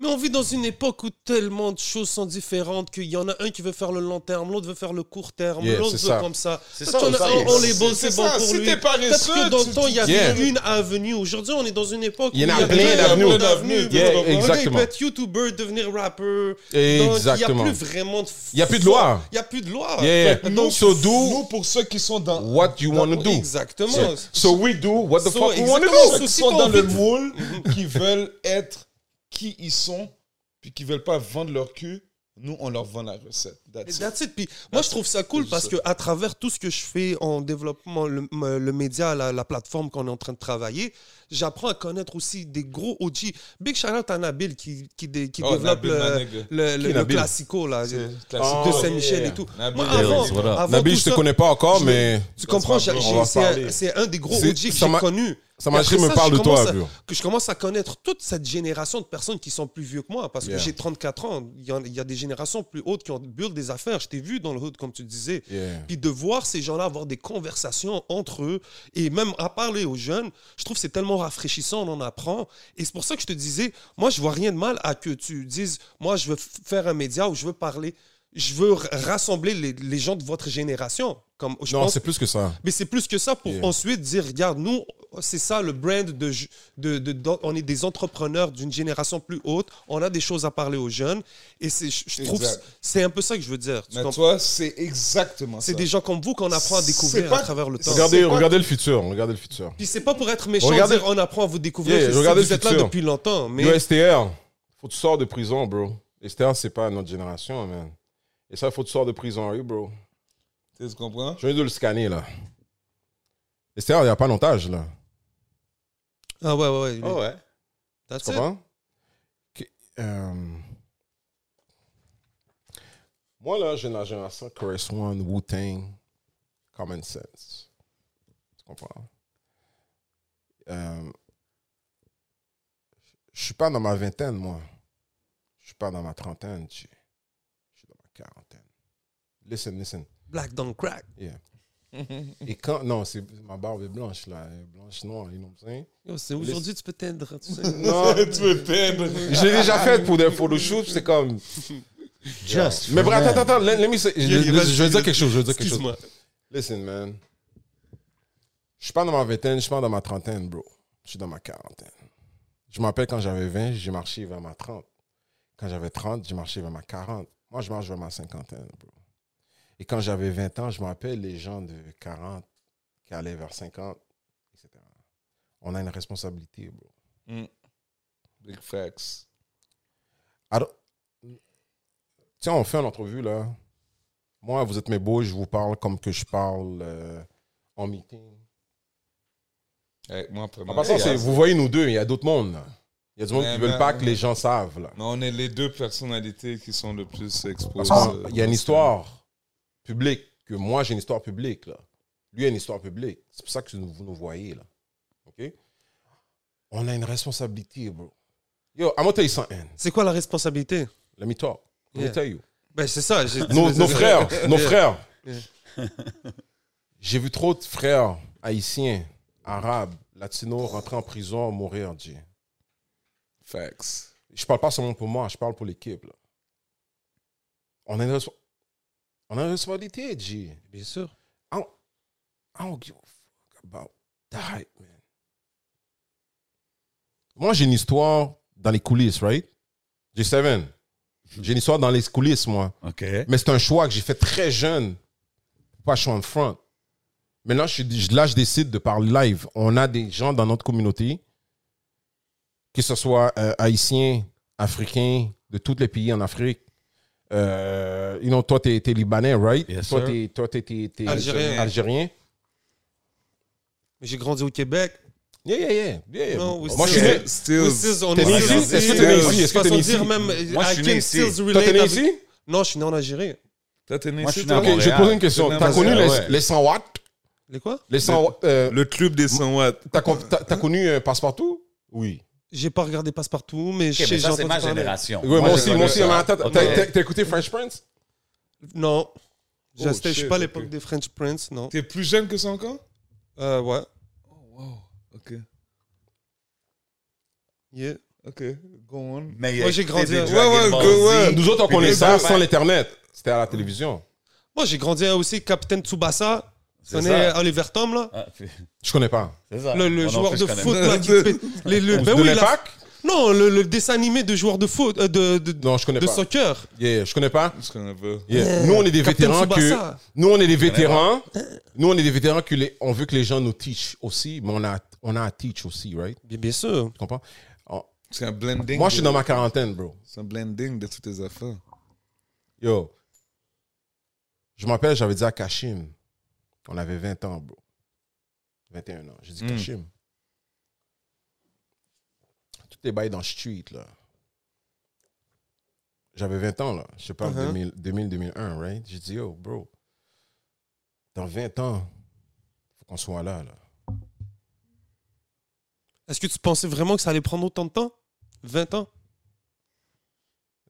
Speaker 5: Mais on vit dans une époque où tellement de choses sont différentes qu'il y en a un qui veut faire le long terme, l'autre veut faire le court terme,
Speaker 6: Yeah,
Speaker 5: l'autre
Speaker 6: c'est
Speaker 5: veut
Speaker 6: ça.
Speaker 5: comme ça.
Speaker 3: C'est ça,
Speaker 5: a-
Speaker 3: ça,
Speaker 5: on, on les
Speaker 4: c'est-
Speaker 5: bosse,
Speaker 4: c'est
Speaker 5: bon
Speaker 4: ça.
Speaker 5: pour
Speaker 4: Si
Speaker 5: lui. Peut-être que dans le temps, il y avait
Speaker 6: Yeah.
Speaker 5: une avenue. Aujourd'hui, on est dans une époque
Speaker 6: Il y en
Speaker 5: où
Speaker 6: a plein d'avenues. Yeah,
Speaker 5: gars, il
Speaker 6: exactement.
Speaker 5: peut être YouTuber, devenir rappeur. Donc, il n'y a
Speaker 6: Exactement.
Speaker 5: plus vraiment de...
Speaker 6: Il y a plus de loi.
Speaker 5: Il n'y a plus de loi.
Speaker 6: Yeah.
Speaker 5: Donc,
Speaker 4: nous,
Speaker 6: so do
Speaker 4: nous, pour ceux qui sont dans,
Speaker 6: what you want to do.
Speaker 5: Exactement.
Speaker 6: So we do what the fuck we want to
Speaker 5: exactement.
Speaker 6: do.
Speaker 4: ceux qui sont dans le moule, qui veulent être qui ils sont, puis qui veulent pas vendre leur cul, nous, on leur vend la recette.
Speaker 5: Et
Speaker 4: That's it.
Speaker 5: that's it. Puis moi, je trouve ça cool parce
Speaker 4: ça.
Speaker 5: que à travers tout ce que je fais en développement, le, le média, la, la plateforme qu'on est en train de travailler, j'apprends à connaître aussi des gros OG. Big shout out à Nabil qui, qui, dé- qui
Speaker 4: Oh,
Speaker 5: développe
Speaker 4: Nabil,
Speaker 5: le, le, le,
Speaker 6: Qui,
Speaker 5: le
Speaker 6: Nabil?
Speaker 5: classico là, de
Speaker 4: classico.
Speaker 5: de
Speaker 6: Oh,
Speaker 5: Saint-Michel
Speaker 4: yeah.
Speaker 5: et tout.
Speaker 4: Nabil,
Speaker 5: Moi, avant,
Speaker 3: What up?
Speaker 5: avant
Speaker 6: Nabil,
Speaker 5: tout
Speaker 6: je te
Speaker 5: ça,
Speaker 6: connais pas encore,
Speaker 5: je-
Speaker 6: mais
Speaker 5: Tu comprends, c'est un- un des gros OG que j'ai connu.
Speaker 6: Ça m'a me parle de toi,
Speaker 5: à- que je commence à connaître toute cette génération de personnes qui sont plus vieux que moi, parce
Speaker 6: Yeah.
Speaker 5: que j'ai 34 ans. Il y, en- il y a des générations plus hautes qui ont build des affaires. Je t'ai vu dans le hood, comme tu disais.
Speaker 6: Yeah.
Speaker 5: Puis de voir ces gens-là avoir des conversations entre eux et même à parler aux jeunes, je trouve que c'est tellement rafraîchissant, on en apprend. Et c'est pour ça que je te disais, moi, je vois rien de mal à que tu dises, moi, je veux faire un média où je veux parler, je veux rassembler les, les gens de votre génération. Comme, je
Speaker 6: Non,
Speaker 5: pense
Speaker 6: c'est plus que ça.
Speaker 5: mais c'est plus que ça pour
Speaker 6: Yeah.
Speaker 5: ensuite dire, regarde, nous, c'est ça le brand de, de, On est des entrepreneurs d'une génération plus haute. On a des choses à parler aux jeunes. Et c'est, je je trouve, c'est un peu ça que je veux dire. Tu
Speaker 4: Mais toi, c'est exactement ça.
Speaker 5: c'est des gens comme vous qu'on apprend à
Speaker 4: C'est
Speaker 5: découvrir
Speaker 4: pas-
Speaker 5: à travers le temps.
Speaker 6: Regardez,
Speaker 4: pas-
Speaker 6: regardez le futur. Regardez le futur.
Speaker 5: Puis c'est pas pour être méchant,
Speaker 6: Regardez-
Speaker 5: dire on apprend à vous découvrir.
Speaker 6: Yeah, regardez
Speaker 5: vous
Speaker 6: le
Speaker 5: êtes là depuis longtemps. Mais
Speaker 6: Yo, STR, faut que tu sors de prison, bro. STR, c'est pas notre génération, man. Et ça, faut que tu sors de prison, oui, bro?
Speaker 4: Tu comprends?
Speaker 6: Je viens de le scanner, là. STR, il n'y a pas longtemps, là.
Speaker 5: ah ouais, ouais, ouais.
Speaker 3: Oh, ouais.
Speaker 5: That's
Speaker 6: Tu comprends? Euh, Moi, là, j'ai la génération Chorus One, Wu-Tang, Common Sense. Tu comprends? Euh, Je suis pas dans ma vingtaine, moi. Je suis pas dans ma trentaine. Je suis dans ma quarantaine. Listen, listen.
Speaker 5: Black don't crack.
Speaker 6: Yeah. Et quand. Non, c'est ma barbe est blanche, là. Blanche, noire, you know what I'm saying?
Speaker 5: C'est- Aujourd'hui, tu peux teindre. tu sais.
Speaker 6: Non,
Speaker 4: tu veux teindre.
Speaker 6: je l'ai déjà fait pour des photoshoots, c'est comme.
Speaker 3: Just.
Speaker 6: Mais bref, attends, attends, let, let me say- je,
Speaker 5: Yeah,
Speaker 6: je- je vais dire quelque chose, je vais dire quelque chose.
Speaker 5: Excuse-moi.
Speaker 6: Listen, man. Je suis pas dans ma vingtaine, je suis pas dans ma trentaine, bro. Je suis dans ma quarantaine. Je me rappelle quand j'avais 20, j'ai marché vers ma 30. Quand j'avais 30, j'ai marché vers ma 40. Moi, je marche vers ma cinquantaine, bro. Et quand j'avais 20 ans, je me rappelle les gens de 40 qui allaient vers 50, etc. On a une responsabilité, bro.
Speaker 4: Big facts.
Speaker 6: Alors, tiens, on fait une entrevue, là. Moi, vous êtes mes beaux, je vous parle comme que je parle euh, en meeting.
Speaker 4: Hey, moi, après,
Speaker 6: En passant, c'est- vous voyez nous deux, il y a d'autres mondes. Il y a du monde
Speaker 4: Mais-
Speaker 6: qui veulent
Speaker 4: mais-
Speaker 6: pas que les gens savent, là.
Speaker 4: Mais on est les deux personnalités qui sont le plus exposées.
Speaker 6: qu'il y a une histoire publique, que moi, j'ai une histoire publique, là. Lui a une histoire publique. C'est pour ça que vous nous voyez, là. OK? On a une responsabilité, bro. Yo, I'm gonna tell you something.
Speaker 5: C'est quoi la responsabilité?
Speaker 6: Let me talk. Let
Speaker 5: Yeah.
Speaker 6: me tell you.
Speaker 5: Ben, c'est ça.
Speaker 6: nos, nos frères, nos frères.
Speaker 5: Yeah.
Speaker 6: J'ai vu trop de frères haïtiens, arabes, latinos rentrer en prison, mourir, G.
Speaker 4: Facts.
Speaker 6: Je parle pas seulement pour moi, je parle pour l'équipe. là. On a une, respo- on a une responsabilité, G.
Speaker 5: Bien sûr.
Speaker 6: I don't, I don't give a fuck about that, man. Moi, j'ai une histoire dans les coulisses, right? J'ai seven. J'ai une histoire dans les coulisses, moi.
Speaker 3: OK.
Speaker 6: Mais c'est un choix que j'ai fait très jeune. Pas choix en front. Maintenant, je, suis- là, je décide de parler live. On a des gens dans notre communauté, que ce soit euh, haïtiens, africains, de tous les pays en Afrique. Euh, you know, toi, t'es es libanais, right?
Speaker 3: Yes,
Speaker 6: toi, t'es toi, t'es- t'es- t'es
Speaker 5: Algérien. J'ai grandi au Québec.
Speaker 6: Yeah, yeah, yeah.
Speaker 5: we
Speaker 6: Moi, je suis
Speaker 5: still- still- on
Speaker 6: T'es né ici? Est-ce que t'es né ici? Est-ce que t'es né ici?
Speaker 5: même,
Speaker 3: Moi, je
Speaker 5: I
Speaker 3: suis né ici.
Speaker 6: Toi, t'es né
Speaker 5: avec-
Speaker 6: ici?
Speaker 5: Non, je suis né en Algérie.
Speaker 4: Toi, t'es né
Speaker 3: Moi,
Speaker 4: ici,
Speaker 3: je suis né à
Speaker 4: toi?
Speaker 6: Ok, je vais te poser une question. T'as connu les,
Speaker 3: Ouais.
Speaker 6: les 100 watts?
Speaker 5: Les quoi?
Speaker 6: Les 100 watts, euh,
Speaker 4: Le club des 100 watts.
Speaker 6: T'as connu euh, Passepartout? Oui.
Speaker 5: J'ai pas regardé Passe-Partout, mais je
Speaker 3: OK, mais ça,
Speaker 5: j'ai
Speaker 3: c'est ma génération.
Speaker 6: Oui, moi,
Speaker 3: Moi,
Speaker 6: aussi, moi aussi. mais
Speaker 3: ça.
Speaker 6: attends, t'as
Speaker 3: OK.
Speaker 6: t'as- t'as écouté French Prince?
Speaker 5: Non. Je
Speaker 4: Oh,
Speaker 5: je suis
Speaker 4: shit,
Speaker 5: pas à
Speaker 4: ok.
Speaker 5: l'époque des French Prince, non.
Speaker 4: T'es plus jeune que ça encore?
Speaker 5: Euh, ouais.
Speaker 4: Oh, wow. OK.
Speaker 5: Yeah.
Speaker 4: Ok, go on.
Speaker 3: Mais
Speaker 5: Moi, j'ai grandi
Speaker 4: Ouais, ouais, ouais.
Speaker 6: Nous autres, on connaît
Speaker 3: des
Speaker 6: ça sans l'Internet. C'était à la télévision.
Speaker 5: Moi, j'ai grandi aussi Captain Tsubasa.
Speaker 3: C'est
Speaker 5: Tu connais
Speaker 3: ça.
Speaker 5: Oliver Tom, là
Speaker 3: Ah,
Speaker 6: Je connais pas.
Speaker 3: C'est ça.
Speaker 5: Le, joueur de foot, là, qui fait... Les, le, ben oui, la- Non, le, le dessin animé de joueurs de foot, euh, de, de,
Speaker 6: Non, je connais
Speaker 5: de
Speaker 6: pas.
Speaker 5: soccer.
Speaker 6: Yeah, je connais pas.
Speaker 4: Je connais pas.
Speaker 6: Yeah. Nous, on est des
Speaker 5: Captain
Speaker 6: vétérans que. Nous, on est des vétérans. Nous, on est des vétérans que les, on veut que les gens nous teach aussi, mais on a, on a à teach aussi, right?
Speaker 5: Bien, bien sûr.
Speaker 6: Tu comprends?
Speaker 4: C'est un blending.
Speaker 6: Moi, je suis dans ma quarantaine, bro.
Speaker 4: C'est un blending de toutes tes affaires.
Speaker 6: Yo. Je m'appelle, j'avais dit à Kashim. On avait 20 ans, bro. 21 ans. J'ai dit,
Speaker 4: Mm.
Speaker 6: Kashim. Tout est bail dans le street, là. J'avais 20 ans, là. Je parle
Speaker 5: Uh-huh.
Speaker 6: 2000-2001, right? J'ai dit, yo, bro. Dans 20 ans, faut qu'on soit là, là.
Speaker 5: Est-ce que tu pensais vraiment que ça allait prendre autant de temps? 20 ans?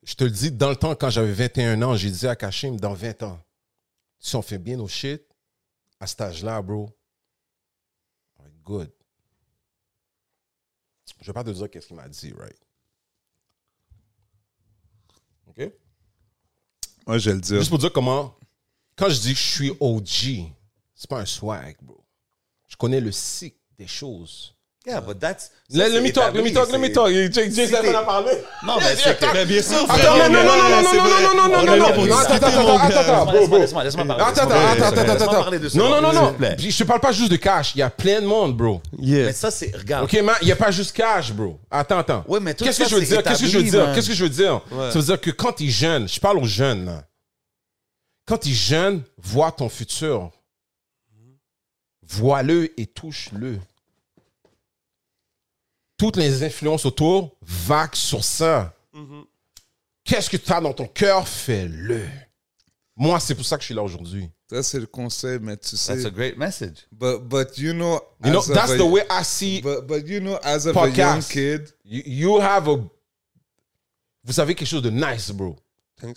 Speaker 6: Je te le dis, dans le temps, quand j'avais 21 ans, j'ai dit à Kashim, dans 20 ans, si on fait bien nos shit, à cet âge-là, bro, good. Je vais pas te dire qu'est-ce qu'il m'a dit, right? OK?
Speaker 4: Moi, je vais le dire.
Speaker 6: Juste pour dire comment, quand je dis que je suis OG, c'est pas un swag, bro. Je connais le cycle des choses.
Speaker 3: Yeah, but that's.
Speaker 6: Let, let me talk, let me talk, let me talk. Jake, Jake,
Speaker 3: t'es-
Speaker 6: a parlé.
Speaker 3: Non, mais c'est que.
Speaker 5: Mais bien sûr,
Speaker 6: Attends, non,
Speaker 5: on
Speaker 6: non, non, non, non, non, non, non, non, non, attends, attends, attends,
Speaker 3: Laisse-moi, laisse-moi, parler.
Speaker 6: Attends, attends, attends, attends, attends. Non, non, non, non. Je te parle pas juste de cash. Il y a plein de monde, bro.
Speaker 3: Mais ça, c'est. Regarde.
Speaker 6: OK, man, il n'y a pas juste cash, bro. Attends, attends.
Speaker 3: Ouais, mais
Speaker 6: Qu'est-ce que je veux dire? Qu'est-ce que je veux dire? Qu'est-ce que je veux dire? Ça veut dire que quand tu es jeune, je parle aux jeunes, là. Quand tu es jeune, vois ton futur. Vois-le et touche-le. Toutes les influences autour vaguent sur ça. Qu'est-ce que tu as dans ton cœur? Fais-le. Moi, c'est pour ça que je suis là aujourd'hui.
Speaker 4: Ça, c'est le conseil, mais tu sais.
Speaker 3: That's a great message.
Speaker 4: But, but you know,
Speaker 6: You know, that's
Speaker 4: a-
Speaker 6: the way I see
Speaker 4: But, but you know, as a young
Speaker 6: podcast.
Speaker 4: kid,
Speaker 6: You, you have a. Vous avez quelque chose de nice, bro.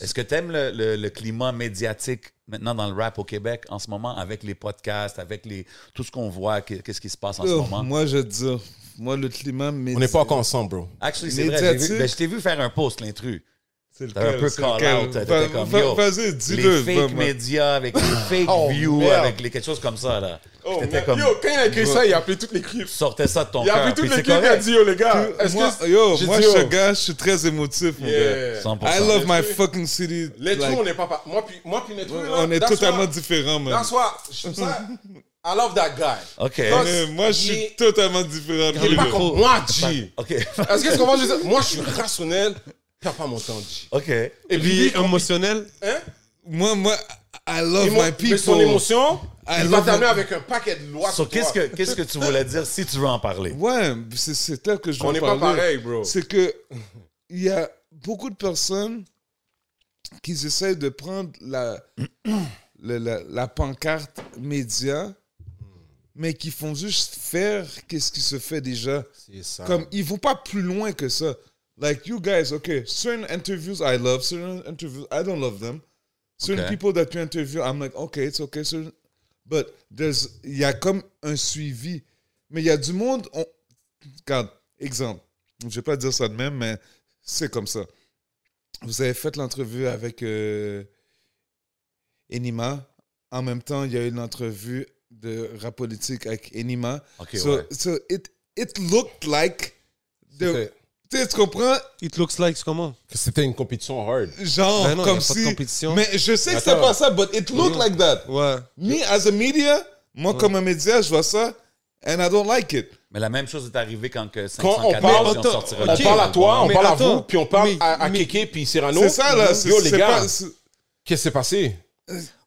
Speaker 3: Est-ce que tu aimes le, le- le climat médiatique maintenant dans le rap au Québec en ce moment avec les podcasts, avec les, tout ce qu'on voit, que- qu'est-ce qui se passe en ce moment?
Speaker 4: moi, je veux dire, moi, le climat médi-
Speaker 6: On n'est pas encore ensemble, bro.
Speaker 3: Actually, c'est vrai. vu- ben, je t'ai vu faire un post, l'intrus.
Speaker 4: C'est
Speaker 3: un peu
Speaker 4: c'est
Speaker 3: call
Speaker 4: lequel?
Speaker 3: out. T'étais comme, yo,
Speaker 4: Vas-y, dis-le.
Speaker 3: les fake médias avec les fake
Speaker 6: Oh,
Speaker 3: views,
Speaker 6: merde.
Speaker 3: avec les, quelque chose comme ça. Là.
Speaker 6: Oh,
Speaker 3: comme,
Speaker 6: Yo, quand il a écrit ça, il a appelé toutes les clips.
Speaker 3: sortais ça de ton
Speaker 6: Il a
Speaker 3: cœur.
Speaker 6: appelé toutes les clips, il a dit, yo, les gars, est-ce
Speaker 4: Moi,
Speaker 6: que.
Speaker 4: yo, moi,
Speaker 6: dit,
Speaker 4: je suis gars, je suis très émotif, mon gars.
Speaker 6: Yeah.
Speaker 3: 100%.
Speaker 4: I love my fucking city.
Speaker 6: Les on n'est pas. pa- Moi, puis là,
Speaker 4: on est totalement différents, man.
Speaker 6: That's why. je- ça, I love that guy.
Speaker 3: OK.
Speaker 6: Non,
Speaker 4: Mais moi, je suis totalement différent de
Speaker 6: Il est pas
Speaker 4: lui.
Speaker 6: comme moi, G.
Speaker 3: OK.
Speaker 6: Est-ce que va dire? Moi, je suis rationnel. T'as pas mon temps, G.
Speaker 3: OK.
Speaker 6: Et
Speaker 5: puis, émotionnel.
Speaker 6: hein?
Speaker 4: Moi, moi, I love my people.
Speaker 6: Mais son émotion,
Speaker 4: I
Speaker 6: il va
Speaker 4: love
Speaker 6: t'amener
Speaker 4: my-
Speaker 6: avec un paquet de lois.
Speaker 3: So, qu'est-ce que qu'est-ce que tu voulais dire si tu veux en parler?
Speaker 4: Ouais, c'est- c'est tel que je veux
Speaker 6: On
Speaker 4: en
Speaker 6: n'est pas
Speaker 4: parler.
Speaker 6: pareil, bro.
Speaker 4: C'est que il y a beaucoup de personnes qui essaient de prendre la, la, la pancarte média, mais qui font juste faire qu'est-ce qui se fait déjà.
Speaker 6: C'est ça.
Speaker 4: Comme ils vont pas plus loin que ça. Like you guys, okay, certain interviews I love, certain interviews I don't love them. Certain
Speaker 3: Okay.
Speaker 4: people that you interview, I'm like, okay, it's okay, certain, but there's, il y a comme un suivi. Mais il y a du monde, on, regarde, exemple, je vais pas dire ça de même, mais c'est comme ça. Vous avez fait l'entrevue avec euh, Enima. En même temps, il y a eu l'entrevue de rap politique avec Enima.
Speaker 3: OK,
Speaker 4: so,
Speaker 3: ouais.
Speaker 4: so it, it looked like the, tu sais, tu comprends?
Speaker 5: It looks like comment?
Speaker 6: Que C'était une compétition hard.
Speaker 4: Genre,
Speaker 5: Ben non,
Speaker 4: comme si.
Speaker 5: compétition.
Speaker 4: Mais je sais que c'est pas ça, but it looked like that.
Speaker 5: Ouais.
Speaker 4: Me, as a media, moi, comme un média, je vois ça, and I don't like it.
Speaker 3: Mais la même chose est arrivée quand que
Speaker 6: Quand on
Speaker 3: 504
Speaker 6: parle-
Speaker 3: émissions
Speaker 5: Attends,
Speaker 3: sortira
Speaker 6: On
Speaker 5: Ok.
Speaker 6: parle à toi, on
Speaker 5: Mais
Speaker 6: parle à vous, puis on parle
Speaker 5: mais-
Speaker 6: à, à
Speaker 5: mais-
Speaker 6: Kéké puis Cyrano.
Speaker 4: C'est ça, là. c'est-
Speaker 6: Yo, les gars, qu'est-ce qui s'est passé?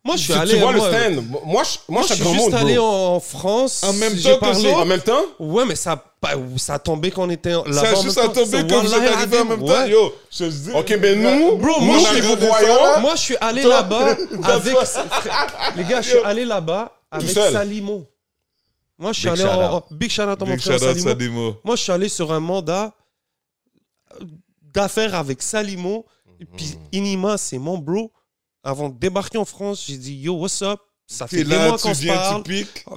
Speaker 5: Moi, je suis
Speaker 6: Tu,
Speaker 5: allé.
Speaker 6: tu vois
Speaker 5: moi,
Speaker 6: le stand. Moi, je, moi, je suis
Speaker 5: juste
Speaker 6: monde,
Speaker 5: allé
Speaker 6: bro.
Speaker 5: en France.
Speaker 4: En même temps que
Speaker 5: parlé.
Speaker 4: ça?
Speaker 6: En même temps?
Speaker 5: Ouais, mais ça, pas- ça a tombé quand on était là-bas.
Speaker 4: Ça a juste
Speaker 5: temps. C'est
Speaker 4: quand vous êtes arrivés en même temps. Yo, je dis.
Speaker 6: Ok, mais nous,
Speaker 5: Bro, moi, je
Speaker 6: vous voyons.
Speaker 5: Moi, je suis allé là-bas avec. Les gars, je suis allé là-bas avec. Salimo. Moi, je suis allé en. Big shout out à mon frère Salimo. Moi, je suis allé sur un mandat d'affaires avec Salimo. Puis, Inima, c'est mon bro. Avant de débarquer en France, j'ai dit Yo, what's up? Ça fait des
Speaker 4: là,
Speaker 5: mois qu'on se parle.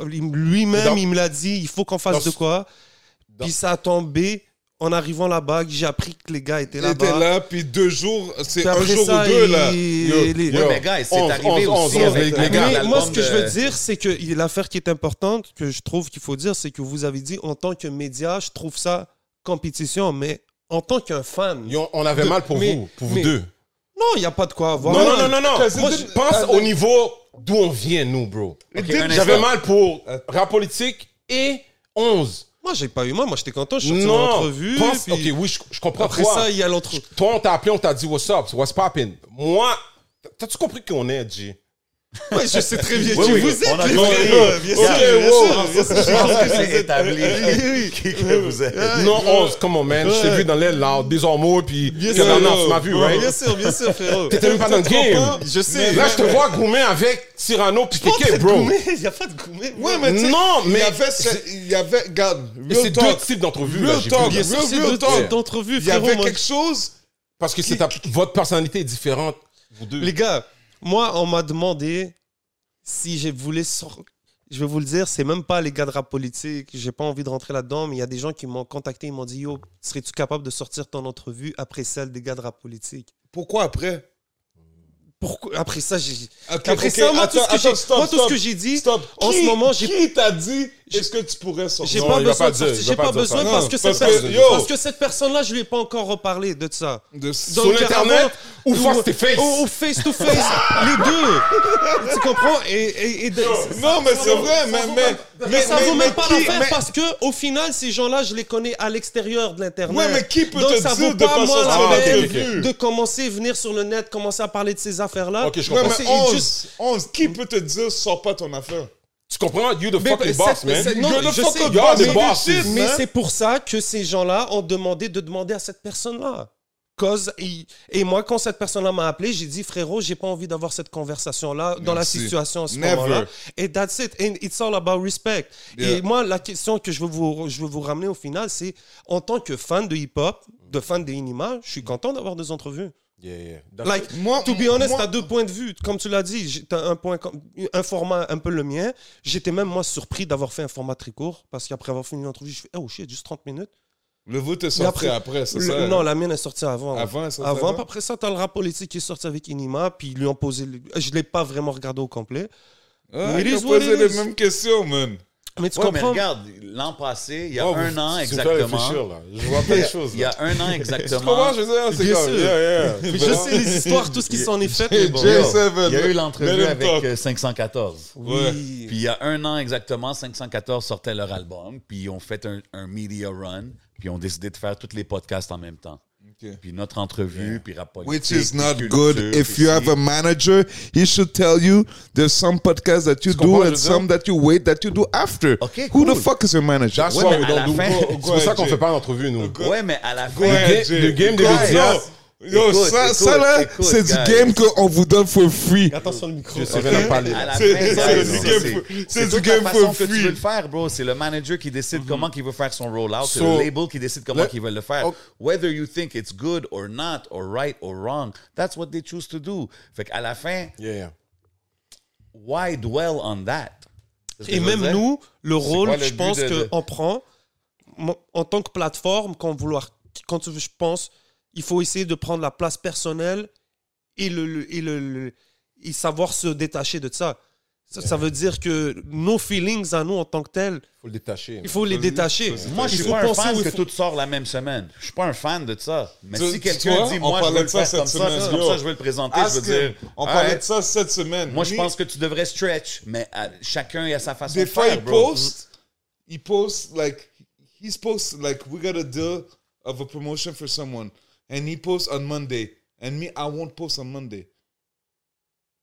Speaker 5: Lui-même, il me l'a dit il faut qu'on fasse
Speaker 6: dans
Speaker 5: de quoi.
Speaker 6: dans-
Speaker 5: Puis ça a tombé En arrivant là-bas, j'ai appris que les gars étaient
Speaker 4: Il était
Speaker 5: là-bas.
Speaker 4: là, puis deux jours, c'est un jour
Speaker 5: ça,
Speaker 4: ou deux,
Speaker 5: il-
Speaker 4: là.
Speaker 5: les-
Speaker 6: Yo,
Speaker 3: Ouais, mais gars, c'est
Speaker 6: 11,
Speaker 3: arrivé
Speaker 6: 11,
Speaker 3: aussi
Speaker 6: 11,
Speaker 3: avec
Speaker 6: les gars.
Speaker 5: Mais moi, ce que
Speaker 3: de-
Speaker 5: je veux dire, c'est que l'affaire qui est importante, que je trouve qu'il faut dire, c'est que vous avez dit en tant que média, je trouve ça compétition, mais en tant qu'un fan.
Speaker 6: Yo, on avait
Speaker 5: De-
Speaker 6: mal pour
Speaker 5: mais-
Speaker 6: vous, pour vous
Speaker 5: mais-
Speaker 6: deux.
Speaker 5: Non, il n'y a pas de quoi avoir.
Speaker 6: Non, non, non, non, non. Moi, je pense au niveau d'où on vient, nous, bro. J'avais mal pour rap politique et 11.
Speaker 5: Moi, j'ai pas eu mal. Moi, j'étais content. Je suis sorti en
Speaker 6: Non,
Speaker 5: entrevue.
Speaker 6: pense,
Speaker 5: puis
Speaker 6: ok, oui, je, je comprends
Speaker 5: Après
Speaker 6: toi.
Speaker 5: ça, il y a l'entrevue.
Speaker 6: Toi, on t'a appelé, on t'a dit what's up, what's poppin'? Moi, t'as-tu compris qui on est, G?
Speaker 5: Ouais, je sais très bien
Speaker 3: Oui,
Speaker 5: qui
Speaker 3: oui,
Speaker 5: vous êtes.
Speaker 3: on
Speaker 5: les frères. Bien sûr, bien sûr, bien sûr.
Speaker 3: Je pense que c'est établi
Speaker 5: Oui,
Speaker 3: qui que vous êtes.
Speaker 6: Non, 11, come on, man. Je t'ai vu dans l'aile, là, des ormeaux, puis
Speaker 5: Bien
Speaker 6: que maintenant, tu m'as vu, right?
Speaker 5: Bien sûr, bien sûr, frérot.
Speaker 6: T'étais même pas dans le game.
Speaker 5: Je sais.
Speaker 6: Là, je te vois goumer avec Cyrano puis
Speaker 5: de
Speaker 6: bro.
Speaker 5: gourmet, Il n'y a pas de gourmet.
Speaker 4: Ouais, mais
Speaker 6: Non,
Speaker 4: il
Speaker 6: mais
Speaker 4: y avait, ce- il y avait, regarde,
Speaker 6: c'est deux types d'entrevues, là,
Speaker 4: Real
Speaker 6: j'ai
Speaker 4: talk.
Speaker 5: d'entrevues,
Speaker 4: Il y avait
Speaker 5: frérot.
Speaker 4: quelque chose.
Speaker 6: Parce que c'est votre personnalité est différente, vous deux.
Speaker 5: Les gars, moi, on m'a demandé si je voulais sor- Je vais vous le dire, c'est même pas les gars de rap politique. J'ai pas envie de rentrer là-dedans, mais il y a des gens qui m'ont contacté. Ils m'ont dit Yo, serais-tu capable de sortir ton entrevue après celle des gars de rap politique?
Speaker 4: Pourquoi après?
Speaker 5: Pourquoi Après ça, j'ai. Après
Speaker 4: ok,
Speaker 5: ça, moi, tout ce que j'ai-
Speaker 4: attends, stop,
Speaker 5: moi, tout ce que j'ai dit,
Speaker 4: stop.
Speaker 5: en
Speaker 4: Qui-
Speaker 5: ce moment, j'ai-
Speaker 4: Qui t'a dit est-ce que tu pourrais
Speaker 5: J'ai
Speaker 4: sortir?
Speaker 6: Non,
Speaker 5: pas
Speaker 6: il va
Speaker 5: besoin
Speaker 6: pas
Speaker 5: de
Speaker 6: dire,
Speaker 5: sortir.
Speaker 6: il
Speaker 5: J'ai pas
Speaker 6: pas dire
Speaker 5: besoin
Speaker 6: ça.
Speaker 5: parce
Speaker 4: Non,
Speaker 5: que,
Speaker 4: parce
Speaker 5: cette
Speaker 4: que,
Speaker 5: personne-
Speaker 4: yo.
Speaker 5: parce que cette personne-là, je lui ai pas encore reparlé de ça.
Speaker 4: De-
Speaker 6: Sur
Speaker 5: Donc,
Speaker 6: Internet
Speaker 5: avant-
Speaker 6: ou face to face?
Speaker 5: Ou, ou face to face, les deux. Tu comprends? Et, et- et de-
Speaker 4: Non, mais c'est vrai, mais, mais,
Speaker 5: mais ça vaut même pas
Speaker 4: qui-
Speaker 5: l'affaire
Speaker 4: mais-
Speaker 5: parce que au final, ces gens-là, je les connais à l'extérieur de l'internet.
Speaker 4: Ouais, mais qui peut
Speaker 5: Donc
Speaker 4: te
Speaker 5: ça
Speaker 4: dire
Speaker 5: vaut
Speaker 4: de
Speaker 5: pas
Speaker 4: pas
Speaker 5: moi
Speaker 4: sortir?
Speaker 5: La
Speaker 6: Ah, ok,
Speaker 5: peine de commencer à venir sur le net, commencer à parler de ces affaires-là.
Speaker 6: Ok, je
Speaker 4: Ouais,
Speaker 6: comprends.
Speaker 4: mais
Speaker 5: c'est
Speaker 4: 11,
Speaker 5: juste-
Speaker 4: 11, qui peut te dire sors pas ton affaire?
Speaker 6: Tu comprends? You the
Speaker 5: Mais-
Speaker 6: fucking boss, man.
Speaker 5: non,
Speaker 4: You're the fucking
Speaker 6: boss,
Speaker 5: mais- Mais c'est pour ça que ces gens-là ont demandé de demander à cette personne-là. Cause, et, et moi, quand cette personne-là m'a appelé, j'ai dit, frérot, j'ai pas envie d'avoir cette conversation-là dans la situation à ce moment-là. Et that's it. And it's all about respect.
Speaker 4: Yeah.
Speaker 5: Et moi, la question que je veux vous, je veux vous ramener au final, c'est en tant que fan de hip-hop, de fan des Inima, je suis content d'avoir des entrevues.
Speaker 6: Yeah, yeah. That's-
Speaker 5: Like,
Speaker 4: Moi-
Speaker 5: to be honest, t'as deux points de vue. Comme tu l'as dit, t'as un, point, un format un peu le mien. J'étais même, moi, surpris d'avoir fait un format très court parce qu'après avoir fini l'entrevue, je fais, oh shit, juste 30 minutes.
Speaker 4: Le vote est sorti après, c'est
Speaker 5: le-
Speaker 4: ça?
Speaker 5: Non, la mienne est sortie avant.
Speaker 4: Avant,
Speaker 5: après ça, t'as le rap politique qui est sorti avec Inima, puis ils lui ont posé. le- Je l'ai pas vraiment regardé au complet.
Speaker 4: Ah, ils ont posé les mêmes questions, man.
Speaker 5: Mais tu
Speaker 3: Ouais, mais
Speaker 5: comprends?
Speaker 3: regarde, l'an passé, il y a
Speaker 6: Oh,
Speaker 3: un an
Speaker 6: tu
Speaker 3: exactement.
Speaker 6: là. Je vois plein de choses.
Speaker 3: Il y a un an
Speaker 6: Tu
Speaker 3: exactement.
Speaker 6: comprends? Je dire, c'est
Speaker 5: Bien
Speaker 6: comme,
Speaker 5: sûr.
Speaker 6: yeah, yeah.
Speaker 5: Mais je sais les histoires, tout ce qui s'en est fait. mais bon.
Speaker 4: J7,
Speaker 3: Il y a eu l'entrevue avec
Speaker 4: talk.
Speaker 3: euh, 514.
Speaker 4: Ouais.
Speaker 5: Oui.
Speaker 3: Puis il y a un an exactement, 514 sortait leur album, puis ils ont fait un, un media run, puis ils ont décidé de faire tous les podcasts en même temps.
Speaker 4: Ok.
Speaker 3: Puis notre entrevue, puis rap politique.
Speaker 4: Which is
Speaker 3: puis
Speaker 4: not
Speaker 3: culture,
Speaker 4: good.
Speaker 3: puis
Speaker 4: If you have a manager, he should tell you there's some podcasts that you do and some that you wait that you do after.
Speaker 3: Ok,
Speaker 4: Who the
Speaker 3: cool.
Speaker 4: fuck is your manager?
Speaker 6: That's
Speaker 3: Ouais,
Speaker 6: C'est pour ça qu'on fait pas d'entrevue, nous.
Speaker 3: Ouais, mais à la fin.
Speaker 6: Le game des médias-.
Speaker 4: Yo,
Speaker 3: Écoute,
Speaker 4: ça,
Speaker 3: écoute,
Speaker 4: ça là, c'est du game qu'on vous donne for free.
Speaker 5: Attention le micro.
Speaker 6: Je sais rien à parler.
Speaker 4: C'est- c'est du
Speaker 3: c'est-
Speaker 4: game
Speaker 3: c'est-
Speaker 4: for-
Speaker 3: c'est
Speaker 4: c'est
Speaker 3: que tu
Speaker 4: free.
Speaker 3: veux le faire, bro. C'est le manager qui décide comment il veut faire son rollout. C'est
Speaker 6: So-
Speaker 3: le label qui décide comment
Speaker 6: Le-
Speaker 3: il veut le faire.
Speaker 6: Oh.
Speaker 3: Whether you think it's good or not, or right or wrong, that's what they choose to do. Fait qu'à la fin,
Speaker 6: Yeah, yeah.
Speaker 3: why dwell on that? C'est
Speaker 5: Et même nous, le rôle,
Speaker 3: quoi le
Speaker 5: je pense
Speaker 3: de- de-
Speaker 5: qu'on prend, en tant que plateforme, quand, vouloir, quand je pense, il faut essayer de prendre la place personnelle et, le, le- et, le, le- et savoir se détacher de ça. Ça, ça veut dire que nos feelings à nous en tant que tels,
Speaker 6: Faut le détacher.
Speaker 5: il faut les détacher.
Speaker 3: Moi, je
Speaker 5: Il
Speaker 3: suis
Speaker 5: faut
Speaker 3: pas un fan
Speaker 5: il
Speaker 3: que
Speaker 5: faut-
Speaker 3: tout sort la même semaine. Je suis pas un fan de ça. Mais
Speaker 4: Tu-
Speaker 3: si quelqu'un dit, moi, je veux
Speaker 4: de
Speaker 3: le
Speaker 4: ça
Speaker 3: faire
Speaker 4: cette
Speaker 3: comme ça,
Speaker 4: semaine,
Speaker 3: c'est comme ça, je veux le présenter, je
Speaker 4: Ask
Speaker 3: veux dire.
Speaker 4: him. On parlait de ça cette semaine.
Speaker 3: Moi, je pense que tu devrais stretch, mais euh, chacun a sa façon
Speaker 4: Des
Speaker 3: de
Speaker 4: fois,
Speaker 3: faire,
Speaker 4: il
Speaker 3: bro.
Speaker 4: post, il post, like, he's post, like, we got a deal of a promotion for someone. And he posts on Monday. And me, I won't post on Monday.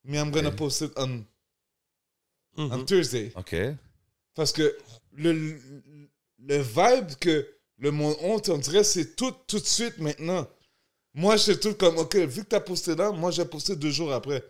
Speaker 4: Me, I'm gonna post it on,
Speaker 5: Mhm.
Speaker 4: on Thursday.
Speaker 3: OK.
Speaker 4: Parce que le, le, vibe que le monde honte, on dirait, c'est tout, tout de suite maintenant. Moi, je suis tout comme, OK, vu que t'as posté là, moi, j'ai posté deux jours après.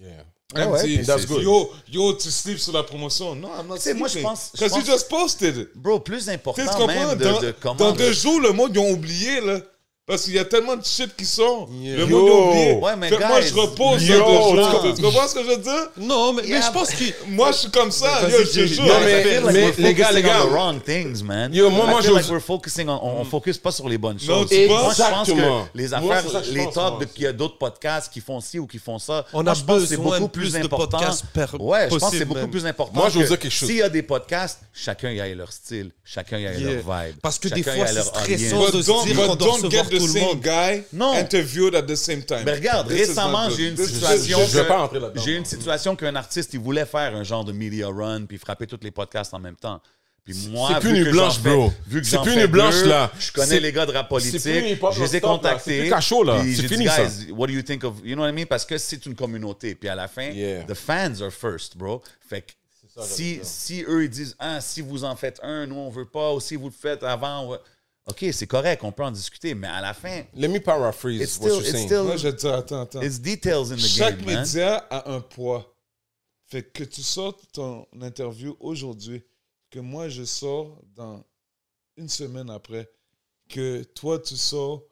Speaker 6: Yeah.
Speaker 4: Me
Speaker 3: ouais,
Speaker 4: dit,
Speaker 3: that's good.
Speaker 4: Yo, yo, tu sleeps sur la promotion. Non, I'm not
Speaker 3: moi, je pense-
Speaker 4: Because you
Speaker 3: pense-
Speaker 4: just posted it.
Speaker 3: Bro, plus important même de,
Speaker 4: dans,
Speaker 3: de comment...
Speaker 4: dans
Speaker 3: de-
Speaker 4: deux jours, le monde, ils ont oublié, là. Parce qu'il y a tellement de shit qui sort.
Speaker 5: Yeah.
Speaker 4: Le
Speaker 6: Yo.
Speaker 4: monde est oublié.
Speaker 3: Ouais, mais
Speaker 4: Fait moi, je repose
Speaker 6: yo,
Speaker 3: non.
Speaker 4: Tu comprends? Ce que je veux dire?
Speaker 5: Non, mais, je pense que.
Speaker 4: Moi, je suis comme ça. Yo, je jure.
Speaker 6: Non, mais-
Speaker 3: like
Speaker 6: les gars, les gars.
Speaker 3: on the wrong things, man.
Speaker 6: Yo, moi,
Speaker 3: I
Speaker 6: moi,
Speaker 3: feel
Speaker 6: je-
Speaker 3: like we're focusing on, on, on focus pas sur les bonnes
Speaker 4: Non,
Speaker 3: choses.
Speaker 4: tu
Speaker 3: Moi, je pense
Speaker 6: Exactement.
Speaker 3: que les
Speaker 6: Moi,
Speaker 3: affaires,
Speaker 6: je
Speaker 3: les
Speaker 6: moi
Speaker 3: de qu'il y a d'autres podcasts qui font ci ou qui font ça.
Speaker 5: On
Speaker 3: moi,
Speaker 5: a
Speaker 3: je pense que c'est
Speaker 5: besoin
Speaker 3: beaucoup
Speaker 5: de
Speaker 3: plus important. ouais, je pense que c'est beaucoup plus important.
Speaker 6: Moi, je veux dire quelque chose.
Speaker 3: S'il y a des podcasts, chacun y a leur style, chacun y a leur vibe.
Speaker 5: Parce que des fois,
Speaker 3: a
Speaker 5: c'est
Speaker 3: leur
Speaker 5: stressant. de se
Speaker 4: don't,
Speaker 5: dire qu'on doit recevoir tout le
Speaker 4: same
Speaker 5: monde.
Speaker 4: guy
Speaker 3: Non.
Speaker 4: interviewed at the same time.
Speaker 3: Mais regarde,
Speaker 4: This is
Speaker 3: récemment, j'ai eu une.
Speaker 4: This-
Speaker 3: situation.
Speaker 6: je vais pas rentrer là-dedans,
Speaker 3: J'ai une situation qu'un artiste, il voulait faire un genre de media run puis frapper tous les podcasts en même temps. Puis moi,
Speaker 6: c'est plus une blanche, bro. C'est plus une blanche, là.
Speaker 3: Je connais les gars de rap politique. Je les ai contactés.
Speaker 6: C'est cachot, là. C'est fini, ça.
Speaker 3: what do you think of. You know what I mean? Parce que c'est une communauté. Puis à la fin, the fans are first, bro. Fait que si, si eux, ils disent, ah, si vous en faites un, nous, on veut pas, ou si vous le faites avant, ouais. OK, c'est correct, on peut en discuter, mais à la fin,
Speaker 6: Let me paraphrase
Speaker 3: it's
Speaker 6: what
Speaker 3: still,
Speaker 6: you're
Speaker 3: it's
Speaker 6: saying.
Speaker 3: still,
Speaker 4: Moi, je dis, attends, attends.
Speaker 3: it's details in the
Speaker 4: Chaque
Speaker 3: game, man.
Speaker 4: média a un poids. Fait que tu sortes ton interview aujourd'hui, que moi je sors dans une semaine après, que toi tu sors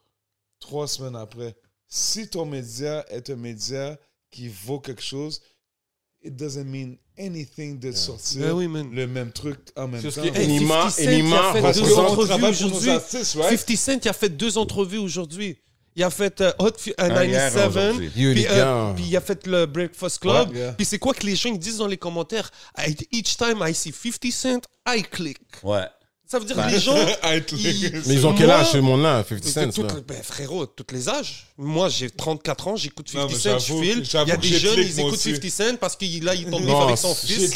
Speaker 4: trois semaines après. Si ton média est un média qui vaut quelque chose, it doesn't mean anything de sortir
Speaker 5: Ben oui,
Speaker 4: le même truc en même temps.
Speaker 6: Enima,
Speaker 5: 50 Cent, il a
Speaker 6: Enima,
Speaker 4: Parce
Speaker 5: aujourd'hui.
Speaker 4: right?
Speaker 5: 50 Cent, il a fait deux entrevues aujourd'hui. Il a fait euh, Hot
Speaker 3: hier,
Speaker 5: 97,
Speaker 3: aujourd'hui.
Speaker 6: Yo,
Speaker 5: puis, euh, puis il a fait le Breakfast Club.
Speaker 4: Ouais, yeah.
Speaker 5: Puis c'est quoi que les gens disent dans les commentaires? I- Each time I see 50 Cent, I click.
Speaker 3: Ouais.
Speaker 5: Ça veut dire que les gens.
Speaker 4: I click.
Speaker 6: Mais ils ont quel âge, ce monde-là, 50
Speaker 5: de
Speaker 6: Cent?
Speaker 5: toutes-
Speaker 6: là?
Speaker 5: ben, frérot, tous les âges. Moi, j'ai 34 ans, j'écoute
Speaker 4: Non,
Speaker 5: 50
Speaker 4: mais
Speaker 5: Cent, je file. Il y a des jeunes, ils écoutent
Speaker 4: aussi.
Speaker 5: 50 Cent parce qu'il là, il tombe avec son fils.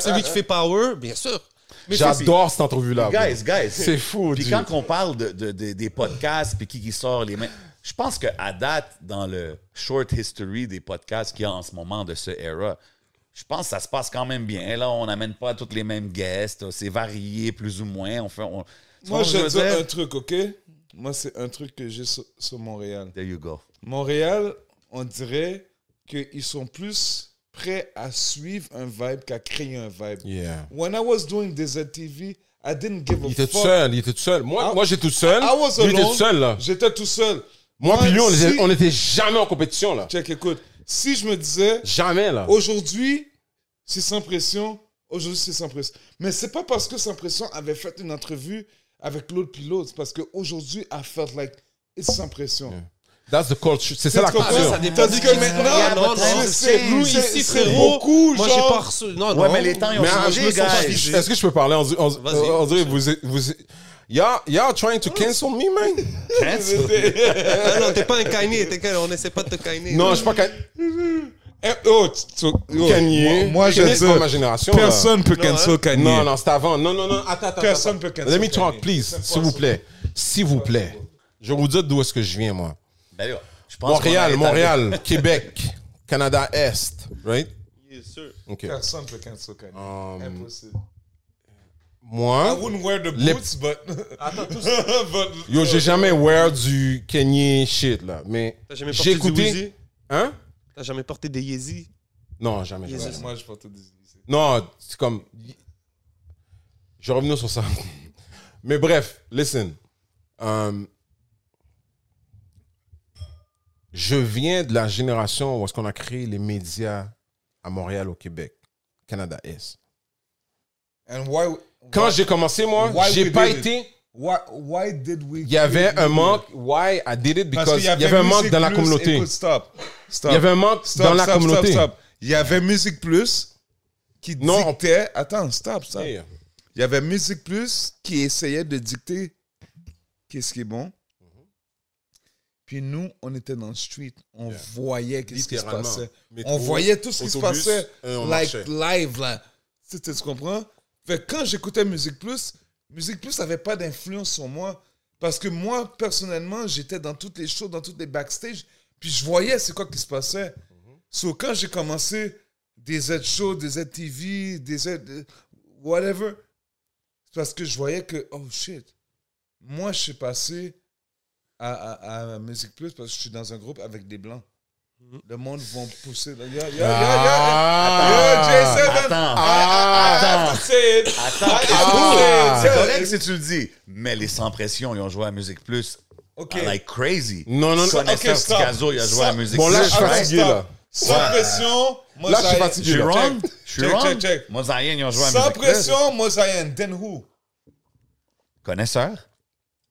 Speaker 5: C'est lui, qui fait Power, bien sûr.
Speaker 6: J'adore cette entrevue-là.
Speaker 3: Guys, guys.
Speaker 6: C'est fou,
Speaker 3: Puis quand on parle de, de- de- des podcasts, puis qui, qui sort les mains, je pense qu'à date, dans le short history des podcasts qu'il y a en ce moment de ce era, je pense que ça se passe quand même bien. Là, on n'amène pas tous les mêmes guests. C'est varié plus ou moins. On fait, on-
Speaker 4: Moi, je te dire un truc, OK? Moi, c'est un truc que j'ai sur, sur Montréal.
Speaker 3: There you go.
Speaker 4: Montréal, on dirait qu'ils sont plus prêts à suivre un vibe qu'à créer un vibe.
Speaker 6: Yeah.
Speaker 4: When I was doing Desert TV, I didn't give a
Speaker 6: Il était
Speaker 4: fuck.
Speaker 6: tout seul, il était tout seul. Moi, moi j'étais tout seul.
Speaker 4: I was
Speaker 6: Lui, il était tout seul, là.
Speaker 4: J'étais tout seul.
Speaker 6: Moi, puis lui, on
Speaker 4: si-
Speaker 6: était, on était jamais en compétition, là.
Speaker 4: Check, écoute. Si je me disais,
Speaker 6: Jamais, là.
Speaker 4: aujourd'hui, c'est sans pression, aujourd'hui, c'est sans pression. Mais c'est pas parce que sans pression avait fait une entrevue avec l'autre pilote, c'est parce qu'aujourd'hui, I felt like it's sans pression.
Speaker 6: That's the culture. C'est ça la culture.
Speaker 5: ça dépend
Speaker 4: Tandis que maintenant,
Speaker 5: c'est. Non, non,
Speaker 4: c'est-
Speaker 5: c'est
Speaker 4: c'est-
Speaker 5: nous ici,
Speaker 4: c'est beaucoup,
Speaker 5: Moi, j'ai pas reçu. Non, non.
Speaker 3: Ouais, mais les temps, ils ont
Speaker 6: Mais ah,
Speaker 3: changé.
Speaker 6: Est-ce que je peux parler? On, on,
Speaker 5: Vas-y.
Speaker 6: on dirait, vous, vous, y'all, y'all trying to cancel me, man?
Speaker 5: Ah non, t'es pas un Kanye, t'es qu'un- on essaie pas de te Kanye.
Speaker 6: Non, je suis pas can-
Speaker 4: Eh, oh, oh,
Speaker 6: Kanye?
Speaker 4: Moi, moi, je
Speaker 6: Kanye,
Speaker 4: dis,
Speaker 6: ma génération. là.
Speaker 4: personne peut cancel Kanye.
Speaker 6: Non, non, c'est avant. Non, non, non. Attends, attends.
Speaker 4: Personne
Speaker 6: attends.
Speaker 4: peut cancel
Speaker 6: Let me
Speaker 4: Kanye.
Speaker 6: talk, please. S'il vous plaît. S'il vous plaît. Je vais vous dire d'où est-ce que je viens, moi.
Speaker 3: Ben là, je pense
Speaker 6: Montréal, Montréal, Québec, Canada Est, right?
Speaker 5: Yes, sir.
Speaker 6: OK.
Speaker 4: Personne peut cancel Kanye.
Speaker 6: Um,
Speaker 4: Impossible. I
Speaker 6: Moi,
Speaker 4: wouldn't wear the
Speaker 6: Les-
Speaker 4: boots, but... but
Speaker 6: yo, j'ai jamais wear du Kanye shit, là. Mais
Speaker 5: T'as jamais porté
Speaker 6: j'ai
Speaker 5: du
Speaker 6: écouté...
Speaker 5: Weezy?
Speaker 6: Hein?
Speaker 5: T'as jamais porté des Yeezy?
Speaker 6: Non, jamais.
Speaker 4: Moi, je porte des...
Speaker 6: Non, c'est comme. Je vais revenir sur ça. Mais bref, listen. Euh, je viens de la génération où est-ce qu'on a créé les médias à Montréal, au Québec, Canada Est.
Speaker 4: And why...
Speaker 6: Quand j'ai commencé, moi, j'ai pas
Speaker 4: it?
Speaker 6: été.
Speaker 4: Why, why did we...
Speaker 6: Il y avait un manque. Why I did it? Because il y avait un manque dans la communauté. Il y avait un manque dans la communauté.
Speaker 4: Il y avait Musique Plus qui
Speaker 6: Non, on-
Speaker 4: dictait... Attends, stop, stop.
Speaker 6: Yeah.
Speaker 4: Il y avait Musique Plus qui essayait de dicter qu'est-ce qui est bon. Puis nous, on était dans le street. On
Speaker 6: Yeah.
Speaker 4: voyait qu'est-ce qui se passait.
Speaker 6: Métro,
Speaker 4: on voyait tout ce qui se passait. like live, là. Tu- tu comprends? Fait que quand j'écoutais Musique Plus, Musique Plus n'avait pas d'influence sur moi. Parce que moi, personnellement, j'étais dans toutes les shows, dans toutes les backstage. Puis je voyais c'est quoi qui se passait. So, quand j'ai commencé des Z shows, des Z TV, des Z. euh, whatever, c'est parce que je voyais que, oh shit, moi, je suis passé à, à, à Musique Plus parce que je suis dans un groupe avec des blancs. Le monde va pousser. Yo, yo, yo, yo, yo.
Speaker 6: Ah.
Speaker 4: Yo, J7.
Speaker 3: Attends,
Speaker 4: I
Speaker 3: attends,
Speaker 4: have to say it.
Speaker 3: attends. C'est
Speaker 4: it.
Speaker 3: correct si tu le dis, mais les Sans Pression, ils ont joué à Musique Plus.
Speaker 4: Ok.
Speaker 3: Like crazy.
Speaker 6: Non, non, non.
Speaker 3: Connaisseur
Speaker 4: Ok, stop.
Speaker 3: Ticazo, il a joué à. Musique
Speaker 6: Bon, là,
Speaker 3: Plus.
Speaker 6: je suis fatigué, là.
Speaker 4: Sans pression,
Speaker 6: Là, je suis
Speaker 4: Mosaïen.
Speaker 6: fatigué,
Speaker 3: Je suis wrong? Je suis
Speaker 4: Check,
Speaker 3: wrong?
Speaker 4: check, check.
Speaker 3: Mosaïen, ils ont joué à
Speaker 4: Sans
Speaker 3: Musique Plus.
Speaker 4: pression, Mosaïen. Then who?
Speaker 3: Connaisseur?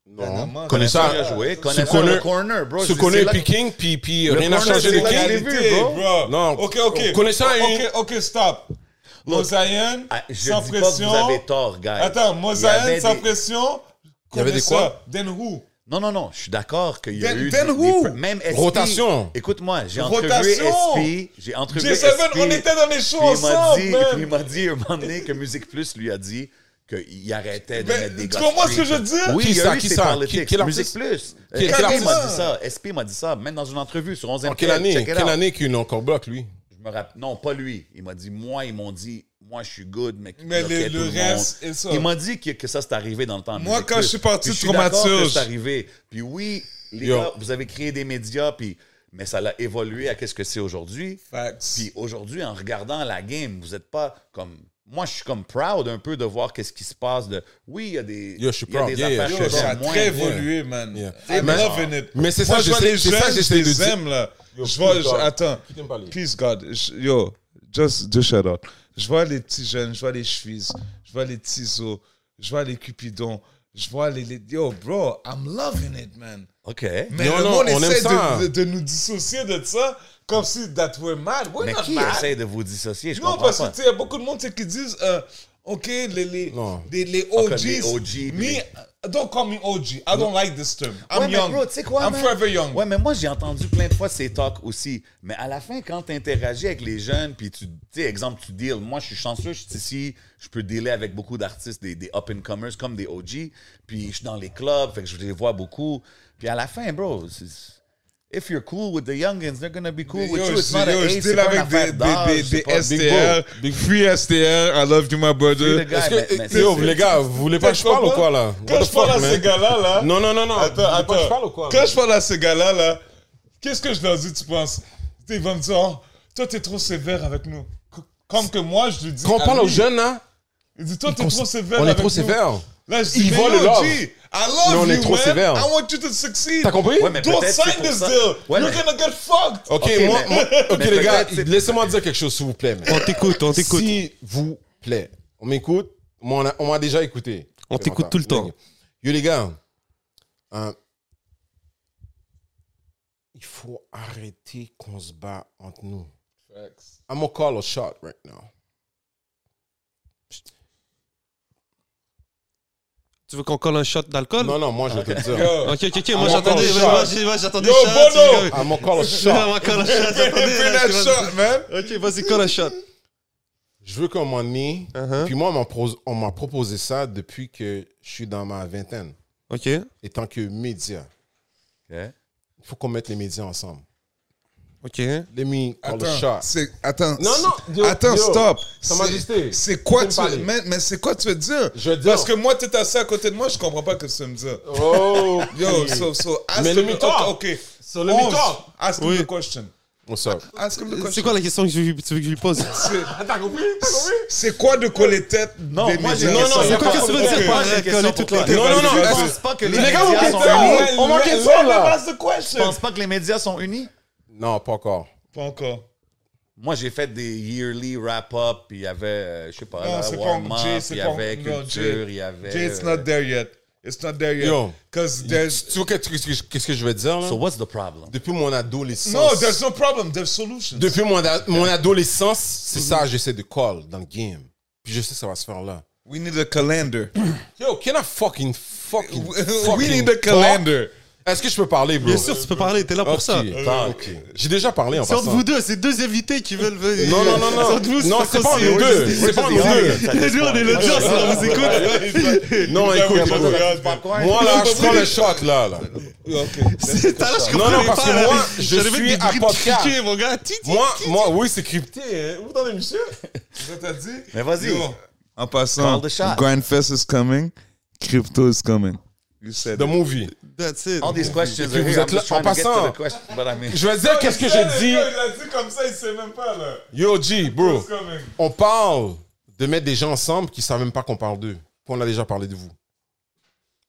Speaker 6: Non.
Speaker 3: Connaisseur,
Speaker 6: Connaisseur. Tu
Speaker 3: Connaisseur,
Speaker 6: connais,
Speaker 3: corner, bro.
Speaker 6: tu connais Picking, puis, puis rien n'a changé de qui. Non.
Speaker 4: Ok, ok.
Speaker 6: Connaissant
Speaker 4: Ok, ok, stop. Mosaïen,
Speaker 3: Ah, Je
Speaker 4: sans
Speaker 3: dis pas que
Speaker 4: pression.
Speaker 3: vous avez tort, guys.
Speaker 4: Attends, Mosaïen, sans
Speaker 3: des-
Speaker 4: pression.
Speaker 6: Il y avait des
Speaker 4: connaisseur. Then who?
Speaker 3: Non, non, non, je suis d'accord qu'il y a
Speaker 4: Then-
Speaker 3: eu
Speaker 4: then
Speaker 3: des-
Speaker 4: who?
Speaker 3: des- même SP.
Speaker 6: Rotation.
Speaker 3: Écoute-moi, j'ai entrevu. SP, j'ai entrevu
Speaker 4: J7,
Speaker 3: SP.
Speaker 4: on était dans les shows
Speaker 3: puis il m'a
Speaker 4: ensemble,
Speaker 3: puis il m'a dit un moment donné que Musique Plus lui a dit qu'il arrêtait de
Speaker 4: Mais
Speaker 3: mettre des
Speaker 4: tu comprends ce que je veux dire?
Speaker 3: Oui,
Speaker 6: Qui
Speaker 3: il y a
Speaker 6: ça, qui ça? Qui- quel
Speaker 3: Musique? Plus.
Speaker 6: Quel artiste?
Speaker 3: m'a dit ça. SP m'a dit ça, même dans une entrevue sur 11e
Speaker 6: En quelle année? Quelle année qu'il encore bloc, lui?
Speaker 3: Je me rappelle. Non, pas lui. Il m'a dit, moi, ils m'ont dit, moi, je suis good, mais,
Speaker 4: Mais le- reste et ça.
Speaker 3: Il m'a dit que, que ça, c'est arrivé dans le temps.
Speaker 4: Moi, quand
Speaker 3: Plus.
Speaker 4: je suis parti de Traumaturge-
Speaker 3: c'est arrivé. Puis oui, les
Speaker 6: Yo.
Speaker 3: gars, vous avez créé des médias, puis, mais ça l'a évolué à qu'est-ce que c'est aujourd'hui.
Speaker 4: Facts.
Speaker 3: Puis aujourd'hui, en regardant la game, vous n'êtes pas comme. Moi, je suis comme proud un peu de voir qu'est-ce qui se passe. De... Oui, il y a des,
Speaker 6: Yo, je
Speaker 3: y a des
Speaker 6: Yeah,
Speaker 3: affaires
Speaker 6: yeah,
Speaker 4: Yo,
Speaker 3: qui
Speaker 4: ça
Speaker 3: sont
Speaker 4: a
Speaker 3: moins
Speaker 4: très évolué, man.
Speaker 6: Yeah.
Speaker 4: I'm
Speaker 6: Mais-
Speaker 4: loving it.
Speaker 6: mais c'est ça,
Speaker 4: Moi, je vois
Speaker 6: j'essaie- de
Speaker 4: les
Speaker 6: dire.
Speaker 4: aime, là.
Speaker 6: Yo,
Speaker 4: Je vois, je- attends. Peace God. Je- Yo, just, just shout out. Je vois les petits jeunes, je vois les chevilles, je vois les tisos, je vois les cupidons, je vois les, les- Yo, bro, I'm loving it, man.
Speaker 3: OK.
Speaker 4: Mais
Speaker 6: Non,
Speaker 4: le
Speaker 6: non,
Speaker 4: monde
Speaker 6: on
Speaker 4: essaie de, de, de nous dissocier de ça comme si that we're mad. We're
Speaker 3: Mais
Speaker 4: not
Speaker 3: qui
Speaker 4: mad.
Speaker 3: essaie de vous dissocier? Je
Speaker 4: Non,
Speaker 3: comprends
Speaker 4: parce
Speaker 3: pas.
Speaker 4: que il y a beaucoup de monde qui disent, euh, OK, les, les, les, les OGs.
Speaker 3: les OG,
Speaker 4: don't call me OG. I don't like this term. I'm
Speaker 3: Ouais, mais
Speaker 4: young.
Speaker 3: bro, tu sais quoi,
Speaker 4: I'm
Speaker 3: man?
Speaker 4: forever young.
Speaker 3: Ouais, mais moi, j'ai entendu plein de fois ces talks aussi. Mais à la fin, quand tu interagis avec les jeunes, puis tu, tu sais, exemple, tu deals. Moi, je suis chanceux, je suis ici, je peux dealer avec beaucoup d'artistes, des, des up-and-comers comme des OG. Puis je suis dans les clubs, fait que je les vois beaucoup. Puis à la fin, bro, c'est- if you're cool with the youngins, they're gonna be cool with
Speaker 4: Yo,
Speaker 3: you. It's not
Speaker 4: yo,
Speaker 3: pas une
Speaker 4: avec des, des, des, STR, free STR, I love you, my brother.
Speaker 3: guy, mais- mais
Speaker 6: yo, les gars, vous voulez pas que je parle ou quoi, là?
Speaker 4: Quand
Speaker 6: What
Speaker 4: je parle
Speaker 6: fuck,
Speaker 4: à ces gars-là, là.
Speaker 6: Non, non, non, non.
Speaker 4: Attends, attends.
Speaker 6: que je parle ou quoi?
Speaker 4: Quand
Speaker 6: là?
Speaker 4: je parle à ces gars-là, là, qu'est-ce que je leur dis, tu penses? Ils vont me dire, oh, toi, t'es trop sévère avec nous. Comme que moi, je lui dis.
Speaker 6: Quand on parle aux jeunes, là,
Speaker 4: Il dit, toi, t'es trop sévère
Speaker 6: on est trop sévère.
Speaker 4: Là, je dis,
Speaker 6: Ils volent
Speaker 4: I love
Speaker 6: on est
Speaker 4: you,
Speaker 6: trop
Speaker 4: man.
Speaker 6: sévère.
Speaker 4: I want you to succeed.
Speaker 6: T'as compris?
Speaker 3: Ouais, mais
Speaker 4: Don't
Speaker 3: peut-être c'est
Speaker 4: sign
Speaker 3: pour
Speaker 4: this
Speaker 3: ça.
Speaker 4: deal.
Speaker 3: Ouais,
Speaker 4: You're
Speaker 3: mais-
Speaker 4: gonna get fucked.
Speaker 6: Ok,
Speaker 3: Ok,
Speaker 6: moi,
Speaker 3: mais-
Speaker 6: moi- ok
Speaker 3: mais
Speaker 6: les gars,
Speaker 3: peut-être c'est-
Speaker 6: laissez-moi dire quelque chose, s'il vous plaît. man.
Speaker 5: On t'écoute, on t'écoute.
Speaker 6: S'il vous plaît, on m'écoute. Moi, on a- on m'a déjà écouté.
Speaker 5: On t'écoute tout le temps.
Speaker 6: Yo, les gars, euh, il faut arrêter qu'on se bat entre nous. I'm gonna call a shot right now.
Speaker 5: Tu veux qu'on colle un shot d'alcool?
Speaker 6: Non, non, moi, je vais te le dire.
Speaker 5: Ok, ok, ok. Moi, j'attendais. Moi, j'attendais.
Speaker 4: Yo, Bono.
Speaker 6: I'm gonna call a shot.
Speaker 5: On va coller un shot.
Speaker 4: Man.
Speaker 5: Ok, vas-y, colle un shot.
Speaker 6: Je veux qu'on m'en ait.
Speaker 5: Uh-huh.
Speaker 6: Puis moi, on m'a pros- on m'a proposé ça depuis que je suis dans ma vingtaine.
Speaker 5: Ok.
Speaker 6: Et tant que média,
Speaker 3: Ok.
Speaker 6: il faut qu'on mette les médias ensemble.
Speaker 5: Ok.
Speaker 6: Let me call
Speaker 4: Attends,
Speaker 6: shot.
Speaker 4: c'est- attends.
Speaker 6: Non, non, yo,
Speaker 4: attends,
Speaker 6: yo,
Speaker 4: stop.
Speaker 6: Sa Majesté,
Speaker 4: C'est quoi tu
Speaker 6: parler.
Speaker 4: mais, mais c'est quoi tu veux dire?
Speaker 6: Je veux dire-
Speaker 4: Parce que moi, tu es assis à côté de moi, je comprends pas ce que tu veux me dire.
Speaker 6: Oh,
Speaker 4: Yo, so, so, ask
Speaker 6: Mais
Speaker 4: him
Speaker 6: let me
Speaker 4: the-
Speaker 6: talk.
Speaker 4: Ok.
Speaker 6: So let me talk.
Speaker 4: Ask him
Speaker 5: Oui.
Speaker 4: the question.
Speaker 6: What's up?
Speaker 4: Ask him the question.
Speaker 5: C'est quoi la question que je- tu veux que je lui pose?
Speaker 4: C'est-
Speaker 6: T'as compris? T'as compris?
Speaker 4: C'est quoi de coller tête
Speaker 3: Non,
Speaker 4: des
Speaker 3: moi, j'ai
Speaker 6: Non, non,
Speaker 5: C'est quoi que tu veux dire par coller toute la
Speaker 3: toi.
Speaker 6: Non, non, non,
Speaker 3: Je pense pas que les médias
Speaker 6: on
Speaker 3: sont unis.
Speaker 6: On manquait
Speaker 4: Let-
Speaker 6: de ça, là.
Speaker 4: the
Speaker 3: Je pense pas que les médias sont unis.
Speaker 6: Non, pas encore.
Speaker 4: Pas encore.
Speaker 3: Moi, j'ai fait des yearly wrap-up, puis il y avait, euh, je sais pas,
Speaker 4: Non,
Speaker 3: là,
Speaker 4: pas-
Speaker 3: warm-up,
Speaker 4: Jay,
Speaker 3: il y avait
Speaker 4: non,
Speaker 3: culture,
Speaker 4: Jay-
Speaker 3: il y avait...
Speaker 4: Jay, it's
Speaker 3: euh,
Speaker 4: not there yet. It's not there yet.
Speaker 6: Yo.
Speaker 4: Because there's...
Speaker 6: Tu vois qu'est-ce que- je veux dire, là?
Speaker 3: So what's the problem?
Speaker 6: Depuis mon adolescence.
Speaker 4: No, there's no problem. There's solutions.
Speaker 6: Depuis mon, mon adolescence, c'est ça que j'essaie de call dans le game. Puis je sais que ça va se faire là.
Speaker 4: We need a calendar.
Speaker 6: Yo, can I fucking fucking,
Speaker 4: We
Speaker 6: fucking
Speaker 4: need a
Speaker 6: talk? Est-ce que je peux parler, bro?
Speaker 5: Bien sûr, tu peux parler, t'es là pour
Speaker 6: Ok,
Speaker 5: ça.
Speaker 6: ok. J'ai déjà parlé en
Speaker 5: C'est entre
Speaker 6: passant.
Speaker 5: vous deux, c'est deux invités qui veulent venir.
Speaker 6: Non, non, non, non.
Speaker 5: C'est entre vous,
Speaker 6: Non, c'est pas nous deux. C'est pas nous deux.
Speaker 5: Nous, on est l'audience, là, on vous écoute.
Speaker 6: Non, écoute, écoute. Moi, là, je prends le shot, là. là.
Speaker 4: Ok.
Speaker 5: C'est tout à l'heure, je
Speaker 6: Non,
Speaker 5: comprenais
Speaker 6: non, parce
Speaker 5: pas,
Speaker 6: que
Speaker 5: là.
Speaker 6: moi, je
Speaker 5: J'avais
Speaker 6: suis
Speaker 5: des
Speaker 6: à
Speaker 5: de
Speaker 6: podcast.
Speaker 5: mon gars. Ti, ti.
Speaker 6: Moi, moi, oui, c'est crypté. Hein. Vous entendez, monsieur?
Speaker 4: Ça t'a dit?
Speaker 3: Mais vas-y.
Speaker 4: Yo, En passant,
Speaker 3: Call the shot.
Speaker 4: Grindfest is coming. Crypto is coming. You said
Speaker 6: The
Speaker 4: it.
Speaker 6: movie.
Speaker 5: That's it.
Speaker 3: All these questions are
Speaker 6: vous
Speaker 3: here.
Speaker 6: là- en
Speaker 3: trying to get to
Speaker 6: passant-
Speaker 3: the question, but I mean-
Speaker 6: Je vais dire qu'est-ce que j'ai dit.
Speaker 4: Il a dit comme ça, il sait même pas, là.
Speaker 6: Yo, G, bro. On parle de mettre des gens ensemble qui savent même pas qu'on parle d'eux. Qu'on a déjà parlé de vous.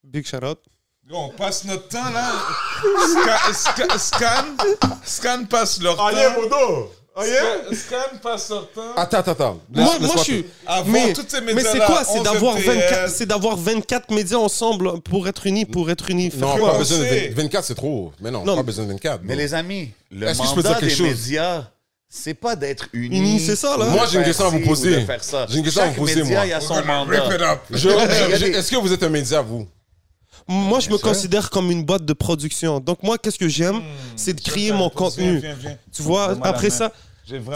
Speaker 5: Big shout out.
Speaker 4: Yo, on passe notre temps, là. Sca- sca- scan, scan passe leur temps.
Speaker 6: Modo.
Speaker 4: Scan, scan passe leur temps.
Speaker 6: Attends, attends, attends.
Speaker 5: Moi,
Speaker 6: Laisse-
Speaker 5: moi je suis. Mais
Speaker 4: toutes ces
Speaker 5: mais c'est quoi? C'est
Speaker 4: 11
Speaker 5: d'avoir
Speaker 4: MTL.
Speaker 5: 24, c'est d'avoir 24 médias ensemble pour être unis, pour être unis.
Speaker 6: Non, pas besoin de
Speaker 4: sait.
Speaker 6: 20 24, c'est trop. Mais non,
Speaker 5: Non,
Speaker 6: pas
Speaker 5: mais-
Speaker 6: besoin de 24.
Speaker 3: Mais
Speaker 6: bro.
Speaker 3: les amis, le
Speaker 6: Est-ce que je peux
Speaker 3: mandat
Speaker 6: dire quelque
Speaker 3: des
Speaker 6: chose?
Speaker 3: médias, c'est pas d'être unis.
Speaker 5: Unis, c'est ça, là.
Speaker 6: Moi, j'ai une question à vous poser. J'ai une question à
Speaker 3: Chaque
Speaker 6: vous poser,
Speaker 3: média,
Speaker 6: moi.
Speaker 3: il y a son
Speaker 4: Rip it
Speaker 3: mandat.
Speaker 6: Je- je- Est-ce que vous êtes un média, vous?
Speaker 5: Moi, je me
Speaker 3: sûr.
Speaker 5: considère comme une boîte de production. Donc, moi, qu'est-ce que j'aime C'est de créer mon contenu.
Speaker 4: Viens, viens, viens.
Speaker 5: Tu vois,
Speaker 4: la
Speaker 5: après ça,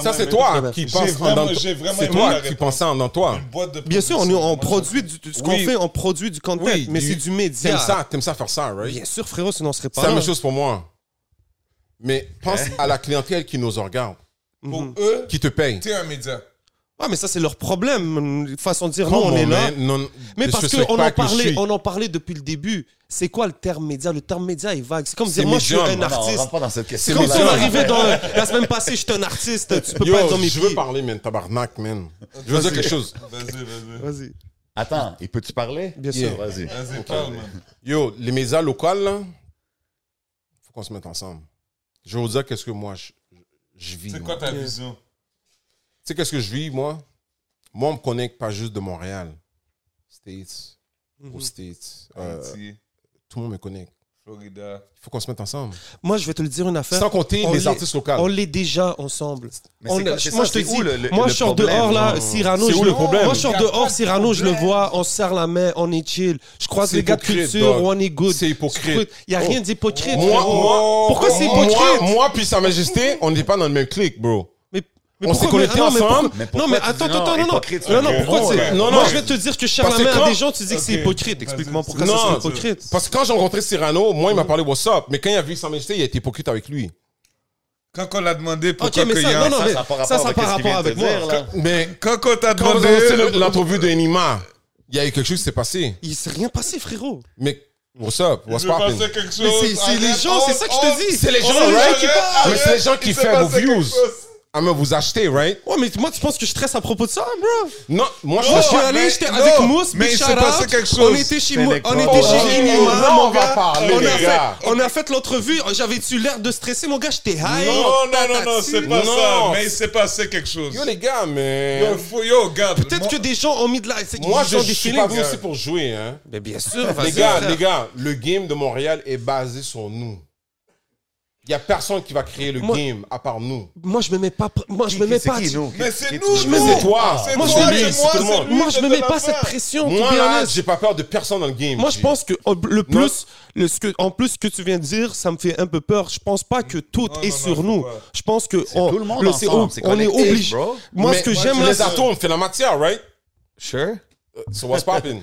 Speaker 6: Ça, c'est toi qui
Speaker 4: J'ai
Speaker 6: penses
Speaker 4: vraiment-
Speaker 6: C'est toi
Speaker 4: la
Speaker 6: qui pensais en dans toi.
Speaker 5: Bien sûr, on, produit du- ce qu'on
Speaker 6: Oui.
Speaker 5: fait, on produit du content,
Speaker 6: Oui,
Speaker 5: mais c'est du média.
Speaker 6: T'aimes ça, t'aimes ça faire ça, right?
Speaker 5: Bien sûr, frérot, sinon on serait
Speaker 6: C'est
Speaker 5: pas
Speaker 6: la
Speaker 5: là.
Speaker 6: même chose pour moi. Mais pense à la clientèle qui nous regarde,
Speaker 4: Pour eux,
Speaker 6: qui te paye.
Speaker 4: t'es un média.
Speaker 5: Ah, mais ça, c'est leur problème. Façon de dire,
Speaker 6: Come
Speaker 5: on est là.
Speaker 6: Non,
Speaker 5: Mais parce qu'on en
Speaker 6: je
Speaker 5: parlait,
Speaker 6: suis.
Speaker 5: on en parlait depuis le début. C'est quoi le terme média? Le terme média est vague. C'est comme dire, moi, je suis un
Speaker 6: Non,
Speaker 3: Non, on
Speaker 5: artiste.
Speaker 3: rentre pas dans cette
Speaker 5: C'est comme si on arrivait dans. La semaine passée, j'étais un artiste. Tu peux
Speaker 6: Yo,
Speaker 5: pas être dans mes
Speaker 6: je veux parler, man, tabarnak, man. Je veux dire quelque chose.
Speaker 4: Vas-y, vas-y.
Speaker 5: Vas-y.
Speaker 3: Attends, et peux-tu parler?
Speaker 5: Bien
Speaker 6: Yeah.
Speaker 5: sûr.
Speaker 3: Vas-y.
Speaker 4: Vas-y, parle.
Speaker 6: Yo, les médias locaux, là, faut qu'on se mette ensemble. Je vais vous dire qu'est-ce que moi, je, je vis.
Speaker 4: C'est quoi ta vision?
Speaker 6: Tu sais, qu'est-ce que je vis, moi? Moi, on me connecte pas juste de Montréal. States, aux States. Euh,
Speaker 4: Haïti,
Speaker 6: tout le monde me connecte.
Speaker 4: Florida.
Speaker 6: Il faut qu'on se mette ensemble.
Speaker 5: Moi, je vais te le dire une affaire.
Speaker 6: Sans compter
Speaker 5: on
Speaker 6: les
Speaker 5: l'est-
Speaker 6: artistes locaux.
Speaker 5: On l'est déjà ensemble.
Speaker 3: Mais
Speaker 5: On
Speaker 3: c'est
Speaker 5: est-
Speaker 3: quoi- c'est
Speaker 5: moi,
Speaker 3: ça,
Speaker 5: je te dis,
Speaker 3: où le- le-
Speaker 5: moi,
Speaker 3: le
Speaker 5: je sors dehors, là. Cyrano,
Speaker 6: C'est
Speaker 5: je
Speaker 6: où
Speaker 5: le
Speaker 6: problème?
Speaker 5: Moi, je sors dehors, Cyrano, je le vois, on se serre la main, on est chill. Je croise
Speaker 6: C'est
Speaker 5: les gars de culture,
Speaker 6: dog.
Speaker 5: on est good.
Speaker 6: C'est hypocrite.
Speaker 5: Il n'y a
Speaker 6: Oh.
Speaker 5: rien d'hypocrite.
Speaker 6: Moi,
Speaker 5: Pourquoi c'est hypocrite?
Speaker 6: Moi, puis Sa Majesté, on n'était pas dans le même clic, bro.
Speaker 5: Mais, mais
Speaker 6: On s'est connectés
Speaker 5: mais- non, mais
Speaker 6: ensemble.
Speaker 5: pourquoi-
Speaker 3: Mais
Speaker 5: Non, mais attends,
Speaker 3: non,
Speaker 5: attends, non, non.
Speaker 3: c'est
Speaker 5: Non, non, pourquoi
Speaker 3: là.
Speaker 6: Non,
Speaker 5: Moi,
Speaker 6: non.
Speaker 5: je vais te dire que
Speaker 6: Parce
Speaker 5: la
Speaker 6: que
Speaker 5: main à
Speaker 6: quand-
Speaker 5: des gens, tu dis que c'est hypocrite. Explique-moi pourquoi c'est hypocrite.
Speaker 6: Parce que quand j'ai rencontré Cyrano, moi, il m'a parlé What's up. Mais quand il a vu Sa Majesté, il a été hypocrite avec lui.
Speaker 4: Quand on l'a demandé
Speaker 5: Ok,
Speaker 4: pourquoi
Speaker 5: mais
Speaker 4: qu'il y
Speaker 5: ça,
Speaker 4: a...
Speaker 5: non, non,
Speaker 3: Ça,
Speaker 5: mais
Speaker 3: ça
Speaker 5: ça, ça
Speaker 3: rapport
Speaker 5: n'a pas
Speaker 3: avec
Speaker 5: rapport moi.
Speaker 6: Mais
Speaker 4: Quand on t'a demandé...
Speaker 6: l'entrevue de Nima, il y a eu quelque chose qui s'est passé.
Speaker 5: Il s'est rien passé, frérot.
Speaker 6: Mais What's up? What's poppin'?
Speaker 4: passer quelque chose.
Speaker 5: Mais c'est- c'est les gens, c'est ça que je te dis.
Speaker 6: C'est les gens, right?
Speaker 4: qui parlent.
Speaker 6: Mais c'est les gens qui font vos views. Ah, mais vous achetez, right?
Speaker 5: Ouais, mais moi, tu penses que je stresse à propos de ça, bro?
Speaker 6: Non, moi, je
Speaker 5: suis allé,
Speaker 4: mais-
Speaker 5: j'étais
Speaker 4: non,
Speaker 5: avec Mousse,
Speaker 4: mais il s'est passé quelque chose.
Speaker 5: On était chez, on était chez
Speaker 6: Oh,
Speaker 5: Inima, mon
Speaker 6: on va
Speaker 5: gars.
Speaker 6: parler,
Speaker 5: on,
Speaker 6: les
Speaker 5: a fait,
Speaker 6: gars.
Speaker 5: on a fait l'entrevue. J'avais-tu l'air de stresser, mon gars? J'étais high.
Speaker 4: Non, non, non, non, c'est pas
Speaker 6: Non.
Speaker 4: ça. Mais il s'est passé quelque chose.
Speaker 6: Yo, les gars, mais.
Speaker 4: Yo, faut- yo, regarde.
Speaker 5: Peut-être
Speaker 4: moi-
Speaker 5: que des gens ont mis de la.
Speaker 6: Moi, je suis pas venu ici pour jouer, hein.
Speaker 5: Mais bien sûr,
Speaker 6: Les gars, les gars, le game de Montréal est basé sur nous. Il y a personne qui va créer le
Speaker 5: Moi-
Speaker 6: game à part nous.
Speaker 5: Moi, je me mets pas. Moi, je me mets pas.
Speaker 3: qui, nous?
Speaker 4: Mais c'est nous,
Speaker 5: Je me
Speaker 4: nous.
Speaker 5: mets-
Speaker 6: C'est toi.
Speaker 5: Moi,
Speaker 4: toi,
Speaker 5: je me
Speaker 4: moi,
Speaker 5: je me mets pas cette pression. to
Speaker 6: Moi, j'ai pas peur de personne dans le game.
Speaker 5: Moi, je pense que oh, le plus, le, ce que, en plus, ce que tu viens de dire, ça me fait un peu peur. Je pense pas que tout
Speaker 4: Non,
Speaker 5: est
Speaker 4: non,
Speaker 5: sur
Speaker 4: non,
Speaker 5: nous.
Speaker 4: pas.
Speaker 5: Je pense que on,
Speaker 3: tout le monde
Speaker 5: le- c'est-
Speaker 3: ensemble, c'est
Speaker 5: on est obligé. Moi,
Speaker 6: Mais
Speaker 5: ce que j'aime
Speaker 6: les atomes, on fait la matière, right?
Speaker 3: Sure.
Speaker 6: So what's poppin'?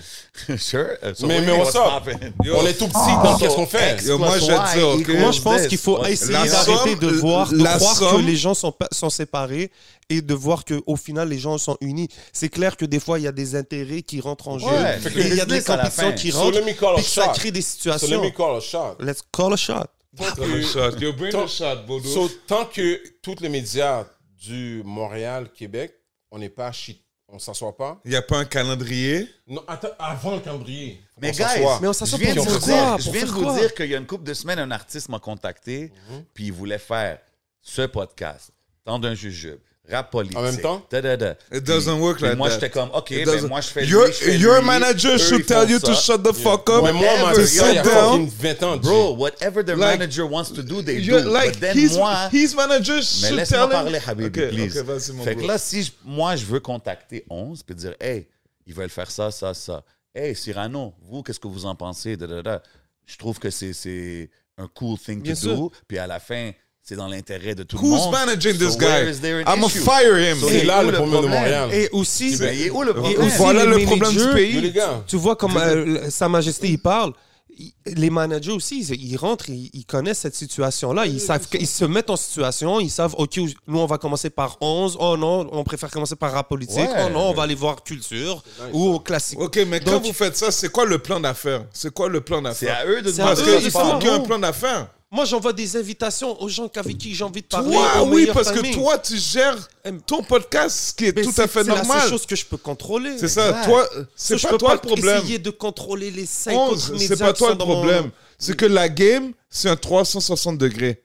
Speaker 3: Sure. Uh, so
Speaker 6: Mais- mais what's
Speaker 3: what's
Speaker 6: up?
Speaker 4: Yo,
Speaker 6: On est tout petit dans qu'est-ce qu'on fait?
Speaker 4: Yo, moi, je vais te dire, ok?
Speaker 5: Moi, je pense qu'il faut essayer d'arrêter de voir, de croire que
Speaker 4: somme-
Speaker 5: les gens sont, sont séparés et de voir qu'au final, les gens sont unis. C'est clair que des fois, il y a des intérêts qui rentrent en jeu.
Speaker 3: Ouais,
Speaker 5: et
Speaker 3: que
Speaker 5: il y a des compétitions qui
Speaker 6: So
Speaker 5: rentrent.
Speaker 6: let me call a
Speaker 5: Puis que ça
Speaker 6: shot.
Speaker 5: crée des
Speaker 6: So let
Speaker 5: situations.
Speaker 6: me call a shot.
Speaker 5: Let's call a shot.
Speaker 4: The shot. Yo, bring the shot, Bodo.
Speaker 6: So, tant que tous les médias du Montréal, Québec, on n'est pas shit, on s'assoit pas.
Speaker 4: Il n'y a pas un calendrier?
Speaker 6: Non, attends, avant le calendrier.
Speaker 3: Mais
Speaker 6: on
Speaker 3: guys.
Speaker 5: Mais on s'assoit
Speaker 3: je viens de
Speaker 5: pour
Speaker 3: vous
Speaker 5: faire quoi?
Speaker 3: dire, je viens de vous dire qu'il y a une couple de semaines, un artiste m'a contacté,
Speaker 6: Mhm.
Speaker 3: puis il voulait faire ce podcast, temps d'un jujube, rap politique.
Speaker 6: En même temps?
Speaker 3: da, da, da.
Speaker 4: It doesn't
Speaker 3: Puis-
Speaker 4: work
Speaker 3: puis
Speaker 4: like
Speaker 3: moi,
Speaker 4: that.
Speaker 3: j'étais comme, OK,
Speaker 4: It
Speaker 3: ben moi, je fais
Speaker 4: Your,
Speaker 3: lui, je fais
Speaker 4: your
Speaker 3: lui,
Speaker 4: manager should tell you to
Speaker 3: ça.
Speaker 4: shut the fuck up.
Speaker 6: Mais moi, on m'a
Speaker 3: Whatever,
Speaker 6: dit ça il y a
Speaker 4: sit down.
Speaker 6: fucking 20 ans.
Speaker 3: Bro, whatever their
Speaker 4: Like-
Speaker 3: manager wants to do, they do.
Speaker 4: like,
Speaker 3: But then
Speaker 4: his,
Speaker 3: moi...
Speaker 4: his manager
Speaker 3: Mais
Speaker 4: should
Speaker 3: laisse-moi
Speaker 4: tell him.
Speaker 3: parler, Habibi,
Speaker 4: Ok,
Speaker 3: please.
Speaker 4: ok, vas-y, mon
Speaker 3: fait que
Speaker 4: bro.
Speaker 3: là, si je- moi, je veux contacter 11 puis dire, hey, ils veulent faire ça, ça, ça. Hey, Cyrano, vous, qu'est-ce que vous en pensez? Da, da, da. Je trouve que c'est- c'est un cool thing
Speaker 5: Bien
Speaker 3: to
Speaker 5: sûr.
Speaker 3: do. Puis à la fin, c'est dans l'intérêt de tout le
Speaker 4: Who's
Speaker 3: monde.
Speaker 4: managing
Speaker 3: So
Speaker 4: this
Speaker 3: where
Speaker 4: guy? I'm gonna fire him.
Speaker 3: So
Speaker 6: C'est là le
Speaker 3: le
Speaker 6: problème de? Montréal.
Speaker 5: Et aussi,
Speaker 3: Ben, il est où le
Speaker 5: et aussi
Speaker 4: Voilà le problème du
Speaker 5: managers,
Speaker 4: pays.
Speaker 6: Yo, les gars.
Speaker 5: Tu vois comme euh, Sa Majesté il parle, les managers aussi, ils, ils rentrent, ils, ils connaissent cette situation-là. Ils, savent, ils se mettent en situation, ils savent, OK, nous, on va commencer par 11. Oh non, on préfère commencer par rap politique.
Speaker 3: Ouais.
Speaker 5: oh non, on va aller voir culture ou au classique.
Speaker 4: Ok, mais quand
Speaker 5: Donc-
Speaker 4: vous faites ça, c'est quoi le plan d'affaires? C'est quoi le plan
Speaker 3: C'est
Speaker 4: d'affaires
Speaker 3: à eux de
Speaker 5: C'est à
Speaker 4: Parce qu'il faut qu'il y ait un plan d'affaires.
Speaker 5: Moi, j'envoie des invitations aux gens avec qui j'ai envie de parler.
Speaker 4: Toi, oui, parce que
Speaker 5: timing.
Speaker 4: toi, tu gères ton podcast, ce qui est
Speaker 5: Mais
Speaker 4: tout
Speaker 5: c'est-
Speaker 4: à fait
Speaker 5: C'est la
Speaker 4: normal.
Speaker 5: seule chose que je peux contrôler.
Speaker 4: C'est ça.
Speaker 3: Exact.
Speaker 4: Toi, c'est pas
Speaker 5: peux
Speaker 4: toi le
Speaker 5: pas
Speaker 4: problème.
Speaker 5: essayer de contrôler les 50
Speaker 4: 11,
Speaker 5: médias
Speaker 4: c'est pas toi le
Speaker 5: dans mon-
Speaker 4: problème. C'est que la game, c'est un 360 degrés.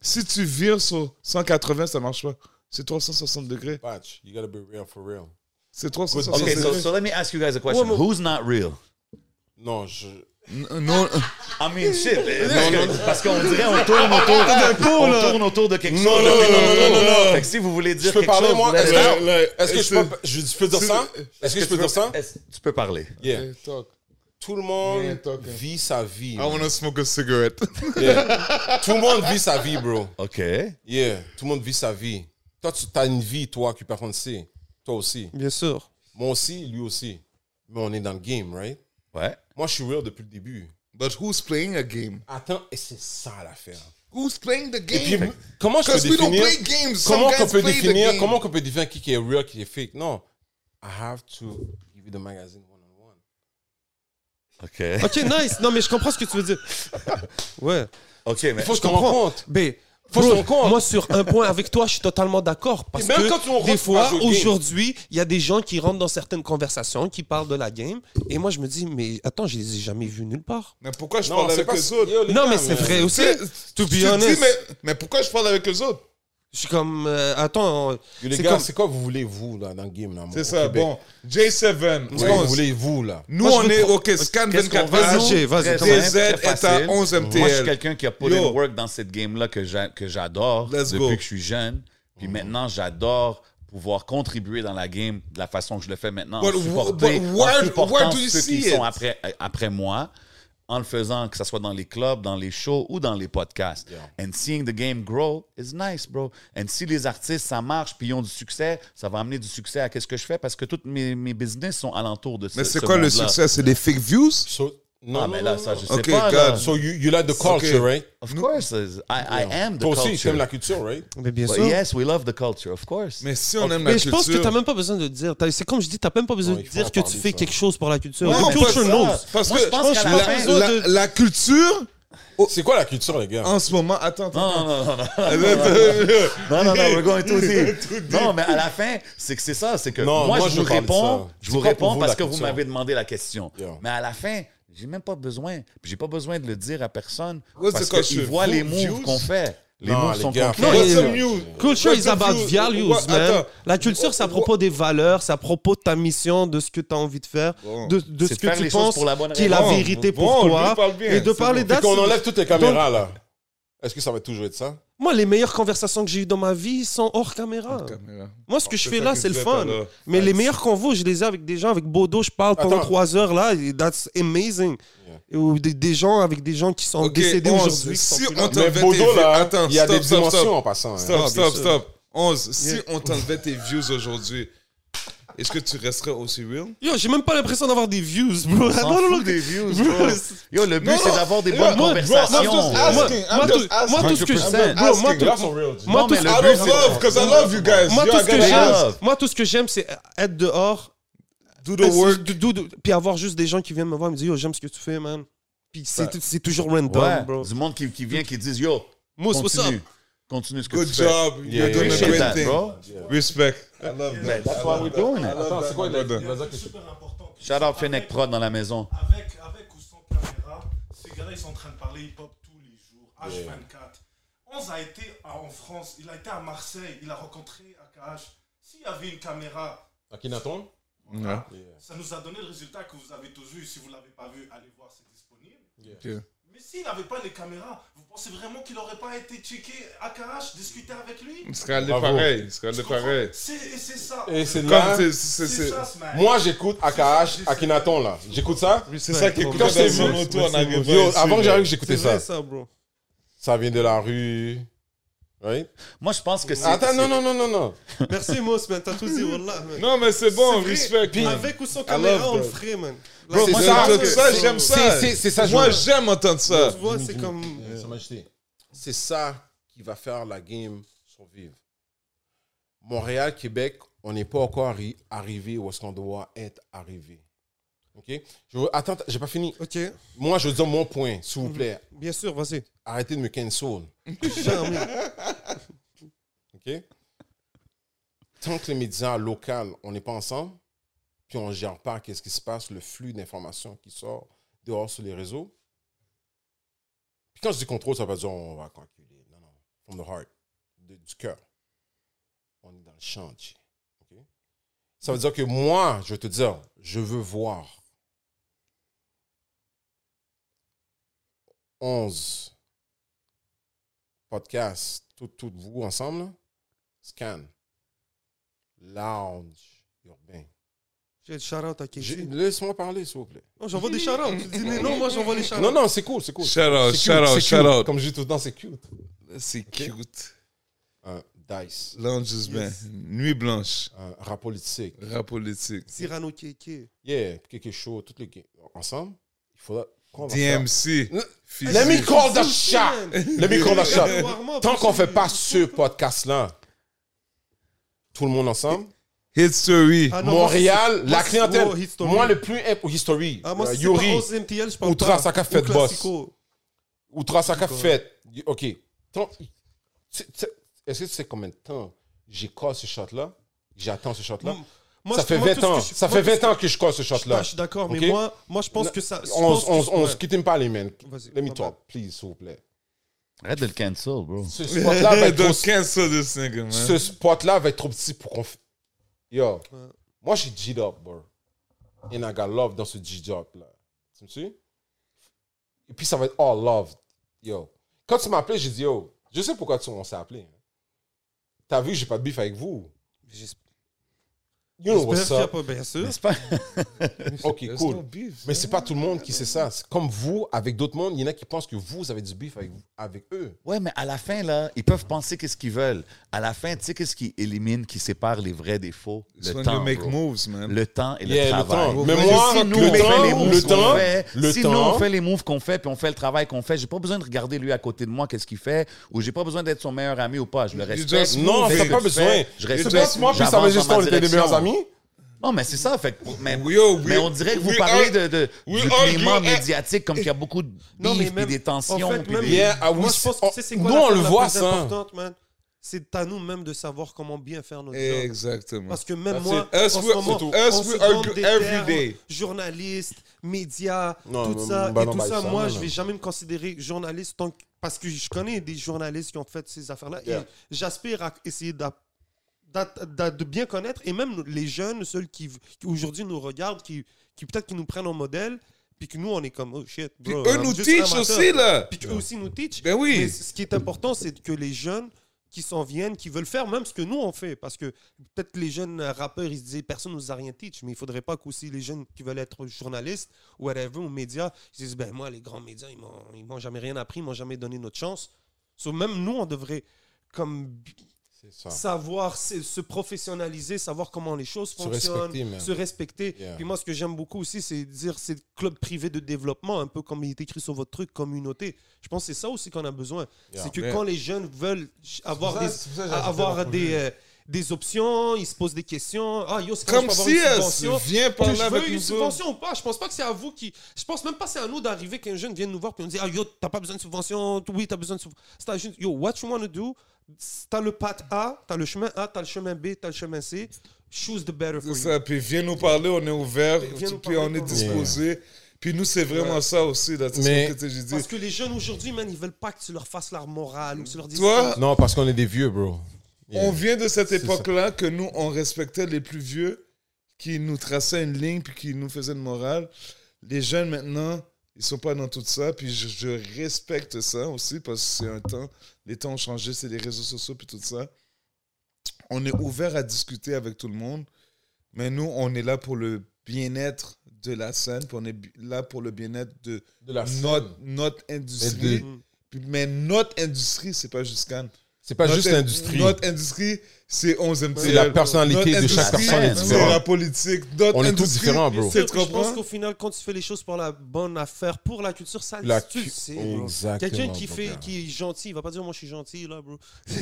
Speaker 4: Si tu vires sur 180, ça marche pas. C'est 360 degrés.
Speaker 6: Patch, you gotta be real for real.
Speaker 4: C'est 360
Speaker 3: Okay, so,
Speaker 4: degrés.
Speaker 3: so let me ask you guys a question.
Speaker 5: Ouais,
Speaker 3: Who's not real?
Speaker 6: Non, je.
Speaker 4: Non,
Speaker 3: I mean, shit. Parce que- Parce qu'on dirait on tourne autour, on tourne autour de quelque chose.
Speaker 6: non, non, non, non, non, non.
Speaker 3: Fait que si vous voulez dire
Speaker 6: Je peux
Speaker 3: quelque
Speaker 6: parler,
Speaker 3: chose,
Speaker 6: moi? Est-ce que, que je peux, je, je peux dire
Speaker 4: c'est-
Speaker 6: ça? Est-ce que je peux dire ça?
Speaker 3: Tu peux parler.
Speaker 6: Yeah.
Speaker 4: Talk.
Speaker 6: Tout le monde
Speaker 4: Yeah, talk.
Speaker 6: vit sa vie.
Speaker 4: I wanna smoke a cigarette.
Speaker 6: Yeah. Tout le monde vit sa vie, bro.
Speaker 3: OK.
Speaker 6: Yeah. Tout le monde vit sa vie. Toi, tu as une vie, toi, que personne ne sait. Toi aussi.
Speaker 5: Bien sûr.
Speaker 6: Moi aussi, lui aussi. Mais on est dans le game, right?
Speaker 3: Ouais.
Speaker 6: Moi, je suis real depuis le début.
Speaker 4: But who's playing a game?
Speaker 6: Attends, et c'est ça l'affaire.
Speaker 4: Who's playing the
Speaker 6: Et puis,
Speaker 4: game?
Speaker 6: comment je peux
Speaker 4: Because we don't
Speaker 6: définir...
Speaker 4: play games.
Speaker 6: Comment
Speaker 4: guys
Speaker 6: qu'on peut définir
Speaker 4: game.
Speaker 6: comment qu'on peut définir qui est real, qui est fake? Non. I have to give you the magazine one on one.
Speaker 3: OK.
Speaker 5: Ok, nice. Non, mais je comprends ce que tu veux dire. Ouais.
Speaker 3: OK, mais
Speaker 6: Il faut que je te
Speaker 5: comprends.
Speaker 6: rende compte.
Speaker 5: Ben,
Speaker 6: Faut
Speaker 5: bro,
Speaker 6: compte.
Speaker 5: Moi, sur un point avec toi, je suis totalement d'accord. Parce
Speaker 6: même
Speaker 5: que
Speaker 6: quand
Speaker 5: des fois, aujourd'hui, il y a des gens qui rentrent dans certaines conversations, qui parlent de la game. Et moi, je me dis, mais attends, je les ai jamais vus nulle part.
Speaker 4: Mais pourquoi je
Speaker 6: Non,
Speaker 4: parle avec
Speaker 6: pas
Speaker 4: eux autres?
Speaker 6: Yo, les
Speaker 5: Non,
Speaker 6: gars,
Speaker 5: mais c'est vrai aussi. To be honest.
Speaker 4: dis, mais, mais pourquoi je parle avec eux autres?
Speaker 5: Je suis comme, euh, attends,
Speaker 6: les
Speaker 5: c'est
Speaker 6: gars,
Speaker 5: comme-
Speaker 6: c'est quoi vous voulez, vous, là, dans le game, là,
Speaker 4: C'est ça,
Speaker 6: Québec?
Speaker 4: bon. J7.
Speaker 6: C'est quoi vous voulez, vous, là?
Speaker 4: Nous,
Speaker 5: Moi,
Speaker 4: on est OK, scan
Speaker 3: Qu'est-ce qu'on
Speaker 4: 24
Speaker 3: veut, nous?
Speaker 5: Vas-y, vas-y,
Speaker 4: DZ est à
Speaker 3: facile.
Speaker 4: 11
Speaker 3: Moi, je suis
Speaker 4: MTL.
Speaker 3: quelqu'un qui a put
Speaker 4: Yo.
Speaker 3: in work dans cette game-là que j'a- que j'adore
Speaker 4: Let's
Speaker 3: depuis
Speaker 4: go.
Speaker 3: que je suis jeune. Puis maintenant, j'adore pouvoir contribuer dans la game de la façon que je le fais maintenant.
Speaker 4: But
Speaker 3: en
Speaker 4: wh-
Speaker 3: supporter-
Speaker 4: but
Speaker 3: en
Speaker 4: where-
Speaker 3: supportant
Speaker 4: where do you
Speaker 3: ceux qui
Speaker 4: see
Speaker 3: sont
Speaker 4: it?
Speaker 3: après, après moi, en le faisant, que ce soit dans les clubs, dans les shows ou dans les podcasts. And seeing the game grow is nice, bro. And si les artistes, ça marche, puis ils ont du succès, ça va amener du succès à qu'est-ce que je fais parce que tous mes, mes business sont alentour de ça.
Speaker 4: Mais c'est quoi le succès? C'est des fake views?
Speaker 6: So, non,
Speaker 3: Ah, mais là, ça, je sais pas. là.
Speaker 4: God.
Speaker 6: So, you, you like the culture, right?
Speaker 3: Of course, I, I am the
Speaker 6: Toi aussi,
Speaker 3: culture.
Speaker 6: tu aimes la culture, right?
Speaker 5: mais bien
Speaker 3: But
Speaker 5: sûr.
Speaker 3: yes, we love the culture, of course.
Speaker 4: Mais si on aime la
Speaker 5: Mais je pense que
Speaker 4: culture...
Speaker 5: t'as même pas besoin de dire. C'est comme je dis, t'as même pas besoin
Speaker 6: Non,
Speaker 5: de dire que tu fais
Speaker 6: ça.
Speaker 5: quelque chose pour la culture.
Speaker 4: Non,
Speaker 5: The culture knows.
Speaker 4: Parce
Speaker 3: Moi,
Speaker 4: que
Speaker 3: je pense qu'à
Speaker 5: la
Speaker 4: la,
Speaker 5: fin-
Speaker 4: la- la culture,
Speaker 6: C'est quoi la culture, les gars?
Speaker 4: en ce moment... Attends, attends,
Speaker 3: Non, non, non, non, non, non, non, we're going too deep. Non, mais à la fin, c'est que c'est ça, c'est que
Speaker 6: Non,
Speaker 3: moi,
Speaker 6: moi,
Speaker 3: je
Speaker 6: je
Speaker 3: vous réponds, je vous réponds
Speaker 6: vous,
Speaker 3: parce que vous
Speaker 6: culture?
Speaker 3: m'avez demandé la question.
Speaker 6: Yeah.
Speaker 3: Mais à la fin, j'ai même pas besoin, puis j'ai pas besoin de le dire à personne
Speaker 4: What's
Speaker 3: parce
Speaker 4: the culture?
Speaker 3: qu'ils voient les moves qu'on fait. Les
Speaker 6: Non,
Speaker 3: moves
Speaker 6: les
Speaker 3: sont
Speaker 6: gars,
Speaker 3: concrets.
Speaker 5: Non? Culture is
Speaker 4: the
Speaker 5: about values,
Speaker 4: What-
Speaker 5: man.
Speaker 4: attends.
Speaker 5: La culture, c'est à propos des valeurs, c'est à propos de ta mission, de ce que tu as envie de faire,
Speaker 4: Bon.
Speaker 5: de, de ce que tu penses qui est la vérité
Speaker 4: Bon,
Speaker 5: pour
Speaker 4: lui,
Speaker 5: toi.
Speaker 4: il parle bien,
Speaker 5: Et de parler
Speaker 4: bon.
Speaker 6: Fait qu'on enlève toutes les caméras, là. Est-ce que ça va toujours être ça?
Speaker 5: Moi, les meilleures conversations que j'ai eues dans ma vie sont hors caméra.
Speaker 4: Caméra.
Speaker 5: Moi, ce que je fais là, c'est le fun. Mais les meilleurs convos, je les ai avec des gens, avec Bodo, je parle pendant
Speaker 6: Attends.
Speaker 5: trois heures là, et that's amazing. Ou des, des gens avec des gens qui sont
Speaker 4: Ok,
Speaker 5: décédés
Speaker 4: 11.
Speaker 5: aujourd'hui.
Speaker 4: Si on
Speaker 6: Mais Bodo, là,
Speaker 4: Attends,
Speaker 6: il y a
Speaker 4: stop,
Speaker 6: des
Speaker 4: stop,
Speaker 6: dimensions
Speaker 4: stop.
Speaker 6: en passant. hein.
Speaker 4: Stop,
Speaker 5: Ah,
Speaker 4: stop,
Speaker 5: sûr.
Speaker 4: stop. 11. Si
Speaker 5: Yeah.
Speaker 4: on t'enlevait tes views aujourd'hui, est-ce que tu resterais aussi real?
Speaker 5: Yo, j'ai même pas l'impression d'avoir des views, bro. Non, non, non.
Speaker 3: des views,
Speaker 5: Bro.
Speaker 3: Yo, le but, c'est d'avoir des bonnes
Speaker 4: moi,
Speaker 3: conversations.
Speaker 5: Moi, tout, ce que
Speaker 3: 100%.
Speaker 5: j'aime, moi, tout, ce que j'aime,
Speaker 4: ask.
Speaker 5: moi, tout ce que j'aime, c'est être dehors,
Speaker 4: Do the work.
Speaker 5: do- do- do- puis avoir juste des gens qui viennent me voir et me dire, yo, j'aime ce que tu fais, man. Puis c'est c'est toujours random, bro.
Speaker 3: du monde qui, qui vient, qui disent Yo,
Speaker 5: Mousse, what's up?
Speaker 3: Continue. Ce que
Speaker 4: Good
Speaker 3: tu fais.
Speaker 4: job.
Speaker 6: Yeah,
Speaker 4: You're doing a great
Speaker 3: that,
Speaker 4: thing.
Speaker 3: bro.
Speaker 4: Respect. I love that.
Speaker 3: That's why we're doing it.
Speaker 6: Attends, c'est quoi,
Speaker 7: super important.
Speaker 3: Shout out Fennec Prod dans la maison.
Speaker 7: Avec, avec ou sans caméra, ces gars-là, ils sont en train de parler hip-hop tous les jours, H24. Onze a été en France, il a été à Marseille, il a rencontré AKH. S'il y avait une caméra,
Speaker 6: Akhenaton?
Speaker 4: Ouais.
Speaker 7: ça nous a donné le résultat que vous avez tous vu. Si vous ne l'avez pas vu, allez voir, c'est disponible.
Speaker 4: Ok.
Speaker 7: Mais s'il n'avait pas les caméras, vous pensez vraiment qu'il n'aurait pas été checké AKH, discuter avec lui?
Speaker 4: Il serait allé pareil. Il serait allé pareil.
Speaker 7: C'est- Et c'est ça.
Speaker 6: Et c'est là. Moi, j'écoute AKH, Akhenaton, là. J'écoute ça?
Speaker 4: c'est ça qui
Speaker 5: Quand
Speaker 6: c'est
Speaker 4: auto
Speaker 6: Yo,
Speaker 4: ici,
Speaker 6: avant que j'arrive, j'écoutais ça.
Speaker 5: ça, bro.
Speaker 6: Ça vient de la rue. Right?
Speaker 3: Moi, je pense que c'est.
Speaker 6: Attends, non, non, non, non, non.
Speaker 5: Merci, Mousse, man. T'as tout dit, Wallah. man.
Speaker 4: Non, mais c'est bon, respect.
Speaker 5: Puis. Avec ou sans caméra, on le
Speaker 4: that.
Speaker 5: ferait, man.
Speaker 6: Bro, C'est ça,
Speaker 4: j'aime ça.
Speaker 6: c'est-
Speaker 4: Moi, j'aime entendre ça.
Speaker 5: Tu vois, c'est comme.
Speaker 6: C'est ça qui va faire la game survivre. Montréal, Québec, on n'est pas encore arri- arrivé où est-ce qu'on doit être arrivé. OK? Je attends, j'ai pas fini.
Speaker 5: Ok,
Speaker 6: Moi, je veux dire mon point, s'il vous plaît.
Speaker 5: bien sûr, vas-y.
Speaker 6: Arrêtez de me cancel.
Speaker 5: Jamais.
Speaker 6: OK? Tant que les médias locaux, on n'est pas ensemble, puis on ne gère pas qu'est-ce qui se passe, le flux d'informations qui sort dehors sur les réseaux. Puis quand je dis contrôle, ça veut pas dire on va calculer. Non, non. From the heart. de- du cœur. On est dans le chantier. OK? Ça veut dire que moi, je vais te dire, je veux voir 11 podcasts, tout, tout vous ensemble, scan, lounge, urbain.
Speaker 5: J'ai le shout-out à Casey.
Speaker 6: Laisse-moi parler, s'il vous plaît.
Speaker 5: Non, j'envoie des shout-outs. Tu dis les noms, moi j'envoie les shout-outs.
Speaker 6: Non, non, c'est cool, c'est cool.
Speaker 4: Shout out,
Speaker 6: C'est
Speaker 4: shout
Speaker 6: cute,
Speaker 4: out,
Speaker 6: c'est
Speaker 4: shout
Speaker 6: cute.
Speaker 4: out.
Speaker 6: Comme je dis tout le temps, c'est cute.
Speaker 4: C'est cute.
Speaker 6: Un Dice,
Speaker 4: Lounges Ben. Nuit blanche.
Speaker 6: un rap politique.
Speaker 4: Rap politique.
Speaker 5: Cyrano Kéké.
Speaker 6: Yeah, quelque chose, toutes les ensemble. Il faudra.
Speaker 4: DMC.
Speaker 6: Let me call the shot. Let me call the shot. Tant qu'on
Speaker 5: aussi.
Speaker 6: fait pas ce podcast-là, tout le monde ensemble,
Speaker 4: History.
Speaker 5: Ah non,
Speaker 6: Montréal, la clientèle, moi le plus imp- History,
Speaker 5: Ah, moi, c'est
Speaker 6: Yuri,
Speaker 5: pas 11 MTL, je parle
Speaker 6: Outra. Saka fait boss. Outra Saka fait. OK. Est-ce que tu sais combien de temps j'ai call ce shot-là? J'attends ce shot-là?
Speaker 5: Mm. Moi,
Speaker 6: ça fait
Speaker 5: moi,
Speaker 6: 20
Speaker 5: tout ce
Speaker 6: ans.
Speaker 5: que je-
Speaker 6: Ça
Speaker 5: moi,
Speaker 6: fait
Speaker 5: tout ce
Speaker 6: 20 ans que je call ce
Speaker 5: Je
Speaker 6: shot-là.
Speaker 5: je suis d'accord, mais moi, moi, je pense que ça.
Speaker 6: On,
Speaker 5: que-
Speaker 6: on, on
Speaker 5: ouais.
Speaker 6: se quitte pas les.
Speaker 5: Vas-y,
Speaker 6: Let me talk, please, s'il vous plaît.
Speaker 3: Arrête de le cancel, bro.
Speaker 6: Ce spot-là va être trop
Speaker 4: cancel this nigga, man.
Speaker 6: ce spot-là va être trop petit pour qu'on. Yo,
Speaker 5: Ouais.
Speaker 6: moi j'ai G'd up, bro. And I got love dans ce G'd up là. Tu me suis? Et puis ça va être all love. Yo. Quand tu m'as appelé, j'ai dit, yo, je sais pourquoi tu, on s'est appelé. hein. T'as vu, j'ai pas de beef avec vous.
Speaker 5: J'espère
Speaker 6: what's
Speaker 5: qu'il y a
Speaker 6: up?
Speaker 5: pas, bien sûr.
Speaker 3: Pas?
Speaker 6: Ok, cool. Mais c'est pas tout le monde qui sait ça. C'est Comme vous, avec d'autres mondes, il y en a qui pensent que vous avez du beef avec, avec eux.
Speaker 3: Ouais, mais à la fin, là, ils peuvent penser qu'est-ce qu'ils veulent. À la fin, tu sais qu'est-ce qui élimine, qui sépare les vrais des faux? Le temps,
Speaker 4: make moves, man.
Speaker 3: Le temps et
Speaker 6: Yeah,
Speaker 3: le
Speaker 6: le
Speaker 3: travail.
Speaker 6: temps. Mais moi,
Speaker 3: si nous,
Speaker 6: le
Speaker 3: on fait
Speaker 6: temps,
Speaker 3: les moves
Speaker 6: le
Speaker 3: qu'on
Speaker 6: temps,
Speaker 3: fait,
Speaker 6: le
Speaker 3: si
Speaker 6: temps.
Speaker 3: nous, on fait les moves qu'on fait, puis on fait le travail qu'on fait, j'ai pas besoin de regarder lui à côté de moi, qu'est-ce qu'il fait, ou j'ai pas besoin d'être son meilleur ami ou pas. Je le respecte.
Speaker 6: Non, t'as pas besoin.
Speaker 3: Je respecte.
Speaker 6: moi, puis ça on était des meilleurs amis.
Speaker 3: Non, mais c'est ça. Fait que, mais,
Speaker 4: Yo, we-
Speaker 3: mais on dirait que vous parlez
Speaker 4: are-
Speaker 3: de, de, du climat
Speaker 4: at-
Speaker 3: médiatique comme qu'il y a beaucoup de
Speaker 5: Non, mais même-
Speaker 3: des tensions.
Speaker 5: en fait,
Speaker 3: puis
Speaker 5: même-
Speaker 3: des-
Speaker 6: Yeah, ah oui,
Speaker 5: Moi, je pense que tu sais, c'est quoi
Speaker 6: nous, on le
Speaker 5: la
Speaker 6: voit,
Speaker 5: plus
Speaker 6: ça.
Speaker 5: importante, man? C'est à nous même de savoir comment bien faire notre job.
Speaker 4: Exactement.
Speaker 5: Parce que même
Speaker 6: That's
Speaker 5: moi, en
Speaker 4: we-
Speaker 5: ce moment, on
Speaker 4: we
Speaker 5: se
Speaker 4: argue
Speaker 5: donne des
Speaker 4: every
Speaker 5: termes,
Speaker 4: day.
Speaker 5: journalistes, médias,
Speaker 6: Non,
Speaker 5: tout ça,
Speaker 6: bah
Speaker 5: et
Speaker 6: non,
Speaker 5: tout
Speaker 6: bah,
Speaker 5: ça.
Speaker 6: ça,
Speaker 5: Moi,
Speaker 6: non,
Speaker 5: je vais jamais me considérer journaliste tant que- parce que je connais des journalistes qui ont fait ces affaires-là.
Speaker 6: Yeah.
Speaker 5: Et j'aspire à essayer d'a- d'a- d'a- de bien connaître, et même les jeunes, ceux qui, qui aujourd'hui nous regardent, qui, qui peut-être qui nous prennent en modèle, puis que nous, on est comme, oh shit, bro,
Speaker 4: eux nous teach aussi, là.
Speaker 5: Puis qu'eux aussi nous teach.
Speaker 4: Ben oui.
Speaker 5: Mais ce qui est important, c'est que les jeunes qui s'en viennent, qui veulent faire même ce que nous on fait, parce que peut-être que les jeunes rappeurs, ils se disaient personne nous a rien teach, mais il faudrait pas qu'aussi les jeunes qui veulent être journalistes ou whatever ou médias, ils disent ben moi les grands médias ils m'ont ils m'ont jamais rien appris, ils m'ont jamais donné notre chance. So, même nous on devrait comme
Speaker 6: ça.
Speaker 5: savoir se, se professionnaliser, savoir comment les choses
Speaker 6: Se
Speaker 5: fonctionnent,
Speaker 6: respecter,
Speaker 5: se respecter.
Speaker 6: Yeah.
Speaker 5: Puis moi, ce que j'aime beaucoup aussi, c'est dire c'est club privé de développement, un peu comme il est écrit sur votre truc, communauté. Je pense que c'est ça aussi qu'on a besoin.
Speaker 6: Yeah.
Speaker 5: C'est que
Speaker 4: Yeah.
Speaker 5: quand les jeunes veulent avoir
Speaker 6: ça-
Speaker 5: des,
Speaker 6: ça
Speaker 5: avoir des, euh, des options, ils se posent des questions. Ah, yo, c'est
Speaker 4: Comme si
Speaker 5: avoir une
Speaker 4: elle
Speaker 5: subvention?
Speaker 4: vient parler
Speaker 5: je veux
Speaker 4: avec
Speaker 5: une
Speaker 4: nous
Speaker 5: subvention ou pas. Je pense pas que c'est à vous qui. Je pense même pas que c'est à nous d'arriver qu'un jeune vienne nous voir puis on dit Ah yo, t'as pas besoin de subvention. Oui, t'as besoin de subvention. C'est à juste, Yo, what you want to do? T'as le path A, t'as le chemin A, t'as le chemin B, t'as le chemin C. Choose the better for
Speaker 4: C'est
Speaker 5: you.
Speaker 4: ça. Puis viens nous parler, on est ouvert. Puis on est disposé. Puis nous, c'est vraiment ça aussi. Là,
Speaker 6: Mais-
Speaker 4: que j'ai dit.
Speaker 5: Parce que les jeunes aujourd'hui, man, ils veulent pas que tu leur fasses leur morale ou que tu leur dises.
Speaker 4: Toi,
Speaker 6: Non, parce qu'on est des vieux, bro.
Speaker 4: On vient de cette époque-là que nous, on respectait les plus vieux qui nous traçaient une ligne puis qui nous faisaient une morale. Les jeunes, maintenant, ils sont pas dans tout ça. Puis je, je respecte ça aussi parce que c'est un temps. Les temps ont changé, c'est les réseaux sociaux puis tout ça. On est ouvert à discuter avec tout le monde. Mais nous, on est là pour le bien-être de la scène. Puis on est là pour le bien-être de
Speaker 6: De la
Speaker 4: notre, notre industrie.
Speaker 6: De-
Speaker 4: Mais notre industrie, c'est pas juste Cannes.
Speaker 6: C'est pas
Speaker 4: Notre
Speaker 6: juste
Speaker 4: in-
Speaker 6: l'industrie.
Speaker 4: Notre industrie, c'est 11 MTL.
Speaker 6: C'est la personnalité
Speaker 4: Notre
Speaker 6: de chaque
Speaker 3: personne est
Speaker 4: C'est la politique.
Speaker 6: On est tous différents, bro.
Speaker 5: je pense
Speaker 4: comprends?
Speaker 5: qu'au final, quand tu fais les choses pour la bonne affaire, pour la culture, ça
Speaker 6: La
Speaker 5: tu
Speaker 6: cu-
Speaker 5: sais, Quelqu'un qui fait, qui est gentil, il va pas dire moi je suis gentil là, bro.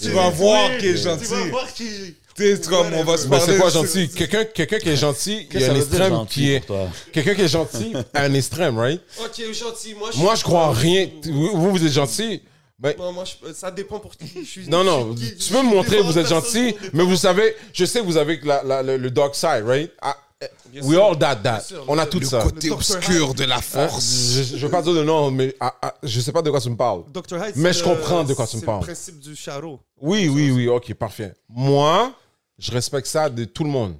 Speaker 4: Tu vas voir qu'il est
Speaker 5: Tu vas
Speaker 4: gentil.
Speaker 5: voir qu'il est.
Speaker 4: Tu sais, comme on va se
Speaker 6: Mais
Speaker 4: parler.
Speaker 6: c'est quoi gentil? Quelqu'un quelqu'un qui est gentil, il y a un extrême
Speaker 3: gentil
Speaker 6: qui est. Quelqu'un qui est gentil un extrême, right?
Speaker 5: Ok, gentil. Moi, je
Speaker 6: Moi,
Speaker 5: suis
Speaker 6: je crois rien. Vous, vous êtes gentil. Ben,
Speaker 5: Non, moi, je- ça dépend pour qui je suis.
Speaker 6: non, non,
Speaker 5: je suis qui-
Speaker 6: tu peux me montrer, vous êtes gentil, mais vous savez, je sais que vous avez la- la- le, le dark side, right? Ah, eh,
Speaker 5: Bien
Speaker 6: we
Speaker 5: sûr.
Speaker 6: all that, that.
Speaker 5: sûr,
Speaker 6: On a
Speaker 5: le-
Speaker 6: tout
Speaker 5: le
Speaker 6: ça.
Speaker 4: Côté
Speaker 5: Dr.
Speaker 4: obscur de la
Speaker 6: Hein?
Speaker 4: force.
Speaker 6: Je, je veux pas dire de nom, mais ah, ah, je sais pas de quoi tu me parles.
Speaker 5: Dr. Hyde,
Speaker 6: Mais
Speaker 5: c'est
Speaker 6: je
Speaker 5: le-
Speaker 6: comprends de quoi tu me
Speaker 5: c'est
Speaker 6: parles.
Speaker 5: le principe du charreau.
Speaker 6: Oui, oui, oui, ok, parfait. Moi, je respecte ça de tout le monde,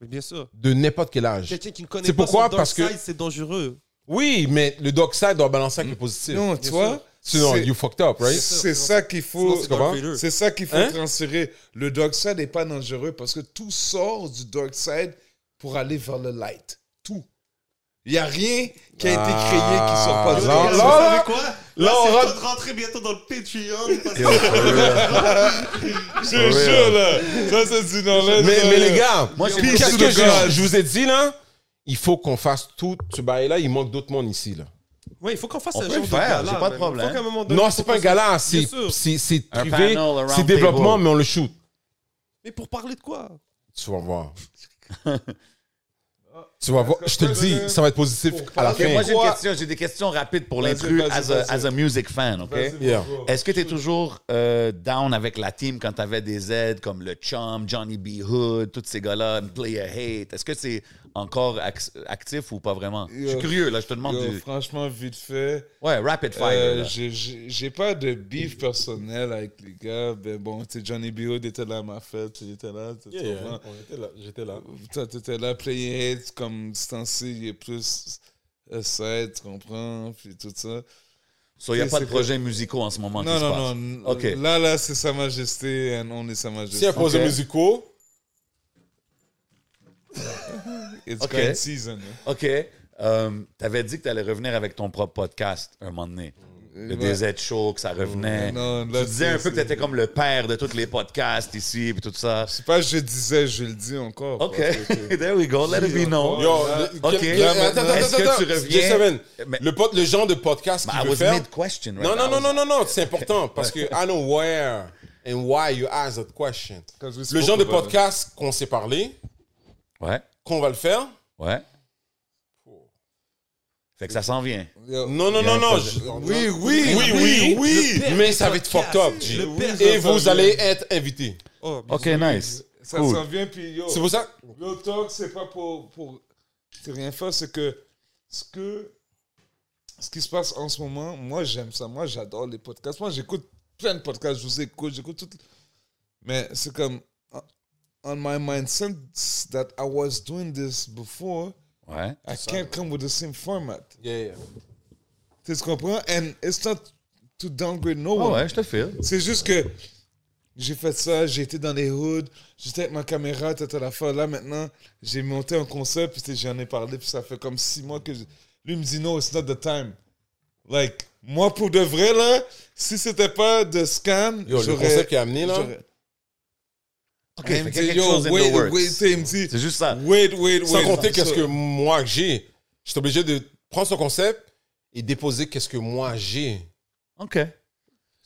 Speaker 5: Mais bien sûr.
Speaker 6: de n'importe quel âge.
Speaker 5: Quelqu'un qui ne connaît
Speaker 6: C'est
Speaker 5: pas
Speaker 6: pourquoi?
Speaker 5: son dark
Speaker 6: Parce que-
Speaker 5: side, c'est dangereux.
Speaker 6: Oui, mais le dark side doit balancer avec le positif.
Speaker 4: Non, tu vois,
Speaker 5: sûr.
Speaker 6: Sinon,
Speaker 4: c'est-
Speaker 6: you fucked up, right?
Speaker 4: c'est ça qu'il faut.
Speaker 5: C'est
Speaker 4: ça qu'il faut
Speaker 6: Hein?
Speaker 4: transférer. Le dark side n'est pas dangereux parce que tout sort du dark side pour aller vers le light. Tout. Il n'y a rien qui a été créé qui sort pas
Speaker 6: Ah,
Speaker 4: du
Speaker 6: là, là,
Speaker 4: side.
Speaker 5: savez quoi?
Speaker 6: là,
Speaker 5: Là,
Speaker 6: on
Speaker 5: c'est
Speaker 6: rentre-
Speaker 5: de rentrer bientôt dans le Patreon. parce que-
Speaker 4: Je te jure, là. Ça, c'est du knowledge.
Speaker 6: Mais,
Speaker 4: là.
Speaker 6: mais les gars,
Speaker 3: Moi,
Speaker 6: qu'est-ce que je vous ai dit là? Il faut qu'on fasse tout ce bail-là. Il manque d'autres monde ici. Là.
Speaker 5: Ouais, il faut qu'on fasse
Speaker 3: On
Speaker 5: un
Speaker 3: peut
Speaker 5: genre
Speaker 3: le
Speaker 5: de
Speaker 3: faire,
Speaker 5: gala,
Speaker 3: j'ai pas de
Speaker 5: man.
Speaker 3: problème.
Speaker 5: Faut qu'à un moment donné,
Speaker 6: Non,
Speaker 5: faut
Speaker 6: c'est pas un
Speaker 5: qu'on
Speaker 6: gala. C'est
Speaker 5: Bien sûr.
Speaker 6: c'est- c'est
Speaker 3: Un
Speaker 6: privé.
Speaker 3: panel, a
Speaker 6: C'est
Speaker 3: round
Speaker 6: développement,
Speaker 3: table.
Speaker 6: mais on le shoot.
Speaker 5: Mais pour parler de quoi?
Speaker 6: Tu vas voir. tu vas voir. Je te le dis, ça va être positif à la
Speaker 3: Ok,
Speaker 6: fin.
Speaker 3: moi j'ai une
Speaker 4: Quoi?
Speaker 3: question, j'ai des questions rapides pour l'intrus as, a- as a music fan, ok?
Speaker 6: Yeah.
Speaker 3: Est-ce que tu es toujours euh, down avec la team quand tu avais des aides comme le Chum, Johnny B. Hood, tous ces gars-là, Player Hate? Est-ce que c'est encore ac- actif ou pas vraiment? Je suis
Speaker 4: Yo,
Speaker 3: curieux, là, je te demande
Speaker 4: Yo,
Speaker 3: du...
Speaker 4: Franchement, vite fait.
Speaker 3: Ouais, rapid fire.
Speaker 4: Euh,
Speaker 3: là.
Speaker 4: j'ai- J'ai j'ai pas de beef personnel avec les gars. Ben bon, tu sais, Johnny B. Hood était là à ma fête. Il était là. tu comprends?
Speaker 6: J'étais là.
Speaker 4: Toi, t'étais là, Play Hate, comme distancé, il est plus euh, side, tu comprends? Puis tout ça.
Speaker 3: So, il n'y a pas de projets musicaux en ce moment
Speaker 4: Non,
Speaker 3: qui se
Speaker 4: non, non.
Speaker 3: Ok.
Speaker 4: Là, là, c'est Sa Majesté, et on est Sa Majesté.
Speaker 6: Si un projet
Speaker 3: Ok.
Speaker 6: musicaux,
Speaker 4: It's
Speaker 3: Ok.
Speaker 4: grind season. hein.
Speaker 3: OK. tu avais dit que tu allais revenir avec ton propre podcast un moment donné. Le
Speaker 4: Ouais.
Speaker 3: DZ Show, que ça revenait.
Speaker 4: Non, là,
Speaker 3: tu disais un peu que tu
Speaker 4: c'est-
Speaker 3: étais comme le père de tous les podcasts ici et tout ça.
Speaker 4: C'est pas je disais, je le dis encore.
Speaker 3: OK. There we go. Let it be known.
Speaker 6: Yo,
Speaker 3: ok. Est-ce que
Speaker 6: attends,
Speaker 3: tu reviens-
Speaker 6: le, pod- le genre de podcast qu'il
Speaker 3: I
Speaker 6: veut
Speaker 3: was
Speaker 6: faire.
Speaker 3: mid-question, right?
Speaker 6: Non, non, non, non, non, non, c'est important parce que I know where and why you ask that question. Le genre de podcast qu'on s'est parlé,
Speaker 3: Ouais,
Speaker 6: qu'on va le faire.
Speaker 3: ouais. Fait que ça s'en vient.
Speaker 6: Non, non, non, non. je-
Speaker 4: Oui, oui,
Speaker 6: Oui, oui, oui. Mais ça va être fucked up, G.
Speaker 5: Le
Speaker 6: Et vous allez être invités.
Speaker 5: Oh,
Speaker 3: OK, nice.
Speaker 4: Ça
Speaker 3: Cool.
Speaker 4: s'en vient, puis yo.
Speaker 6: C'est pour ça.
Speaker 4: Real talk, c'est pas pour, pour c'est rien faire, c'est que ce que ce qui se passe en ce moment, moi j'aime ça, moi j'adore les podcasts, moi j'écoute plein de podcasts, je vous écoute, j'écoute tout, mais c'est comme on my mind since that I was doing this before,
Speaker 3: Ouais.
Speaker 4: I can't come with the same format.
Speaker 6: Yeah, yeah.
Speaker 4: Tu comprends? And it's not to downgrade no
Speaker 3: Oh,
Speaker 4: one.
Speaker 3: ouais, je te file.
Speaker 4: C'est juste que j'ai fait ça, j'ai été dans les hoods, j'étais avec ma caméra, t'étais la fois là maintenant, j'ai monté un concept, puis j'en ai parlé, puis ça fait comme six mois que je- lui me dit no, it's not the time. Like, moi pour de vrai là, si c'était pas de scan,
Speaker 6: Yo, le concept qu'il a amené là.
Speaker 3: OK,
Speaker 4: Il
Speaker 3: y a
Speaker 4: yo,
Speaker 3: chose in
Speaker 4: wait,
Speaker 3: the works.
Speaker 4: wait, tu sais, il me dit,
Speaker 3: C'est juste ça.
Speaker 4: wait, wait, wait.
Speaker 6: Sans compter qu'est-ce
Speaker 4: So-
Speaker 6: que moi j'ai. J'étais obligé de prendre son concept et déposer qu'est-ce que moi j'ai.
Speaker 3: OK.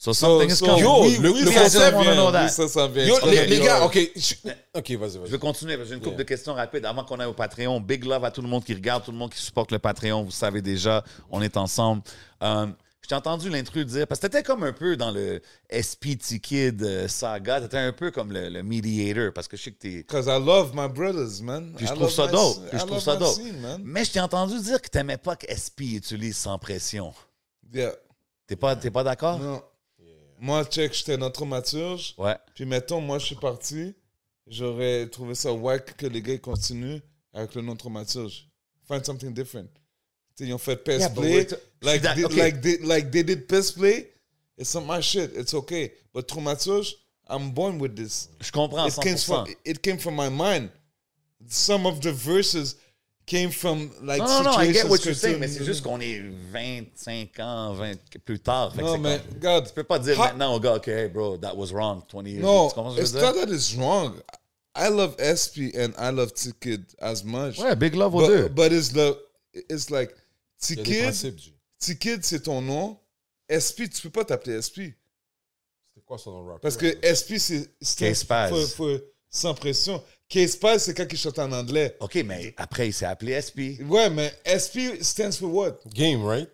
Speaker 3: So
Speaker 4: So,
Speaker 3: something is
Speaker 4: so,
Speaker 3: coming.
Speaker 6: Yo,
Speaker 4: oui,
Speaker 6: le-
Speaker 4: oui,
Speaker 6: le
Speaker 4: ça,
Speaker 6: concept
Speaker 4: oui, ça, ça vient.
Speaker 6: Yo,
Speaker 4: Je
Speaker 6: les, gars, ok. je- Ok, vas-y,
Speaker 3: Je
Speaker 6: vas-y.
Speaker 3: vais continuer parce que j'ai une couple
Speaker 6: Yeah.
Speaker 3: de questions rapides avant qu'on aille au Patreon. Big love à tout le monde qui regarde, tout le monde qui supporte le Patreon. Vous savez déjà, on est ensemble. Euh, je t'ai entendu l'intrus dire, parce que t'étais comme un peu dans le SPT Kid euh, saga, t'étais un peu comme le, le mediator, parce que je sais que t'es...
Speaker 4: Cause I love my brothers, man.
Speaker 3: Puis je
Speaker 4: I
Speaker 3: trouve ça dope. je trouve ça
Speaker 4: scene.
Speaker 3: Mais je t'ai entendu dire que t'aimais pas que SP utilise sans pression.
Speaker 4: Yeah.
Speaker 3: T'es pas, t'es pas d'accord?
Speaker 4: Non. Moi, check, j'étais un dramaturge.
Speaker 3: Ouais.
Speaker 4: Puis mettons, moi, je suis parti. J'aurais trouvé ça wack que les gars continuent avec le nom dramaturge. Find something different. Ils ont fait Pest
Speaker 3: Yeah,
Speaker 4: Play. Like,
Speaker 3: suis
Speaker 4: they, like, they, like they did Pest Play. It's not my shit. It's okay. But dramaturge, I'm born with this.
Speaker 3: Je comprends
Speaker 4: It came,
Speaker 3: 100%.
Speaker 4: from, it came from my mind. Some of the verses came from like
Speaker 3: Non, non, I get what you're saying, mais c'est juste qu'on est 25 ans, 20 plus tard. Fait
Speaker 4: Non, mais regarde.
Speaker 3: Tu peux pas dire maintenant au gars, OK, hey, bro, that was wrong 20 years
Speaker 4: No,
Speaker 3: ago. Tu comprends ce que
Speaker 4: it's not that it's wrong. I love SP and I love T-Kid as much.
Speaker 3: Ouais, big love aux deux.
Speaker 4: But, it's, the, it's like,
Speaker 6: Il y a des
Speaker 4: T-Kid, c'est ton nom. SP, tu peux pas t'appeler SP.
Speaker 6: C'était quoi son nom rap?
Speaker 4: Parce que SP, c'est... faut- Sans pression. K-Spaz, c'est quand il chante en anglais.
Speaker 3: OK, mais après, il s'est appelé SP.
Speaker 4: Ouais, mais SP stands for what?
Speaker 6: Game, right?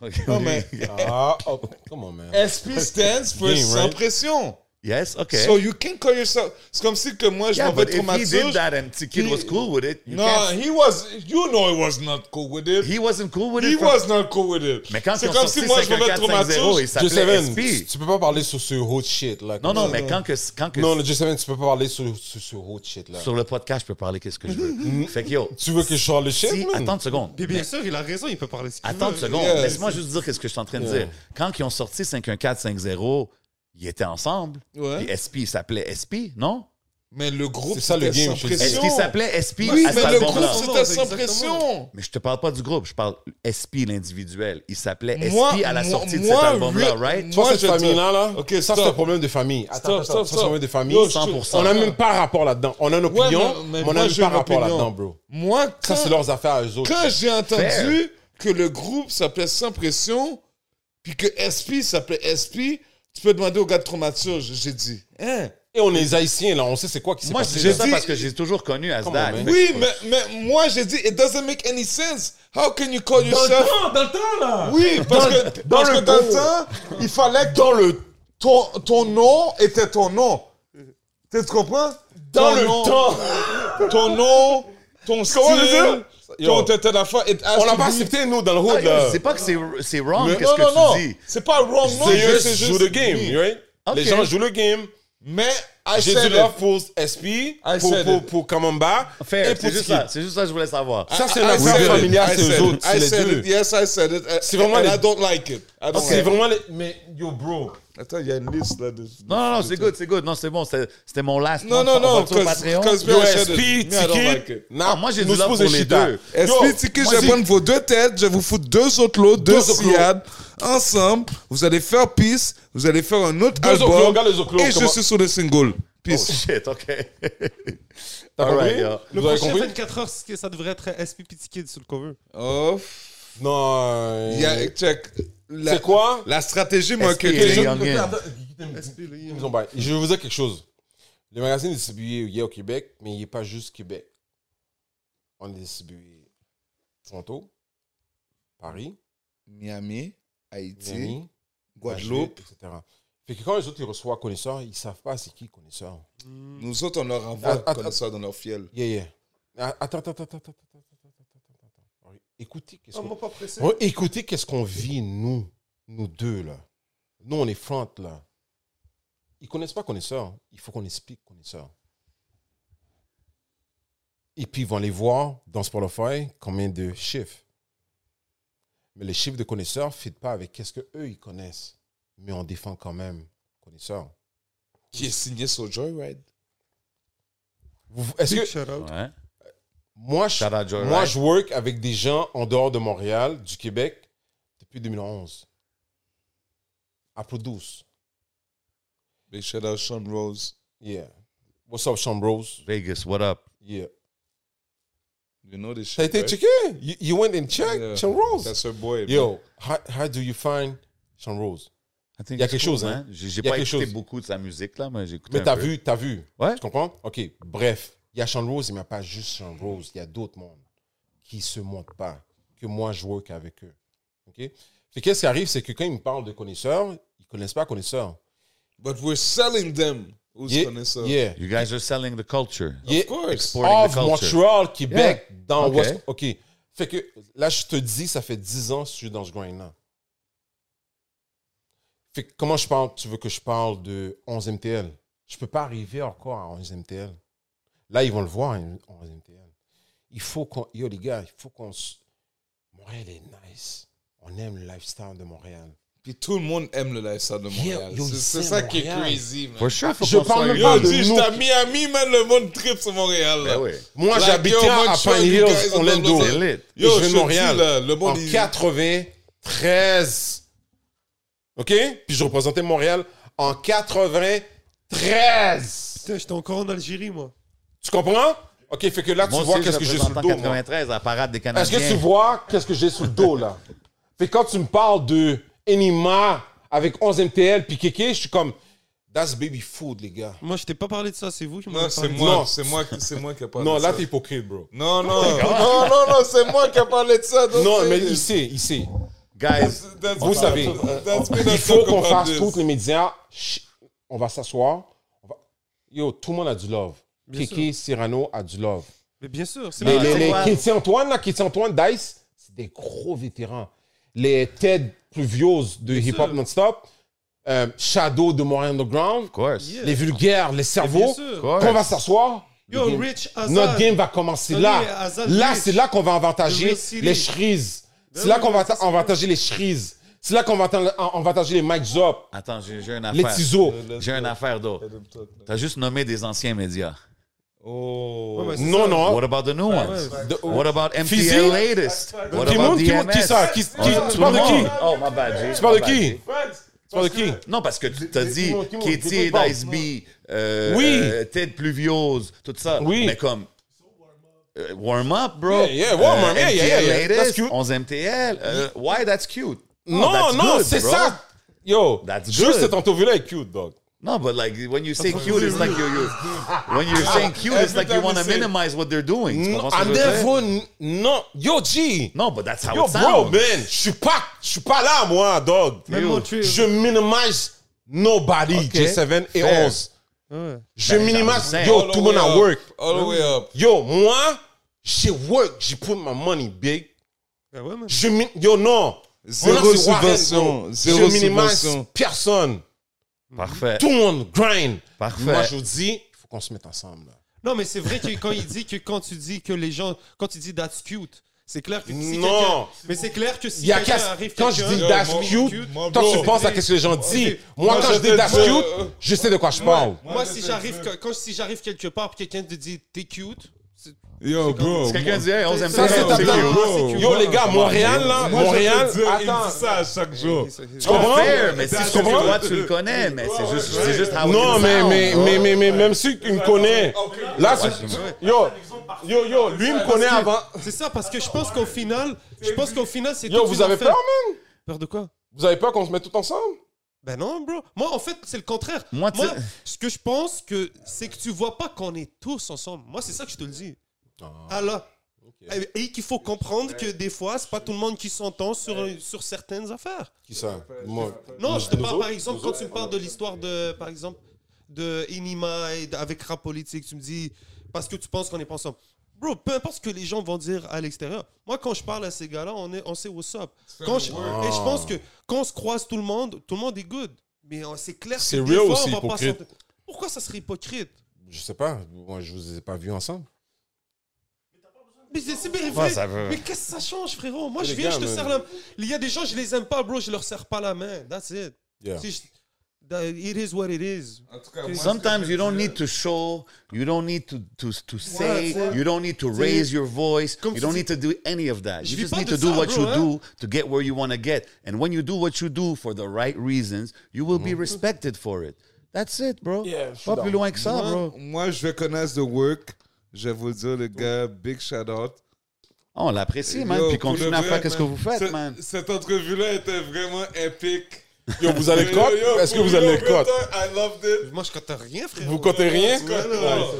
Speaker 3: OK,
Speaker 4: Non, mais
Speaker 6: Ah, oh, come on, man.
Speaker 4: SP stands for
Speaker 6: Game,
Speaker 4: sans
Speaker 6: right?
Speaker 4: pression.
Speaker 3: Yes, OK.
Speaker 4: So you can call yourself... C'est comme si que moi, je
Speaker 3: yeah,
Speaker 4: m'en vais
Speaker 3: but if he did that and T-Kid
Speaker 4: he-
Speaker 3: was cool with it, you
Speaker 4: No,
Speaker 3: can't...
Speaker 4: he was... You know he was not cool with it.
Speaker 3: He wasn't cool with
Speaker 4: He
Speaker 3: it. from-
Speaker 4: was not cool with it.
Speaker 3: Mais quand
Speaker 4: c'est comme si moi je me mets
Speaker 3: 5450, il
Speaker 4: traumatisme.
Speaker 3: s'appelait
Speaker 6: J7, tu,
Speaker 3: SP.
Speaker 6: tu peux pas parler sur ce hot shit, là.
Speaker 3: Non, non,
Speaker 4: Non,
Speaker 3: mais
Speaker 4: non.
Speaker 3: quand que... Quand que
Speaker 6: Non, le J7, tu peux pas parler sur, sur ce hot shit, là.
Speaker 3: Sur le podcast, je peux parler qu'est-ce que je veux? fait que yo,
Speaker 6: Tu veux que je sorte le shit,
Speaker 3: si, attends une seconde.
Speaker 5: Puis bien sûr, il a raison, il peut parler ce qu'il
Speaker 3: Attends une seconde. Laisse-moi juste dire qu'est-ce que je suis en train de dire. Quand ils ont sorti 51450, ils étaient ensemble.
Speaker 4: Ouais.
Speaker 3: Puis SP, il s'appelait SP, non?
Speaker 4: Mais le groupe,
Speaker 6: C'est ça, le game.
Speaker 3: Est-ce qu'il s'appelait SP
Speaker 4: Oui, mais le groupe, c'était sans pression.
Speaker 3: Mais je te parle pas du groupe, je parle SP, l'individuel. Il s'appelait SP
Speaker 4: Moi-
Speaker 3: à la
Speaker 4: moi-
Speaker 3: sortie de cet album-là, right?
Speaker 6: Toi,
Speaker 4: Moi,
Speaker 6: cette famille-là, là,
Speaker 4: Ok,
Speaker 6: ça, c'est un problème de famille. Attends,
Speaker 4: Stop,
Speaker 6: attends,
Speaker 4: stop,
Speaker 6: ça, c'est un problème de famille.
Speaker 4: Yo, je-
Speaker 3: 100%.
Speaker 6: On n'a même pas rapport là-dedans. On a une opinion,
Speaker 4: Ouais,
Speaker 6: mais, on n'a même pas rapport là-dedans, bro.
Speaker 4: Moi,
Speaker 6: Ça,
Speaker 4: quand,
Speaker 6: c'est leurs affaires à eux autres.
Speaker 4: quand j'ai entendu que le groupe s'appelait Sans Pression, puis que SP s'appelait SP, tu peux demander au gars de Traumaturge. J'ai dit, hein?
Speaker 6: Et on est les Haïtiens, là. On sait c'est quoi qui s'est
Speaker 3: Moi, je
Speaker 6: passé.
Speaker 3: dis
Speaker 4: J'ai
Speaker 3: ça
Speaker 4: dit-
Speaker 3: parce que j'ai toujours connu
Speaker 6: man.
Speaker 4: Oui, mais, mais moi, j'ai dit, it doesn't make any sense. How can you call yourself...
Speaker 6: dans le temps, là.
Speaker 4: Oui, parce que
Speaker 6: dans
Speaker 4: parce
Speaker 6: le
Speaker 4: que dans le
Speaker 6: temps.
Speaker 4: temps, il fallait que dans le ton, ton nom était ton nom. Tu tu comprends?
Speaker 6: Dans
Speaker 4: Ton
Speaker 6: le
Speaker 4: nom-
Speaker 6: temps.
Speaker 4: Ton nom, ton
Speaker 6: Comment
Speaker 4: style,
Speaker 6: Yo.
Speaker 4: it has
Speaker 6: On l'a pas accepté, nous, dans le hood,
Speaker 3: Ah,
Speaker 6: là.
Speaker 3: C'est pas que c'est c'est wrong, qu'est-ce
Speaker 4: non,
Speaker 3: que
Speaker 4: non, non.
Speaker 3: tu dis?
Speaker 4: C'est pas wrong, non.
Speaker 6: C'est juste, joue le game,
Speaker 4: Oui.
Speaker 6: right? Les gens jouent le game.
Speaker 4: Mais I
Speaker 6: J'ai
Speaker 4: said
Speaker 6: du
Speaker 4: it.
Speaker 6: love pour SP, pour, pour, Kamamba,
Speaker 3: Fair,
Speaker 6: et pour
Speaker 3: c'est juste
Speaker 6: Tiki.
Speaker 3: ça. C'est juste ça que je voulais savoir.
Speaker 6: Ça, c'est
Speaker 4: I
Speaker 6: une affaire
Speaker 4: said it.
Speaker 6: familiale,
Speaker 4: I
Speaker 6: c'est
Speaker 4: said
Speaker 6: eux
Speaker 4: it.
Speaker 6: autres, c'est les deux.
Speaker 4: Yes, I said it.
Speaker 6: C'est vraiment les-
Speaker 4: I don't like it. I don't
Speaker 6: C'est vraiment les... Mais, yo, bro.
Speaker 4: Attends, il y a une liste là. De,
Speaker 3: Non, non, non, c'est good, c'est good. Non, c'est bon, c'était mon last
Speaker 4: Non,
Speaker 3: one.
Speaker 4: non,
Speaker 3: On
Speaker 4: non.
Speaker 3: sur Patreon.
Speaker 6: Yo, SP, Tiki.
Speaker 4: it.
Speaker 3: Ah, moi, j'ai du
Speaker 6: nous
Speaker 3: love pour les deux.
Speaker 4: SP, Tiki, je vais prendre vos deux têtes, je vais vous foutre deux autres lots, deux siades, ensemble. Vous allez faire peace, vous allez faire un autre
Speaker 6: Deux autres lots,
Speaker 4: album.
Speaker 6: regarde les autres lots,
Speaker 4: et je suis sur le single.
Speaker 3: Oh
Speaker 4: Peace.
Speaker 3: shit, ok.
Speaker 6: T'as
Speaker 3: All right,
Speaker 6: compris?
Speaker 5: Le prochain
Speaker 6: compris?
Speaker 5: 24 heures, c'est que ça devrait être SP Petit Kid sur le cover.
Speaker 4: Oh,
Speaker 6: Non.
Speaker 4: il y a, check.
Speaker 6: C'est quoi?
Speaker 4: La stratégie marketing.
Speaker 6: Je vais vous dire quelque chose. Le magazine est distribué il est au Québec, mais il n'est pas juste Québec. On est distribué Toronto, Paris,
Speaker 4: Miami, Haïti, Guadeloupe,
Speaker 6: etc. Fait que quand les autres ils reçoivent connaisseurs, ils ne savent pas c'est qui connaisseur.
Speaker 4: Nous autres, on leur envoie connaisseur dans leur fiel.
Speaker 6: Yeah, yeah. Attends, attends, attends, attends. Écoutez, qu'est-ce
Speaker 5: Ah,
Speaker 6: qu'on écoutez qu'est-ce qu'on vit, nous, nous deux, là. Nous, on est front, là. Ils connaissent pas connaisseur. Il faut qu'on explique connaisseur. Et puis, ils vont aller voir dans Spotify combien de chiffres. Mais les chiffres de connaisseurs ne fit pas avec qu'est-ce qu'eux, ils connaissent. Mais on défend quand même connaisseur.
Speaker 4: Qui est signé sur Joyride.
Speaker 6: Vous- Est-ce que
Speaker 5: shout out.
Speaker 3: Ouais.
Speaker 6: Moi, je,
Speaker 3: Shout out Joyride.
Speaker 6: moi, je work avec des gens en dehors de Montréal, du Québec, depuis 2011. À Produce.
Speaker 4: Big shout out Sean Rose.
Speaker 6: Yeah. What's up, Sean Rose?
Speaker 3: Vegas, what up?
Speaker 6: Yeah.
Speaker 4: You know this shit.
Speaker 6: Ça a été
Speaker 4: right?
Speaker 6: checké? You, you went and checked
Speaker 4: Yeah.
Speaker 6: Sean Rose?
Speaker 4: That's her boy. man.
Speaker 6: Yo, how, how do you find Sean Rose?
Speaker 3: I think
Speaker 6: Il y a quelque
Speaker 3: cool,
Speaker 6: chose, hein?
Speaker 3: J'ai pas écouté
Speaker 6: chose.
Speaker 3: beaucoup de sa musique, là, mais j'ai écouté
Speaker 6: Mais t'as vu, t'as vu.
Speaker 3: Ouais.
Speaker 6: Tu comprends? OK, bref. Il y a Sean Rose, il n'y a pas juste Sean Rose. Il y a d'autres mondes qui se montrent pas, que moi, je work avec eux. OK? Fait qu'est-ce qui arrive, c'est que quand ils me parlent de connaisseurs, ils connaissent pas connaisseurs.
Speaker 4: But we're selling them. Who's
Speaker 6: Yeah,
Speaker 4: connaisseur?
Speaker 6: yeah.
Speaker 3: You guys are selling the culture.
Speaker 6: Yeah.
Speaker 4: Of course.
Speaker 3: Exporting the
Speaker 6: Of
Speaker 3: culture.
Speaker 6: Montréal, Québec, dans
Speaker 3: Ok.
Speaker 6: West... OK. Fait que là, je te dis, ça fait 10 ans que je suis dans ce grind-là. Fait que comment je parle? Tu veux que je parle de 11 MTL? Je peux pas arriver encore à 11 MTL. Là, ils vont le voir, 11 MTL. Il faut qu'on... Yo, les gars, il faut qu'on... Montréal est nice. On aime le lifestyle de Montréal.
Speaker 4: Puis tout le monde aime le lifestyle de Montréal. C'est- ça qui est crazy, man.
Speaker 3: For sure, faut
Speaker 6: Je parle même
Speaker 3: yo,
Speaker 6: pas
Speaker 4: Yo,
Speaker 6: de nous.
Speaker 4: à Miami, man, le monde trip sur Montréal. là.
Speaker 3: Ben oui.
Speaker 6: Moi,
Speaker 4: Like,
Speaker 6: j'habitais à
Speaker 4: Montreal,
Speaker 6: Pine Hills, Orlando.
Speaker 4: Yo,
Speaker 6: je vais Montréal.
Speaker 4: dis, là, le monde,
Speaker 6: en
Speaker 4: il-
Speaker 6: 93. OK? Puis je représentais Montréal en 93.
Speaker 5: Putain, j'étais encore en Algérie, moi.
Speaker 6: Tu comprends? OK, fait que là, tu
Speaker 3: Moi
Speaker 6: vois
Speaker 3: aussi,
Speaker 6: qu'est-ce que j'ai sous le dos.
Speaker 3: en
Speaker 6: moi.
Speaker 3: 93 à la parade des
Speaker 6: Est-ce
Speaker 3: Canadiens.
Speaker 6: que tu vois qu'est-ce que j'ai sous le dos, là? Fait que quand tu me parles de Enima avec 11 MTL puis Kéké, je suis comme, that's baby food, les gars.
Speaker 5: Moi, je t'ai pas parlé de ça, c'est vous qui m'avez
Speaker 4: Non, c'est
Speaker 5: parlé de
Speaker 4: moi,
Speaker 6: Non.
Speaker 4: c'est moi, qui- c'est moi qui ai parlé
Speaker 6: Non,
Speaker 4: de
Speaker 6: là,
Speaker 4: ça.
Speaker 6: t'es hypocrite, bro.
Speaker 4: Non, non, non, non, non, c'est moi qui ai parlé de ça.
Speaker 6: Non,
Speaker 4: say
Speaker 6: mais
Speaker 4: it.
Speaker 6: il sait, il sait.
Speaker 3: Guys,
Speaker 4: That's-
Speaker 6: Vous savez,
Speaker 4: that's a
Speaker 6: il faut qu'on fasse tous les médias. Chut, On va s'asseoir. On va- Yo, tout le monde a du love.
Speaker 5: Bien
Speaker 6: Kéké, Cyrano a du love.
Speaker 5: Mais bien sûr, c'est
Speaker 6: Les, les, les? Katie Antoine, là, Katie Antoine, Dice, c'est des gros vétérans. Les Ted Pluvios de Hip Hop
Speaker 5: sûr.
Speaker 6: Non-Stop, euh, Shadow de Montréal Underground,
Speaker 3: of course.
Speaker 5: Yeah.
Speaker 6: les vulgaires, les cerveaux.
Speaker 5: Sûr.
Speaker 6: Qu'on va s'asseoir.
Speaker 5: Yo,
Speaker 6: le game-
Speaker 5: Rich Azad.
Speaker 6: Notre game va commencer
Speaker 5: Salut,
Speaker 6: là. Là, c'est là qu'on va
Speaker 5: The
Speaker 6: avantager les shrees. C'est là qu'on va avantager les shrees. C'est là qu'on va avantager les Mike Zop,
Speaker 3: Attends, j'ai une
Speaker 6: les
Speaker 3: affaire.
Speaker 6: Tizo.
Speaker 3: J'ai une affaire d'autre. T'as juste nommé des anciens médias.
Speaker 4: Oh.
Speaker 5: Ouais,
Speaker 6: Non,
Speaker 5: ça.
Speaker 6: non.
Speaker 3: What about the new ones?
Speaker 6: De-
Speaker 3: What about
Speaker 6: Fizzy?
Speaker 3: MTL latest? What
Speaker 6: Qui
Speaker 3: about
Speaker 6: monte, qui ça? Qui- qui-
Speaker 3: Oh,
Speaker 6: tu parles
Speaker 3: le
Speaker 6: de qui?
Speaker 3: Oh, my bad, G.
Speaker 6: Tu parles de qui? Tu parles de qui?
Speaker 3: Non, parce que tu t'as dit Katie, Dice B, euh,
Speaker 6: Oui.
Speaker 3: euh, Ted Pluviose, tout ça.
Speaker 6: Oui.
Speaker 3: Mais comme. euh, warm up, bro.
Speaker 6: Yeah, yeah, warm up, yeah, yeah, yeah,
Speaker 3: MTL
Speaker 6: yeah. That's
Speaker 3: latest,
Speaker 6: cute.
Speaker 3: 11 MTL. why that's cute? Oh,
Speaker 6: Non,
Speaker 3: that's
Speaker 6: non, c'est ça. Yo,
Speaker 3: That's
Speaker 6: juste cette entrevue-là est cute, dog.
Speaker 3: No, but like when you say cute, it's like you're, you're when you're saying cute, it's like you want to minimize what they're doing. Tu
Speaker 6: No,
Speaker 3: comprends ce
Speaker 6: I
Speaker 3: que je veux dire?
Speaker 6: never, no. Yo, G.
Speaker 3: No, but that's how
Speaker 6: Yo,
Speaker 3: it
Speaker 6: bro,
Speaker 3: sounds.
Speaker 6: man, je suis pas, je suis pas là, moi, dog.
Speaker 5: Même
Speaker 3: Yo,
Speaker 5: Montreal.
Speaker 6: Je minimise nobody,
Speaker 3: Ok.
Speaker 6: J7 et
Speaker 3: Fair.
Speaker 6: 11.
Speaker 5: Ouais.
Speaker 6: Je
Speaker 3: Ben,
Speaker 6: minimise,
Speaker 3: j'en
Speaker 6: yo, tout le monde a work.
Speaker 4: All the way up.
Speaker 6: Yo, moi, j'ai work, j'ai put my money big.
Speaker 5: Ben ouais, man.
Speaker 6: Je min- yo, non.
Speaker 4: Zéro
Speaker 6: Moi, c'est Warren,
Speaker 4: subvention.
Speaker 6: bro.
Speaker 4: Zéro
Speaker 6: Je minimise
Speaker 4: subvention.
Speaker 6: personne.
Speaker 3: Parfait.
Speaker 6: Tout le monde grind.
Speaker 3: Parfait.
Speaker 6: Moi, je vous dis, il faut qu'on se mette ensemble. là.
Speaker 5: Non, mais c'est vrai que quand il dit que quand tu dis que les gens, quand tu dis that's cute, c'est clair que si
Speaker 6: Non.
Speaker 5: Mais c'est clair que si
Speaker 6: Il y a
Speaker 5: quelqu'un arrive
Speaker 6: quand je dis that's
Speaker 4: mon-
Speaker 6: cute,
Speaker 4: bro.
Speaker 6: tu penses à ce que les gens disent. Moi,
Speaker 4: Moi,
Speaker 6: quand
Speaker 4: je
Speaker 6: je dis that's cute,
Speaker 4: euh,
Speaker 6: je sais de quoi je parle.
Speaker 5: Moi, si j'arrive, quand si j'arrive quelque part, quelqu'un te dit t'es cute,
Speaker 4: Yo, bro.
Speaker 3: Si quelqu'un dit, hey, 11
Speaker 5: Ça,
Speaker 6: c'est. Yo, les gars, Montréal, là,
Speaker 4: Moi,
Speaker 6: Montréal,
Speaker 4: je te dis, il dit ça à chaque jour.
Speaker 6: Tu comprends?
Speaker 3: Mais si tu le
Speaker 6: comprends?
Speaker 3: tu le connais, mais c'est juste, c'est juste
Speaker 6: Non, mais, mais, mais, mais, mais, même si tu me connais, là, yo, yo, yo, lui me connaît avant.
Speaker 5: c'est ça parce que je pense qu'au final, je pense qu'au final c'est
Speaker 6: Yo, vous avez peur, man?
Speaker 5: Peur de quoi?
Speaker 6: Vous avez peur qu'on se mette tout ensemble?
Speaker 5: Ben non, bro. Moi, en fait, c'est le contraire.
Speaker 3: Moi,
Speaker 5: Moi, ce que je pense que c'est que tu vois pas qu'on est tous ensemble. Moi, c'est ça que je te le dis. Ah là. Et, et qu'il faut comprendre que des fois, c'est pas tout le monde qui s'entend sur, sur certaines affaires.
Speaker 6: Qui ça? Moi.
Speaker 5: Non, je te parle par exemple, quand tu me parles de l'histoire de, par exemple, de Inima et avec rap politique, tu me dis, parce que tu penses qu'on n'est pas ensemble. Bro, peu importe ce que les gens vont dire à l'extérieur. Moi, quand je parle à ces gars-là, on, est, on sait what's up. Quand je- et je pense que quand on se croise tout le monde, tout le monde est good. Mais euh, c'est clair que
Speaker 6: C'est
Speaker 5: des fois,
Speaker 6: aussi,
Speaker 5: on va pas
Speaker 6: hypocrite.
Speaker 5: Pourquoi ça serait hypocrite?
Speaker 6: Je sais pas. Moi, je vous ai pas vus ensemble.
Speaker 5: Mais c'est bien
Speaker 3: Ouais,
Speaker 5: vrai.
Speaker 3: ça veut-
Speaker 5: Mais qu'est-ce que ça change, frérot? Moi, je viens,
Speaker 6: gars,
Speaker 5: je te
Speaker 6: mais-
Speaker 5: serre la main. Il y a des gens, je les aime pas, bro, je leur serre pas la main. That's it.
Speaker 6: Yeah.
Speaker 5: Si je- that- It is what it is.
Speaker 4: En tout cas, moi,
Speaker 3: Sometimes you don't need to show, you don't need to, to, to say, you don't need to raise your voice,
Speaker 5: Comme
Speaker 3: you
Speaker 5: tu
Speaker 3: don't need to do any of that. You just
Speaker 5: pas
Speaker 3: need
Speaker 5: de
Speaker 3: to do
Speaker 5: ça,
Speaker 3: what
Speaker 5: bro,
Speaker 3: you
Speaker 5: hein.
Speaker 3: do to get where you want to get. And when you do what you do for the right reasons, you will be respected for it. That's it, bro.
Speaker 6: Yeah,
Speaker 3: Pas plus loin que ça, bro.
Speaker 4: moi, je vais connaître The Work. Je vais vous le dire, les gars, big shout out.
Speaker 3: Oh, on l'apprécie, man. Puis continue à faire qu'est-ce que vous faites, man.
Speaker 4: Cette entrevue-là était vraiment épique.
Speaker 6: Yo, vous allez cote? Est-ce que vous allez cote?
Speaker 5: Moi, je compte rien, frérot.
Speaker 6: Vous comptez rien?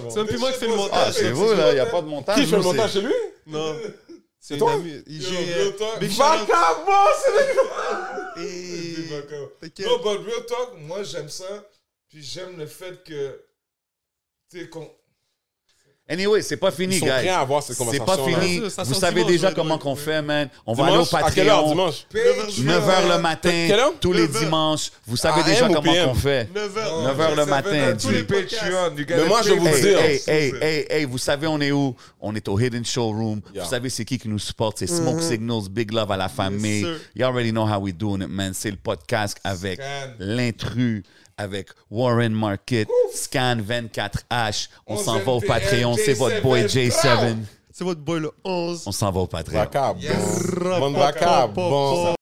Speaker 5: C'est même plus moi qui fais le
Speaker 3: Ah,
Speaker 5: montage.
Speaker 3: c'est vous, là. Il n'y a pas de montage.
Speaker 6: Qui fait le montage chez lui?
Speaker 5: Non. C'est
Speaker 6: toi?
Speaker 5: shout out.
Speaker 6: Vagabond, c'est le.
Speaker 5: T'inquiète.
Speaker 4: Non, but real talk, moi, j'aime ça. Puis j'aime le fait que, tu sais, qu'on...
Speaker 3: Anyway, c'est pas fini,
Speaker 6: Ils sont
Speaker 3: guys.
Speaker 6: prêts à avoir cette
Speaker 3: C'est pas fini.
Speaker 5: Ça, ça
Speaker 3: Vous
Speaker 5: sort
Speaker 3: savez
Speaker 5: dimanche,
Speaker 3: déjà
Speaker 5: ouais,
Speaker 3: comment
Speaker 5: ouais,
Speaker 3: qu'on
Speaker 5: ouais.
Speaker 3: fait, man. On va aller au
Speaker 6: Dimanche, à quelle heure
Speaker 3: Patreon.
Speaker 6: dimanche?
Speaker 3: 9h le matin,
Speaker 6: Quelle heure?
Speaker 3: tous les
Speaker 5: 9 heures.
Speaker 3: dimanches. Vous savez
Speaker 6: AM
Speaker 3: déjà
Speaker 6: ou
Speaker 3: comment
Speaker 6: PM?
Speaker 3: qu'on fait.
Speaker 5: 9h.
Speaker 3: 9h le matin.
Speaker 4: Tous les Patreon. you gotta
Speaker 6: Mais moi, je
Speaker 4: pay
Speaker 6: vous dis,
Speaker 4: it.
Speaker 3: Hey, hey, hey, hey, hey, vous savez on est où? On est au Hidden Showroom.
Speaker 6: Yeah.
Speaker 3: Vous savez c'est qui qui nous supporte? C'est Smoke Signals, Big Love à la famille. you already know how we doing it, man. C'est le podcast avec
Speaker 4: Scan.
Speaker 3: l'intrus, avec Warren Market, Scan 24H. On s'en
Speaker 4: 11
Speaker 3: va au Patreon. C'est votre boy
Speaker 4: J7.
Speaker 3: J7.
Speaker 5: C'est votre boy le 11.
Speaker 3: On s'en va au Patreon.
Speaker 6: Vacab,
Speaker 5: Yes.
Speaker 6: bon. Bon vacab, bon.